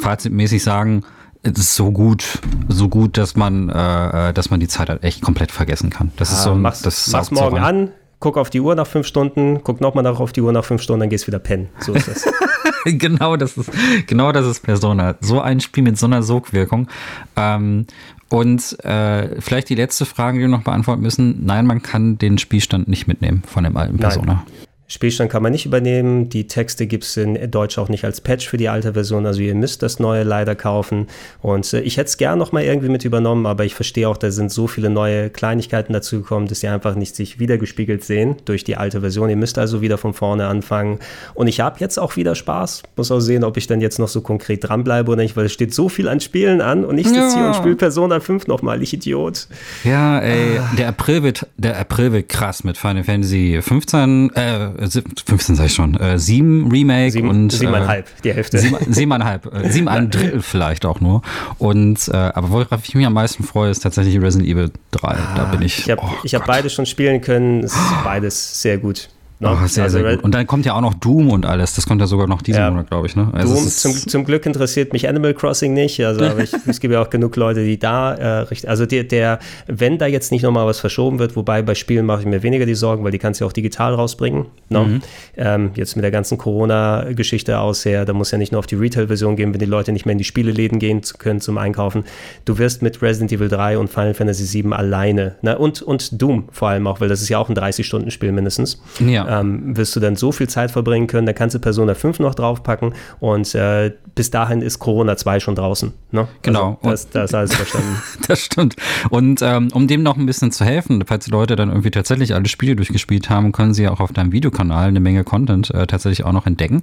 fazitmäßig sagen, es ist so gut, so gut, dass man, äh, äh dass man die Zeit halt echt komplett vergessen kann. Das ja, ist so ein, mach's, das mach's morgen so an, guck auf die Uhr nach fünf Stunden, guck nochmal auf die Uhr nach fünf Stunden, dann gehst du wieder pennen. So ist das. genau, das ist, genau das ist Persona. So ein Spiel mit so einer Sogwirkung. Ähm, und äh, vielleicht die letzte Frage, die wir noch beantworten müssen. Nein, man kann den Spielstand nicht mitnehmen von dem alten Persona. Nein. Spielstand kann man nicht übernehmen. Die Texte gibt es in Deutsch auch nicht als Patch für die alte Version. Also ihr müsst das neue leider kaufen. Und äh, ich hätte es gern noch mal irgendwie mit übernommen, aber ich verstehe auch, da sind so viele neue Kleinigkeiten dazu gekommen, dass sie einfach nicht sich wiedergespiegelt sehen durch die alte Version. Ihr müsst also wieder von vorne anfangen. Und ich habe jetzt auch wieder Spaß. Muss auch sehen, ob ich dann jetzt noch so konkret dranbleibe oder nicht, weil es steht so viel an Spielen an und ich sitze ja. hier und spiele Persona 5 nochmal. Ich Idiot. Ja, ey, ah. der April wird, der April wird krass mit Final Fantasy 15, äh, 15 sag ich schon, äh, 7 Remake sieben, und siebeneinhalb, äh, die Hälfte. Sieben, siebeneinhalb, äh, sieben ein Drittel vielleicht auch nur. Und äh, aber worauf ich mich am meisten freue, ist tatsächlich Resident Evil 3. Ah, da bin ich. Ich habe oh, hab beide schon spielen können. Es ist beides sehr gut. No? Oh, sehr, also, sehr gut. Und dann kommt ja auch noch Doom und alles. Das kommt ja sogar noch diesen ja. Monat, glaube ich. Ne? Also Doom, zum, zum, Glück interessiert mich Animal Crossing nicht. Also, ich, es gibt ja auch genug Leute, die da äh, richtig. Also, der, der, wenn da jetzt nicht nochmal was verschoben wird, wobei bei Spielen mache ich mir weniger die Sorgen, weil die kannst du ja auch digital rausbringen. No? Mhm. Ähm, jetzt mit der ganzen Corona-Geschichte aus her, da muss ja nicht nur auf die Retail-Version gehen, wenn die Leute nicht mehr in die Spieleläden gehen können zum Einkaufen. Du wirst mit Resident Evil 3 und Final Fantasy VII alleine. Ne? Und, und Doom vor allem auch, weil das ist ja auch ein 30-Stunden-Spiel mindestens. Ja. Ähm, wirst du dann so viel Zeit verbringen können, da kannst du Persona 5 noch draufpacken und äh, bis dahin ist Corona 2 schon draußen. Ne? Genau. Also das, das ist alles verstanden. das stimmt. Und ähm, um dem noch ein bisschen zu helfen, falls die Leute dann irgendwie tatsächlich alle Spiele durchgespielt haben, können sie ja auch auf deinem Videokanal eine Menge Content äh, tatsächlich auch noch entdecken.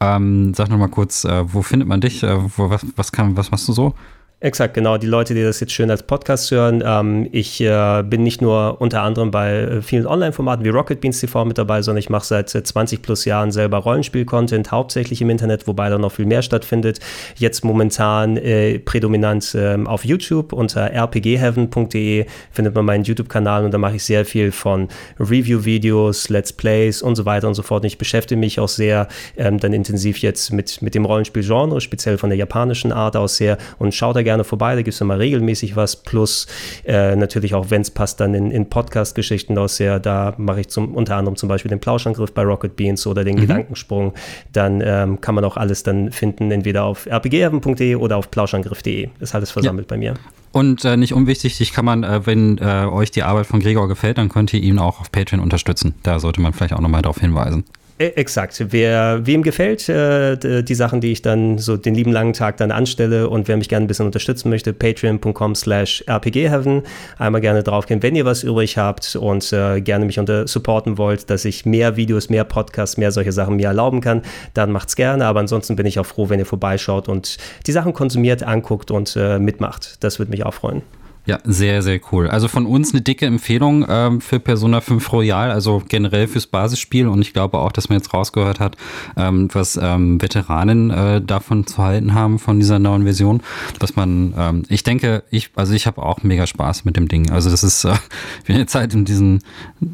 Ähm, sag noch mal kurz, äh, wo findet man dich? Äh, wo, was, was, kann, was machst du so? Exakt, genau. Die Leute, die das jetzt schön als Podcast hören. Ähm, ich äh, bin nicht nur unter anderem bei äh, vielen Online-Formaten wie Rocket Beans TV mit dabei, sondern ich mache seit 20 plus Jahren selber Rollenspiel-Content, hauptsächlich im Internet, wobei da noch viel mehr stattfindet. Jetzt momentan äh, prädominant äh, auf YouTube unter rpgheaven.de findet man meinen YouTube-Kanal und da mache ich sehr viel von Review-Videos, Let's Plays und so weiter und so fort. Und ich beschäftige mich auch sehr ähm, dann intensiv jetzt mit, mit dem Rollenspiel-Genre, speziell von der japanischen Art aus sehr und schaue da gerne vorbei, da gibt es immer regelmäßig was, plus äh, natürlich auch, wenn es passt, dann in, in Podcast-Geschichten aus sehr, da mache ich zum, unter anderem zum Beispiel den Plauschangriff bei Rocket Beans oder den mhm. Gedankensprung, dann ähm, kann man auch alles dann finden, entweder auf rpgheaven.de oder auf plauschangriff.de, ist alles versammelt ja. bei mir. Und äh, nicht unwichtig, dich kann man, äh, wenn äh, euch die Arbeit von Gregor gefällt, dann könnt ihr ihn auch auf Patreon unterstützen. Da sollte man vielleicht auch nochmal darauf hinweisen. E, exakt. Wer, wem gefällt äh, die Sachen, die ich dann so den lieben langen Tag dann anstelle und wer mich gerne ein bisschen unterstützen möchte, patreon.com slash rpgheaven. Einmal gerne draufgehen, wenn ihr was übrig habt und äh, gerne mich unter supporten wollt, dass ich mehr Videos, mehr Podcasts, mehr solche Sachen mir erlauben kann, dann macht's gerne. Aber ansonsten bin ich auch froh, wenn ihr vorbeischaut und die Sachen konsumiert, anguckt und äh, mitmacht. Das würde mich auch freuen. Ja, sehr, sehr cool. Also von uns eine dicke Empfehlung ähm, für Persona 5 Royal, also generell fürs Basisspiel. Und ich glaube auch, dass man jetzt rausgehört hat, ähm, was ähm, Veteranen äh, davon zu halten haben, von dieser neuen Version. Was man, ähm, ich denke, ich, also ich habe auch mega Spaß mit dem Ding. Also das ist, äh, bin jetzt halt in diesen,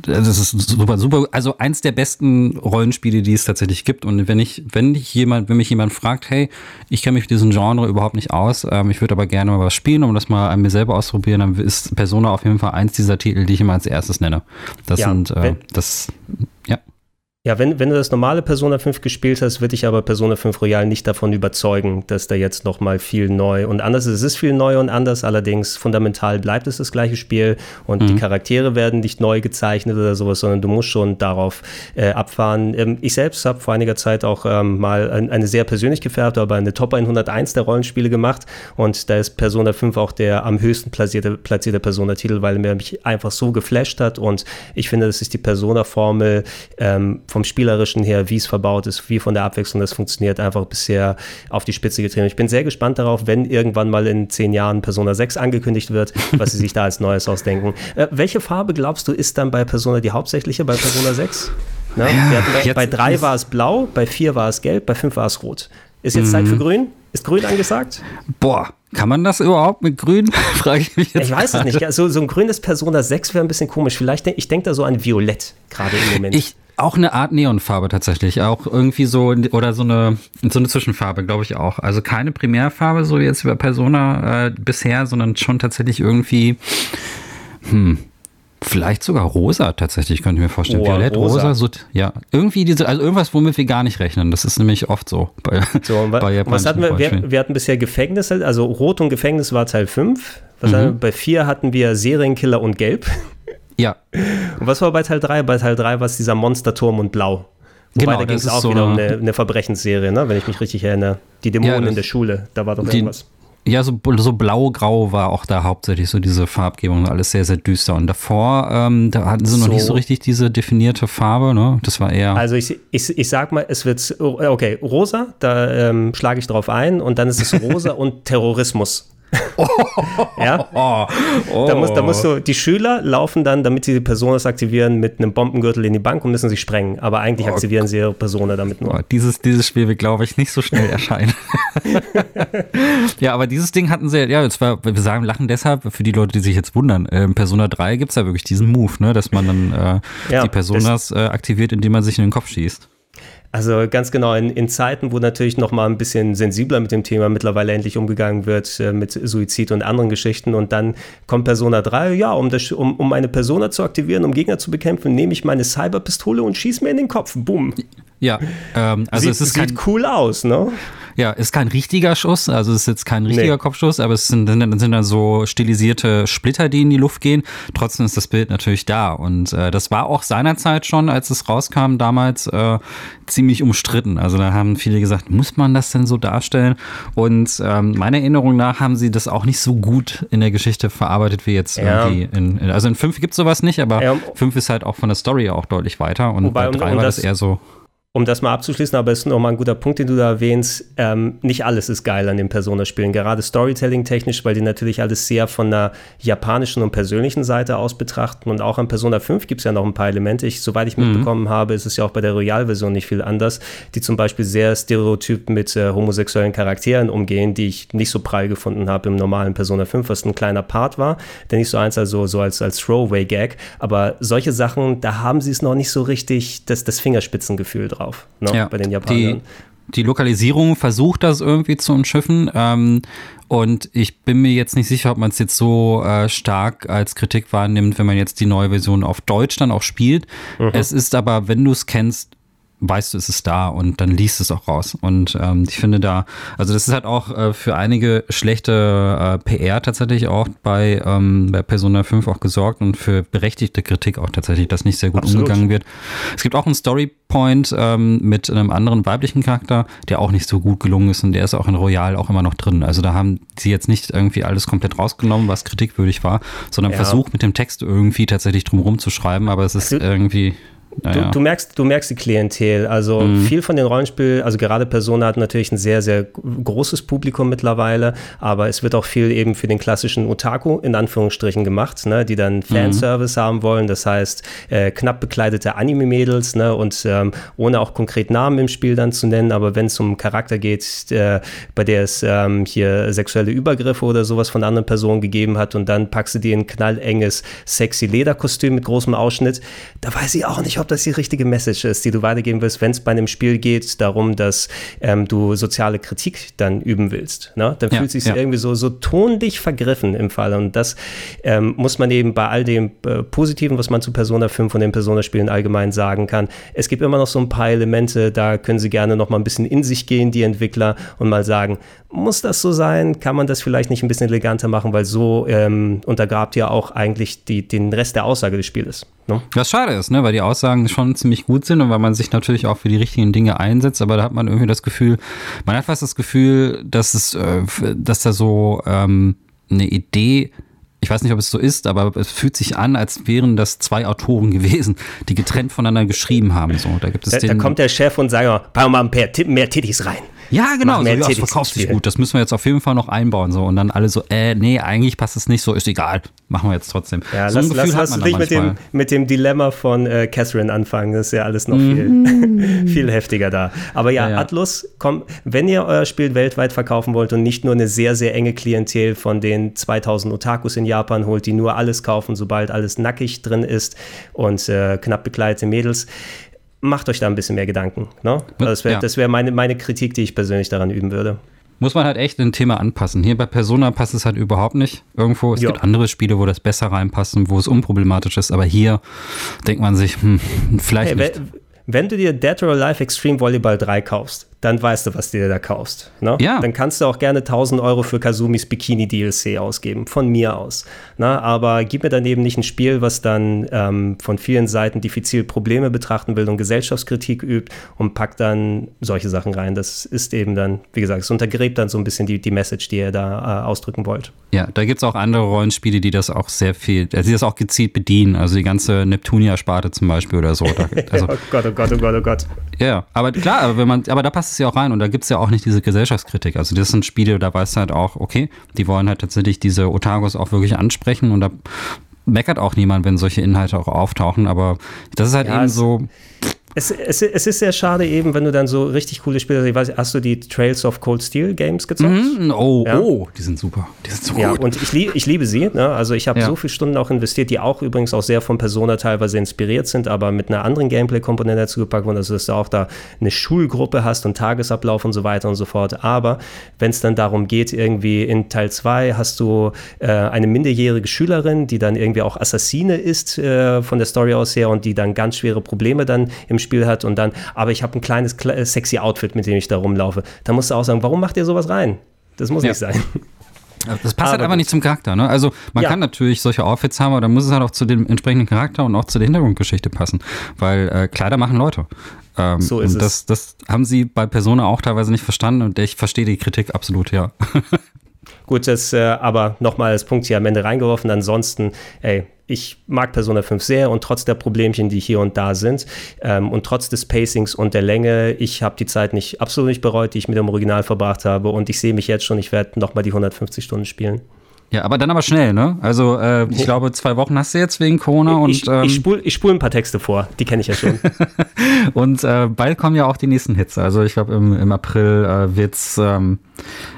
also das ist super, super, also eins der besten Rollenspiele, die es tatsächlich gibt. Und wenn ich, wenn ich jemand, wenn mich jemand fragt, hey, ich kenne mich mit diesem Genre überhaupt nicht aus, ähm, ich würde aber gerne mal was spielen, um das mal an mir selber auszuprobieren, ausprobieren, dann ist Persona auf jeden Fall eins dieser Titel, die ich immer als erstes nenne. Das ja, sind, äh, das, ja. Ja, wenn, wenn du das normale Persona 5 gespielt hast, wird dich aber Persona 5 Royal nicht davon überzeugen, dass da jetzt nochmal viel neu und anders ist. Es ist viel neu und anders, allerdings fundamental bleibt es das gleiche Spiel und mhm. die Charaktere werden nicht neu gezeichnet oder sowas, sondern du musst schon darauf äh, abfahren. Ähm, ich selbst habe vor einiger Zeit auch ähm, mal ein, eine sehr persönlich gefärbte, aber eine Top 101 der Rollenspiele gemacht und da ist Persona 5 auch der am höchsten platzierte, platzierte Persona-Titel, weil er mich einfach so geflasht hat und ich finde, das ist die Persona-Formel ähm, vom Spielerischen her, wie es verbaut ist, wie von der Abwechslung das funktioniert, einfach bisher auf die Spitze getrieben. Ich bin sehr gespannt darauf, wenn irgendwann mal in zehn Jahren Persona 6 angekündigt wird, was sie sich da als Neues ausdenken. Äh, welche Farbe glaubst du ist dann bei Persona die hauptsächliche bei Persona 6? Ne? Ja, bei, bei 3 war es blau, bei 4 war es gelb, bei 5 war es rot. Ist jetzt mhm. Zeit für grün? Ist grün angesagt? Boah, kann man das überhaupt mit grün? Frage ich mich jetzt. Ich weiß grade. es nicht. So, so ein grünes Persona 6 wäre ein bisschen komisch. Vielleicht, ich denke da so an Violett gerade im Moment. Ich, auch eine Art Neonfarbe tatsächlich. Auch irgendwie so, oder so eine, so eine Zwischenfarbe, glaube ich auch. Also keine Primärfarbe, so jetzt über Persona äh, bisher, sondern schon tatsächlich irgendwie, hm, Vielleicht sogar rosa tatsächlich, könnte ich mir vorstellen. Oh, Violett, rosa. rosa, so, ja. Irgendwie diese, also irgendwas, womit wir gar nicht rechnen. Das ist nämlich oft so bei, so, bei Was hatten wir? wir? Wir hatten bisher Gefängnis, also Rot und Gefängnis war Teil 5. Was mhm. wir, bei 4 hatten wir Serienkiller und Gelb. Ja. Und was war bei Teil 3? Bei Teil 3 war es dieser Monsterturm und Blau. Wobei, genau, da ging es auch so wieder um eine, eine Verbrechensserie, ne? wenn ich mich richtig erinnere. Die Dämonen ja, in der Schule, da war doch die, irgendwas. Ja, so, so blau-grau war auch da hauptsächlich so diese Farbgebung, alles sehr, sehr düster. Und davor, ähm, da hatten sie so. noch nicht so richtig diese definierte Farbe, ne? Das war eher. Also ich, ich, ich sag mal, es wird, okay, rosa, da ähm, schlage ich drauf ein und dann ist es rosa und Terrorismus. Oh, ja? Oh, Da, muss, da musst du, die Schüler laufen dann, damit sie die Personas aktivieren, mit einem Bombengürtel in die Bank und müssen sie sprengen. Aber eigentlich oh, aktivieren sie ihre Persona damit nur. Oh, dieses, dieses Spiel wird, glaube ich, nicht so schnell erscheinen. ja, aber dieses Ding hatten sie, ja, jetzt war, wir sagen Lachen deshalb, für die Leute, die sich jetzt wundern, äh, Persona 3 gibt es ja wirklich diesen Move, ne, dass man dann äh, ja, die Personas äh, aktiviert, indem man sich in den Kopf schießt. Also ganz genau, in, in Zeiten, wo natürlich noch mal ein bisschen sensibler mit dem Thema mittlerweile endlich umgegangen wird, äh, mit Suizid und anderen Geschichten. Und dann kommt Persona 3, ja, um, das, um, um meine Persona zu aktivieren, um Gegner zu bekämpfen, nehme ich meine Cyberpistole und schieße mir in den Kopf. Boom. Ja, ähm, also sieht, es ist sieht cool aus, ne? Ja, ist kein richtiger Schuss, also es ist jetzt kein richtiger nee. Kopfschuss, aber es sind, sind, sind dann so stilisierte Splitter, die in die Luft gehen. Trotzdem ist das Bild natürlich da. Und äh, das war auch seinerzeit schon, als es rauskam, damals äh, ziemlich umstritten. Also da haben viele gesagt, muss man das denn so darstellen? Und ähm, meiner Erinnerung nach haben sie das auch nicht so gut in der Geschichte verarbeitet wie jetzt ja. irgendwie in, in, Also in 5 gibt es sowas nicht, aber 5 ja. ist halt auch von der Story auch deutlich weiter. Und Wobei, bei 3 war das eher so. Um das mal abzuschließen, aber es ist nochmal ein guter Punkt, den du da erwähnst. Ähm, nicht alles ist geil an den Persona-Spielen, gerade Storytelling-technisch, weil die natürlich alles sehr von der japanischen und persönlichen Seite aus betrachten. Und auch an Persona 5 gibt es ja noch ein paar Elemente. Ich, soweit ich mhm. mitbekommen habe, ist es ja auch bei der Royal-Version nicht viel anders, die zum Beispiel sehr stereotyp mit äh, homosexuellen Charakteren umgehen, die ich nicht so prall gefunden habe im normalen Persona 5, was ein kleiner Part war, der nicht so eins also so als, als Throwaway-Gag. Aber solche Sachen, da haben sie es noch nicht so richtig das, das Fingerspitzengefühl drauf drauf ne, ja, bei den Japanern. Die, die Lokalisierung versucht das irgendwie zu umschiffen. Ähm, und ich bin mir jetzt nicht sicher, ob man es jetzt so äh, stark als Kritik wahrnimmt, wenn man jetzt die neue Version auf Deutsch dann auch spielt. Mhm. Es ist aber, wenn du es kennst, weißt du, es ist da und dann liest es auch raus. Und ähm, ich finde da, also das ist halt auch äh, für einige schlechte äh, PR tatsächlich auch bei, ähm, bei Persona 5 auch gesorgt und für berechtigte Kritik auch tatsächlich, dass nicht sehr gut Absolut. umgegangen wird. Es gibt auch einen Storypoint ähm, mit einem anderen weiblichen Charakter, der auch nicht so gut gelungen ist und der ist auch in Royal auch immer noch drin. Also da haben sie jetzt nicht irgendwie alles komplett rausgenommen, was kritikwürdig war, sondern ja. versucht mit dem Text irgendwie tatsächlich drumherum zu schreiben, aber es ist also, Du, du, merkst, du merkst die Klientel. Also mhm. viel von den Rollenspielen, also gerade Persona hat natürlich ein sehr, sehr großes Publikum mittlerweile, aber es wird auch viel eben für den klassischen Otaku in Anführungsstrichen gemacht, ne, die dann mhm. Fanservice mhm. haben wollen. Das heißt, äh, knapp bekleidete Anime-Mädels ne, und ähm, ohne auch konkret Namen im Spiel dann zu nennen, aber wenn es um Charakter geht, äh, bei der es ähm, hier sexuelle Übergriffe oder sowas von anderen Personen gegeben hat und dann packst du dir ein knallenges, sexy Lederkostüm mit großem Ausschnitt, da weiß ich auch nicht, ob ob das die richtige Message ist, die du weitergeben willst, wenn es bei einem Spiel geht, darum, dass ähm, du soziale Kritik dann üben willst. Ne? Dann ja, fühlt sich ja. irgendwie so, so tonlich vergriffen im Fall. Und das ähm, muss man eben bei all dem äh, Positiven, was man zu Persona 5 und den Persona-Spielen allgemein sagen kann. Es gibt immer noch so ein paar Elemente, da können sie gerne noch mal ein bisschen in sich gehen, die Entwickler, und mal sagen, muss das so sein? Kann man das vielleicht nicht ein bisschen eleganter machen, weil so ähm, untergrabt ja auch eigentlich die, den Rest der Aussage des Spieles. Ne? Was schade ist, ne? weil die Aussagen schon ziemlich gut sind und weil man sich natürlich auch für die richtigen Dinge einsetzt, aber da hat man irgendwie das Gefühl, man hat fast das Gefühl, dass es, äh, dass da so ähm, eine Idee ich weiß nicht, ob es so ist, aber es fühlt sich an, als wären das zwei Autoren gewesen, die getrennt voneinander geschrieben haben. So, da, gibt es da, den, da kommt der Chef und sagt, pack mal mehr, mehr Titties rein. Ja, genau. So, ja, das verkauft sich gut. Das müssen wir jetzt auf jeden Fall noch einbauen. So. Und dann alle so, äh, nee, eigentlich passt es nicht so, ist egal. Machen wir jetzt trotzdem. Ja, so lass, lass, lass dich mit dem, mit dem Dilemma von äh, Catherine anfangen. Das ist ja alles noch mhm. viel, viel heftiger da. Aber ja, ja, ja, Atlus, komm, wenn ihr euer Spiel weltweit verkaufen wollt und nicht nur eine sehr, sehr enge Klientel von den 2000 Otakus in Japan holt, die nur alles kaufen, sobald alles nackig drin ist und äh, knapp bekleidete Mädels, macht euch da ein bisschen mehr Gedanken. Ne? Das wäre ja. wär meine, meine Kritik, die ich persönlich daran üben würde. Muss man halt echt ein Thema anpassen. Hier bei Persona passt es halt überhaupt nicht. Irgendwo, es jo. gibt andere Spiele, wo das besser reinpasst und wo es unproblematisch ist, aber hier denkt man sich, hm, vielleicht hey, nicht. Wenn du dir Dead or Alive Extreme Volleyball 3 kaufst, dann weißt du, was du dir da kaufst. Ne? Ja. Dann kannst du auch gerne 1000 Euro für Kazumis Bikini DLC ausgeben, von mir aus. Ne? Aber gib mir dann eben nicht ein Spiel, was dann ähm, von vielen Seiten diffizil Probleme betrachten will und Gesellschaftskritik übt und packt dann solche Sachen rein. Das ist eben dann, wie gesagt, es untergräbt dann so ein bisschen die, die Message, die ihr da äh, ausdrücken wollt. Ja, da gibt es auch andere Rollenspiele, die das auch sehr viel, also die das auch gezielt bedienen. Also die ganze Neptunia-Sparte zum Beispiel oder so. Da, also, oh Gott, oh Gott, oh Gott, oh Gott. Ja, aber klar, aber wenn man, aber da passt es ja auch rein. Und da gibt es ja auch nicht diese Gesellschaftskritik. Also das sind Spiele, da weißt du halt auch, okay, die wollen halt tatsächlich diese Otagos auch wirklich ansprechen. Und da meckert auch niemand, wenn solche Inhalte auch auftauchen, aber das ist halt ja, eben so es, es, es, ist sehr schade eben, wenn du dann so richtig coole Spiele, ich weiß, hast du die Trails of Cold Steel Games gezockt? Mm, oh, ja. oh, die sind super. Die sind so ja, gut. und ich, lieb, ich liebe sie. Ne? Also ich habe ja. so viele Stunden auch investiert, die auch übrigens auch sehr von Persona teilweise inspiriert sind, aber mit einer anderen Gameplay-Komponente dazu gepackt wurden, also dass du auch da eine Schulgruppe hast und Tagesablauf und so weiter und so fort. Aber wenn es dann darum geht, irgendwie in Teil 2 hast du äh, eine minderjährige Schülerin, die dann irgendwie auch Assassine ist äh, von der Story aus her und die dann ganz schwere Probleme dann im Spiel hat und dann, aber ich habe ein kleines äh, sexy Outfit, mit dem ich da rumlaufe. Da musst du auch sagen, warum macht ihr sowas rein? Das muss ja. nicht sein. Das passt halt aber halt einfach nicht zum Charakter. Ne? Also man ja. kann natürlich solche Outfits haben, aber dann muss es halt auch zu dem entsprechenden Charakter und auch zu der Hintergrundgeschichte passen. Weil äh, Kleider machen Leute. Ähm, so ist und das, es. Das haben sie bei Persona auch teilweise nicht verstanden und ich verstehe die Kritik absolut, ja. Gut, das äh, aber nochmal als Punkt hier am Ende reingeworfen. Ansonsten, ey, ich mag Persona 5 sehr und trotz der Problemchen, die hier und da sind ähm, und trotz des Pacings und der Länge, ich habe die Zeit nicht absolut nicht bereut, die ich mit dem Original verbracht habe und ich sehe mich jetzt schon, ich werde nochmal die 150 Stunden spielen. Ja, aber dann aber schnell, ne? Also äh, ich glaube, zwei Wochen hast du jetzt wegen Corona und ich, ähm, ich spule ich spul ein paar Texte vor, die kenne ich ja schon. und äh, bald kommen ja auch die nächsten Hits. Also ich glaube, im, im April äh, wird's. Ähm,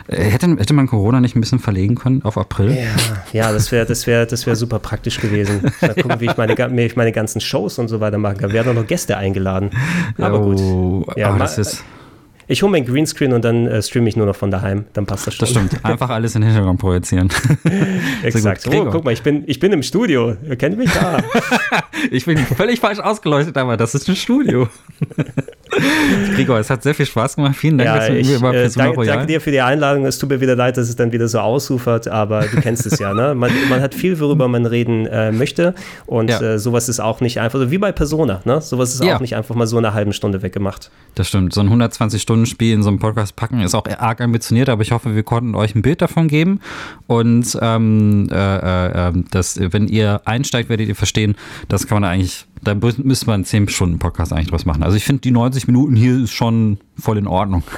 hätte, hätte man Corona nicht ein bisschen verlegen können auf April? Ja, ja das wäre das wär, das wär super praktisch gewesen. Mal gucken, ja. wie, ich meine, wie ich meine ganzen Shows und so weiter machen kann. Wir haben noch Gäste eingeladen. Aber oh, gut. Ja, oh, das ist ich hole mir ein Greenscreen und dann äh, streame ich nur noch von daheim. Dann passt das schon. Das stimmt. Einfach alles in den Hintergrund projizieren. Exakt. Oh, guck mal, ich bin, ich bin im Studio. Ihr kennt mich da. ich bin völlig falsch ausgeleuchtet, aber das ist ein Studio. Gregor, es hat sehr viel Spaß gemacht. Vielen Dank, ja, dass du ich, über äh, danke, danke, dir für die Einladung. Es tut mir wieder leid, dass es dann wieder so ausufert, aber du kennst es ja. Ne? Man, man hat viel, worüber man reden äh, möchte. Und ja. äh, sowas ist auch nicht einfach, wie bei Persona. Ne? Sowas ist ja. auch nicht einfach mal so eine halbe Stunde weggemacht. Das stimmt. So ein 120 Stunden Stunden-Spiel in so einem Podcast packen, ist auch arg ambitioniert, aber ich hoffe, wir konnten euch ein Bild davon geben. Und ähm, äh, äh, ähm, dass, wenn ihr einsteigt, werdet ihr verstehen, das kann man eigentlich da müsste man einen 10-Stunden-Podcast eigentlich draus machen. Also ich finde, die 90 Minuten hier ist schon voll in Ordnung.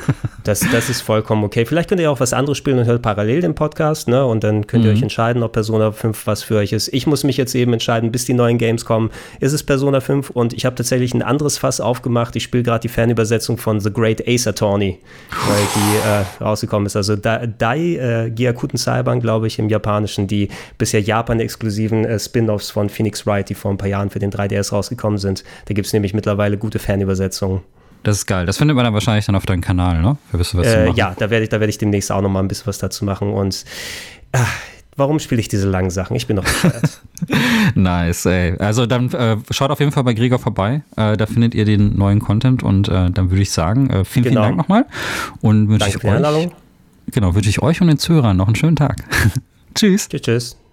Das, das ist vollkommen okay. Vielleicht könnt ihr auch was anderes spielen und hört parallel den Podcast, ne? Und dann könnt ihr mhm. euch entscheiden, ob Persona 5 was für euch ist. Ich muss mich jetzt eben entscheiden, bis die neuen Games kommen, ist es Persona 5 und ich habe tatsächlich ein anderes Fass aufgemacht. Ich spiele gerade die Fanübersetzung von The Great Ace Attorney, weil die äh, rausgekommen ist. Also Dai äh, Gyakuten Saiban, glaube ich, im Japanischen, die bisher Japan-exklusiven äh, Spin-Offs von Phoenix Wright, die vor ein paar Jahren für den 3DS rausgekommen sind. Da gibt es nämlich mittlerweile gute Fanübersetzungen. Das ist geil. Das findet man dann wahrscheinlich dann auf deinem Kanal, ne? Äh, ja, da werde ich, werd ich demnächst auch noch mal ein bisschen was dazu machen. Und äh, warum spiele ich diese langen Sachen? Ich bin noch bescheuert. nice, ey. Also dann äh, schaut auf jeden Fall bei Gregor vorbei. Äh, da findet ihr den neuen Content und äh, dann würde ich sagen, äh, vielen, genau. vielen Dank nochmal. Und wünsche ich euch, genau, wünsche ich euch und den Zuhörern noch einen schönen Tag. tschüss. Tschüss, tschüss.